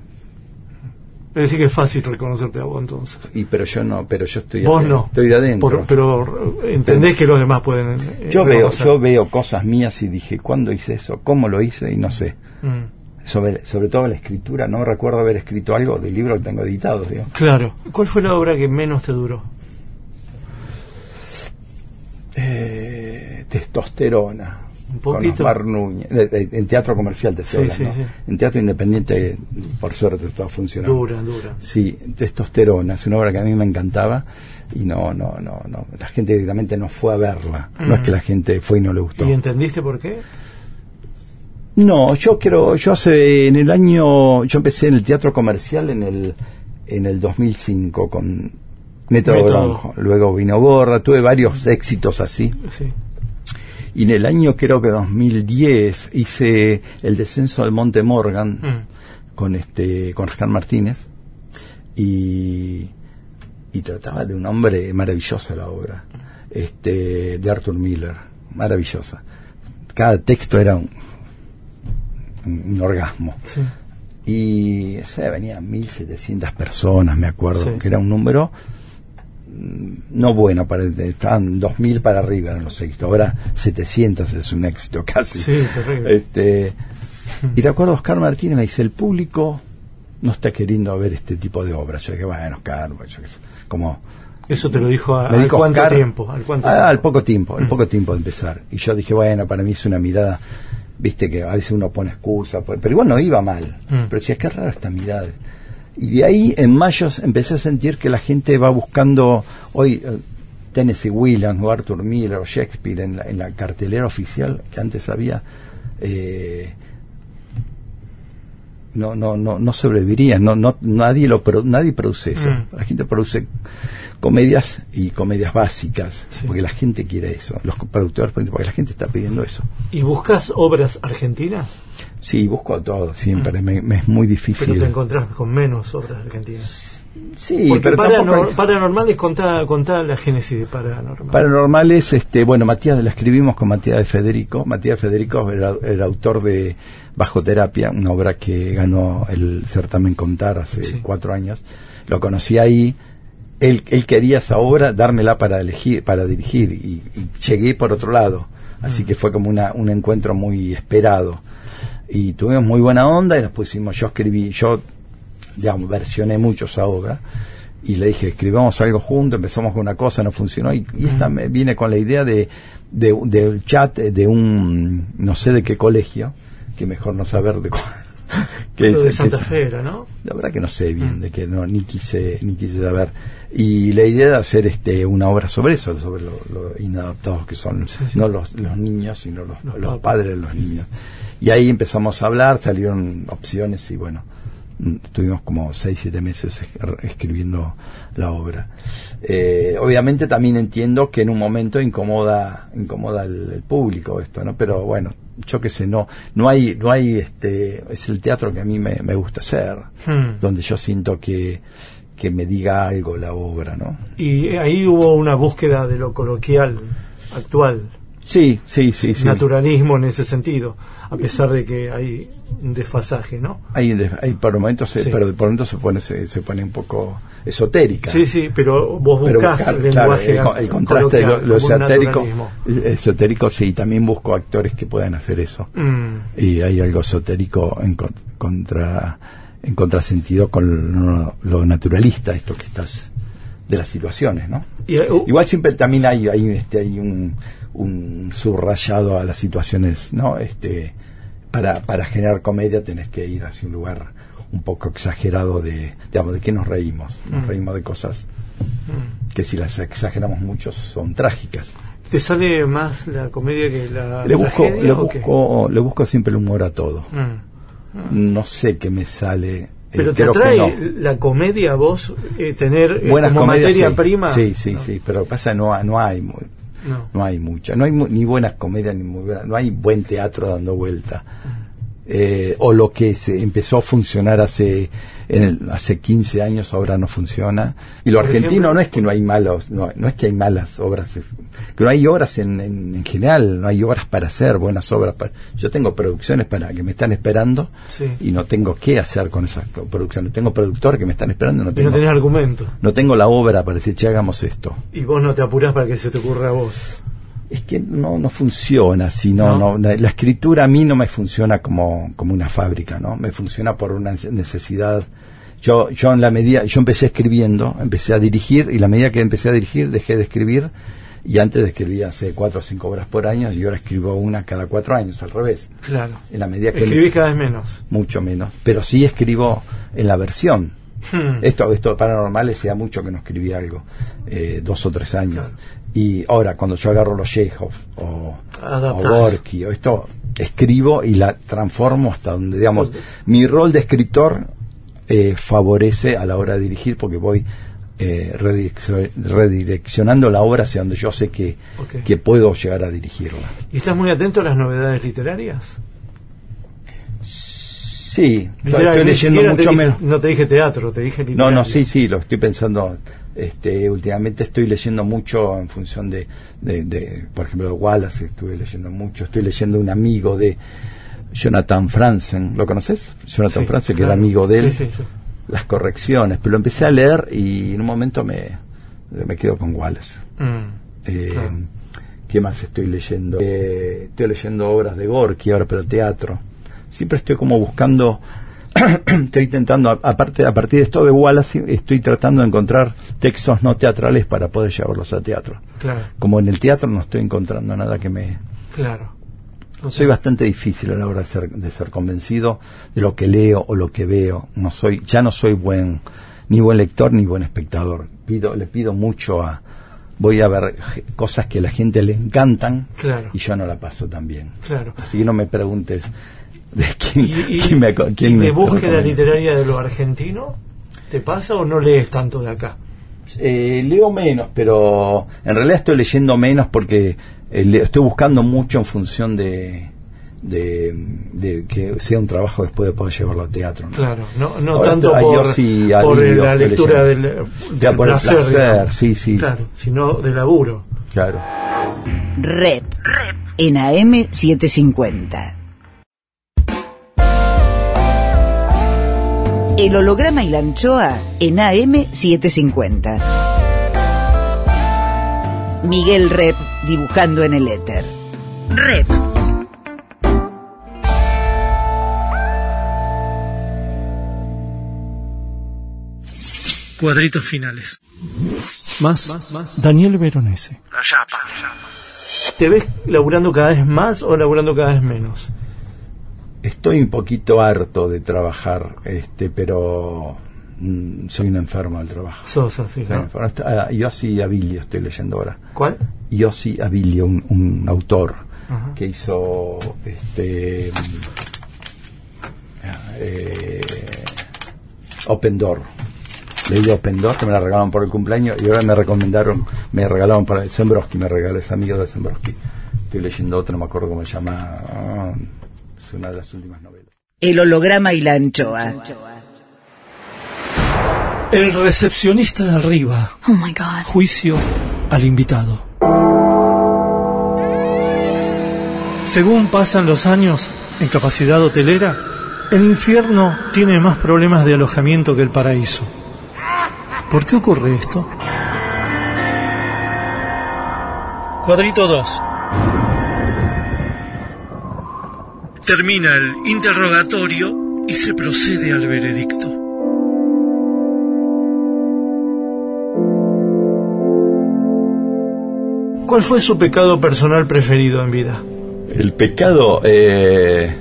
Speaker 2: Es decir, que es fácil reconocerte a vos entonces.
Speaker 3: y pero yo no, pero yo estoy
Speaker 2: Vos
Speaker 3: ade-
Speaker 2: no.
Speaker 3: estoy de adentro.
Speaker 2: Por- pero entendés que los demás pueden. eh,
Speaker 3: yo veo, yo veo cosas mías y dije, ¿cuándo hice eso? ¿Cómo lo hice? Y no sé.
Speaker 2: Mm.
Speaker 3: Sobre, sobre todo la escritura, no recuerdo haber escrito algo del libro que tengo editado, digo.
Speaker 2: Claro. ¿Cuál fue la obra que menos te duró?
Speaker 3: Eh, testosterona.
Speaker 2: Un
Speaker 3: con
Speaker 2: poquito.
Speaker 3: Osmar Núñez. De- de- en teatro comercial te
Speaker 2: Sí,
Speaker 3: hablando.
Speaker 2: sí, sí.
Speaker 3: En teatro independiente, por suerte, todo funcionando.
Speaker 2: Dura, dura.
Speaker 3: Sí, Testosterona, es una obra que a mí me encantaba y no, no, no, no. La gente directamente no fue a verla. No es que la gente fue y no le gustó.
Speaker 2: ¿Y entendiste por qué?
Speaker 3: No, yo quiero, yo hace en el año, yo empecé en el teatro comercial en el en el 2005 con Método. Bronco. Luego vino Gorda, tuve varios éxitos así.
Speaker 2: Sí.
Speaker 3: Y en el año creo que 2010 hice el descenso del Monte Morgan
Speaker 2: Mm.
Speaker 3: con este con Oscar Martínez y y trataba de un hombre maravillosa la obra este de Arthur Miller maravillosa cada texto era un, orgasmo
Speaker 2: Sí.
Speaker 3: y o sea, venían 1700 personas me acuerdo
Speaker 2: Sí.
Speaker 3: que era un número no bueno para estaban 2000 para arriba eran los éxitos ahora 700 es un éxito casi
Speaker 2: Sí, terrible.
Speaker 3: este y recuerdo Oscar Martínez me dice el público no está queriendo ver este tipo de obras yo dije bueno Oscar yo como
Speaker 2: Eso te lo dijo a,
Speaker 3: me
Speaker 2: ¿al
Speaker 3: dijo
Speaker 2: cuánto
Speaker 3: Oscar,
Speaker 2: tiempo? ¿Al cuánto tiempo?
Speaker 3: al poco tiempo, al
Speaker 2: Mm.
Speaker 3: poco tiempo de empezar. Y yo dije, bueno, para mí es una mirada, viste que a veces uno pone excusa, pero igual no iba mal.
Speaker 2: Mm.
Speaker 3: Pero decía, qué rara esta mirada. Y de ahí, en mayo, empecé a sentir que la gente va buscando, hoy, eh, Tennessee Williams o Arthur Miller o Shakespeare en la, en la cartelera oficial que antes había, eh, no no no no sobrevivirían no no nadie lo produ- nadie produce eso
Speaker 2: Mm.
Speaker 3: la gente produce comedias y comedias básicas
Speaker 2: Sí.
Speaker 3: porque la gente quiere eso los productores porque la gente está pidiendo eso
Speaker 2: ¿Y buscas obras argentinas?
Speaker 3: Sí busco todo siempre me, me es muy
Speaker 2: Pero
Speaker 3: difícil
Speaker 2: te encontrás con menos obras argentinas.
Speaker 3: sí
Speaker 2: Porque
Speaker 3: pero tampoco
Speaker 2: paranor-
Speaker 3: hay-
Speaker 2: paranormales, contá, contá la génesis de paranormal.
Speaker 3: Paranormales, este, bueno, Matías, la escribimos con Matías de Federico. Matías de Federico era el autor de Bajo Terapia, una obra que ganó el certamen Contar hace
Speaker 2: Sí.
Speaker 3: cuatro años. Lo conocí ahí. Él, él quería esa obra, dármela para elegir, para dirigir, y, y llegué por otro lado. Así que fue como una, un encuentro muy esperado. Y tuvimos muy buena onda y nos pusimos, yo escribí, yo, digamos, versioné mucho esa obra y le dije, escribamos algo juntos, empezamos con una cosa, no funcionó, y, y esta me viene con la idea de, de, del chat de un, no sé de qué colegio, que mejor no saber de cuál. *laughs* que es-
Speaker 2: de
Speaker 3: que
Speaker 2: Santa
Speaker 3: es-
Speaker 2: Fe era, ¿no?
Speaker 3: la verdad que no sé bien,
Speaker 2: Mm.
Speaker 3: de que no, ni quise, ni quise saber. Y la idea de hacer este una obra sobre eso, sobre lo, lo inadaptados que son,
Speaker 2: Sí, sí.
Speaker 3: no los, los niños, sino los,
Speaker 2: Los
Speaker 3: los
Speaker 2: padres
Speaker 3: de los niños. Y ahí empezamos a hablar, salieron opciones y bueno, estuvimos como seis, siete meses es- escribiendo la obra. Eh, obviamente también entiendo que en un momento incomoda, incomoda al, al público esto, ¿no? Pero bueno, yo qué sé, no, no hay, no hay este, es el teatro que a mí me, me gusta hacer,
Speaker 2: Hmm.
Speaker 3: donde yo siento que, que me diga algo la obra, ¿no?
Speaker 2: Y ahí hubo una búsqueda de lo coloquial actual,
Speaker 3: Sí, sí, sí, sí.
Speaker 2: naturalismo en ese sentido, a pesar de que hay un desfasaje, ¿no?
Speaker 3: Hay, hay por momentos, se-
Speaker 2: Sí.
Speaker 3: pero por momentos se pone, se, se pone un poco esotérica.
Speaker 2: Sí, sí, pero vos
Speaker 3: Pero
Speaker 2: buscás
Speaker 3: buscar,
Speaker 2: el
Speaker 3: claro,
Speaker 2: lenguaje
Speaker 3: el, co- el contraste de lo, lo esotérico,
Speaker 2: naturalismo.
Speaker 3: esotérico, sí, también busco actores que puedan hacer eso.
Speaker 2: Mm.
Speaker 3: Y hay algo esotérico en con- contra en contrasentido con lo, lo naturalista, esto que estás de las situaciones, ¿no?
Speaker 2: Y, uh,
Speaker 3: Igual siempre también hay, hay, este, hay un, un subrayado a las situaciones, ¿no? Este, para, para generar comedia tenés que ir hacia un lugar un poco exagerado de, digamos, de qué nos reímos. Nos
Speaker 2: Mm.
Speaker 3: reímos de cosas
Speaker 2: mm.
Speaker 3: que si las exageramos mucho son trágicas.
Speaker 2: ¿Te sale más la comedia que la
Speaker 3: Le busco,
Speaker 2: tragedia
Speaker 3: le busco, le busco siempre el humor a todo.
Speaker 2: Mm.
Speaker 3: no sé qué me sale. eh,
Speaker 2: Pero te atrae
Speaker 3: no.
Speaker 2: la comedia vos eh, tener eh,
Speaker 3: Buenas
Speaker 2: como
Speaker 3: comedias,
Speaker 2: materia
Speaker 3: sí.
Speaker 2: prima.
Speaker 3: Sí, sí,
Speaker 2: No.
Speaker 3: sí, pero pasa no, no hay
Speaker 2: No.
Speaker 3: no hay mucha, no hay mu- ni buenas comedias ni muy buenas, no hay buen teatro dando vuelta. Eh, o lo que se empezó a funcionar hace en el- hace 15 años ahora no funciona y lo
Speaker 2: Por
Speaker 3: argentino
Speaker 2: ejemplo-
Speaker 3: no es que no hay malos no, no es que hay malas obras que no hay obras en, en, en general no hay obras para hacer buenas obras para, yo tengo producciones para que me están esperando
Speaker 2: Sí.
Speaker 3: y no tengo qué hacer con esas producciones tengo productores que me están esperando no
Speaker 2: Y
Speaker 3: tengo
Speaker 2: no tenés argumento.
Speaker 3: no tengo la obra para decir che hagamos esto
Speaker 2: Y vos no te apurás para que se te ocurra a vos.
Speaker 3: Es que no, no funciona así, no,
Speaker 2: ¿No?
Speaker 3: no, la, escritura a mí no me funciona como, como una fábrica, ¿no? Me funciona por una necesidad. Yo, yo en la medida, yo empecé escribiendo, empecé a dirigir, y la medida que empecé a dirigir dejé de escribir, y antes escribía hace cuatro o cinco horas por año, y ahora escribo una cada cuatro años, al revés.
Speaker 2: Claro.
Speaker 3: En la medida que
Speaker 2: Escribís cada vez menos.
Speaker 3: mucho menos, pero sí escribo en la versión.
Speaker 2: Hmm.
Speaker 3: Esto, esto de paranormales sea mucho que no escribí algo, eh, dos o tres años.
Speaker 2: Claro.
Speaker 3: Y ahora, cuando yo agarro los Chekhov o. Gorky o esto, escribo y la transformo hasta donde, digamos,
Speaker 2: Entonces-
Speaker 3: mi rol de escritor eh, favorece a la hora de dirigir porque voy eh, redireccio- redireccionando la obra hacia donde yo sé que, que puedo llegar a dirigirla.
Speaker 2: ¿Y estás muy atento a las novedades literarias?
Speaker 3: Sí, estoy leyendo
Speaker 2: te
Speaker 3: mucho menos.
Speaker 2: No te dije teatro, te dije
Speaker 3: No,
Speaker 2: literario.
Speaker 3: no, sí, sí, lo estoy pensando. Este, últimamente estoy leyendo mucho en función de, de, de, por ejemplo, de Wallace, estuve leyendo mucho. Estoy leyendo un amigo de Jonathan Franzen, ¿lo conoces? Jonathan
Speaker 2: Sí,
Speaker 3: Franzen, que
Speaker 2: claro.
Speaker 3: era amigo de él.
Speaker 2: Sí, sí, sí.
Speaker 3: Las correcciones, pero lo empecé a leer y en un momento me, me quedo con Wallace.
Speaker 2: Mm,
Speaker 3: Eh,
Speaker 2: claro.
Speaker 3: ¿Qué más estoy leyendo? Eh, estoy leyendo obras de Gorky ahora, pero teatro. Siempre estoy como buscando, *coughs* estoy intentando, aparte, a partir de esto de Wallace, estoy tratando de encontrar textos no teatrales para poder llevarlos a teatro.
Speaker 2: Claro,
Speaker 3: Como en el teatro no estoy encontrando nada que me...
Speaker 2: claro.
Speaker 3: Soy bastante difícil a la hora de ser, de ser convencido de lo que leo o lo que veo. No soy, ya no soy buen, ni buen lector ni buen espectador. Pido, le pido mucho a, voy a ver cosas que a la gente le encantan
Speaker 2: Claro.
Speaker 3: y yo no la paso tan bien.
Speaker 2: Claro.
Speaker 3: Así que no me preguntes de quién,
Speaker 2: ¿Y,
Speaker 3: me, quién
Speaker 2: y
Speaker 3: me
Speaker 2: de búsqueda literaria de lo argentino? ¿Te pasa o no lees tanto de acá?
Speaker 3: Eh, leo menos, pero en realidad estoy leyendo menos porque eh, le, estoy buscando mucho en función de, de, que sea un trabajo después de poder llevarlo al teatro. ¿no?
Speaker 2: Claro, no, no tanto por,
Speaker 3: sí,
Speaker 2: por la lectura del, placer,
Speaker 3: sí, sí.
Speaker 2: Claro, sino de laburo.
Speaker 3: Claro.
Speaker 1: Rep, Rep. en AM750. El holograma y la anchoa en AM 750. Miguel Rep dibujando en el éter. Rep.
Speaker 9: Cuadritos finales. Más, Daniel Veronese.
Speaker 5: La chapa.
Speaker 2: ¿Te ves laburando cada vez más o laburando cada vez menos?
Speaker 3: Estoy un poquito harto de trabajar, este, pero mm, soy un enfermo del trabajo.
Speaker 2: Sos así, ¿no?
Speaker 3: ah, Yossi Abilio estoy leyendo ahora.
Speaker 2: ¿Cuál?
Speaker 3: Yossi Abilio, un, un autor
Speaker 2: Ajá.
Speaker 3: que hizo este mm, eh, Open Door. Leí Open Door, que me la regalaron por el cumpleaños, y ahora me recomendaron, me regalaron para el Zembrowski, me regaló ese amigo de Zembrowski. Estoy leyendo otro, no me acuerdo cómo se llama. ah, es una de las últimas novelas.
Speaker 1: El holograma y la anchoa.
Speaker 9: El recepcionista de arriba.
Speaker 10: Oh my god.
Speaker 9: Juicio al invitado. Según pasan los años en capacidad hotelera, el infierno tiene más problemas de alojamiento que el paraíso. ¿Por qué ocurre esto? Cuadrito 2. Termina el interrogatorio y se procede al veredicto.
Speaker 2: ¿Cuál fue su pecado personal preferido en vida?
Speaker 3: El pecado, eh,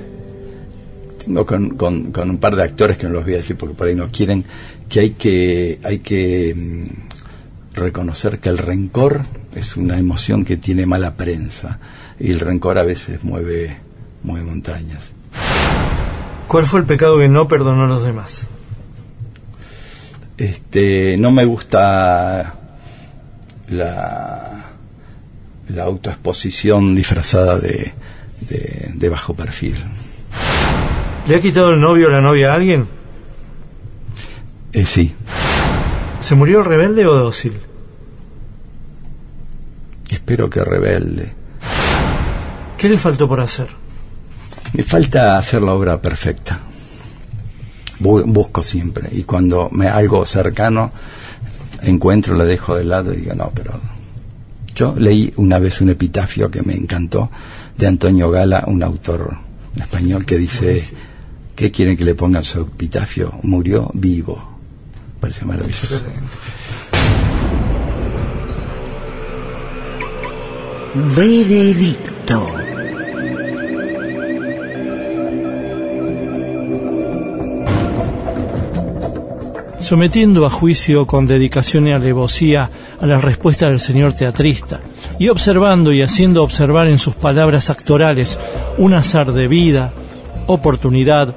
Speaker 3: tengo con, con- con un par de actores que no los voy a decir porque por ahí no quieren, que hay que, hay que mm, reconocer que el rencor es una emoción que tiene mala prensa y el rencor a veces mueve, mueve montañas.
Speaker 9: ¿Cuál fue el pecado que no perdonó a los demás?
Speaker 3: Este, no me gusta la, la autoexposición disfrazada de, de, de bajo perfil.
Speaker 9: ¿Le ha quitado el novio o la novia a alguien?
Speaker 3: Eh, sí,
Speaker 9: ¿Se murió rebelde o dócil?
Speaker 3: espero que rebelde.
Speaker 9: ¿Qué le faltó por hacer?
Speaker 3: Me falta hacer la obra perfecta. Bu- busco siempre. Y cuando me algo cercano encuentro, la dejo de lado y digo, no, pero. Yo leí una vez un epitafio que me encantó de Antonio Gala, un autor español que dice: ¿Qué quieren que le pongan su epitafio? Murió vivo. Parece maravilloso.
Speaker 1: Veredicto.
Speaker 2: Sometiendo a juicio con dedicación y alevosía a la respuesta del señor teatrista, y observando y haciendo observar en sus palabras actorales un azar de vida, oportunidad,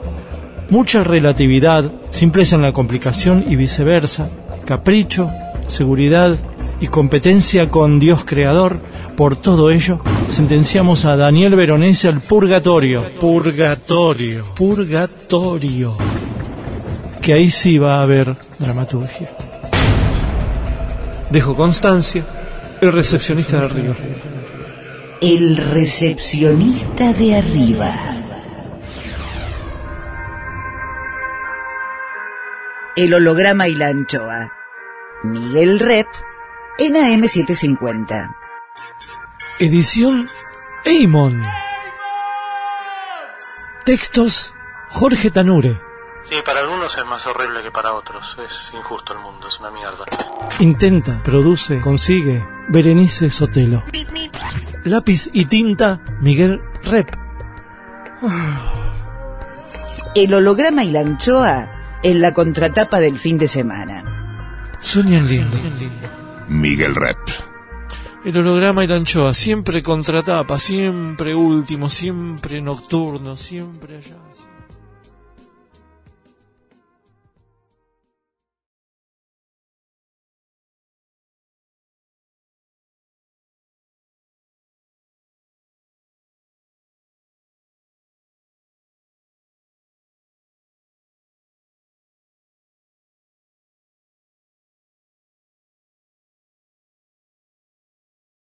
Speaker 2: mucha relatividad, simpleza en la complicación y viceversa, capricho, seguridad y competencia con Dios Creador, por todo ello, sentenciamos a Daniel Veronese al purgatorio.
Speaker 9: Purgatorio.
Speaker 2: Purgatorio. Que ahí sí va a haber dramaturgia.
Speaker 9: Dejo constancia, el recepcionista de arriba.
Speaker 1: El recepcionista de arriba. El holograma y la anchoa. Miguel Rep en AM750.
Speaker 2: Edición Eimon. Textos Jorge Tanure.
Speaker 5: Sí, para algunos es más horrible que para otros. Es injusto el mundo, es una mierda.
Speaker 2: Intenta, produce, consigue Berenice Sotelo. Lápiz y tinta Miguel Rep.
Speaker 1: El holograma y la anchoa en la contratapa del fin de semana.
Speaker 2: Sueñan lindo.
Speaker 4: Miguel Rep.
Speaker 9: El holograma y la anchoa, siempre contratapa, siempre último, siempre nocturno, siempre allá.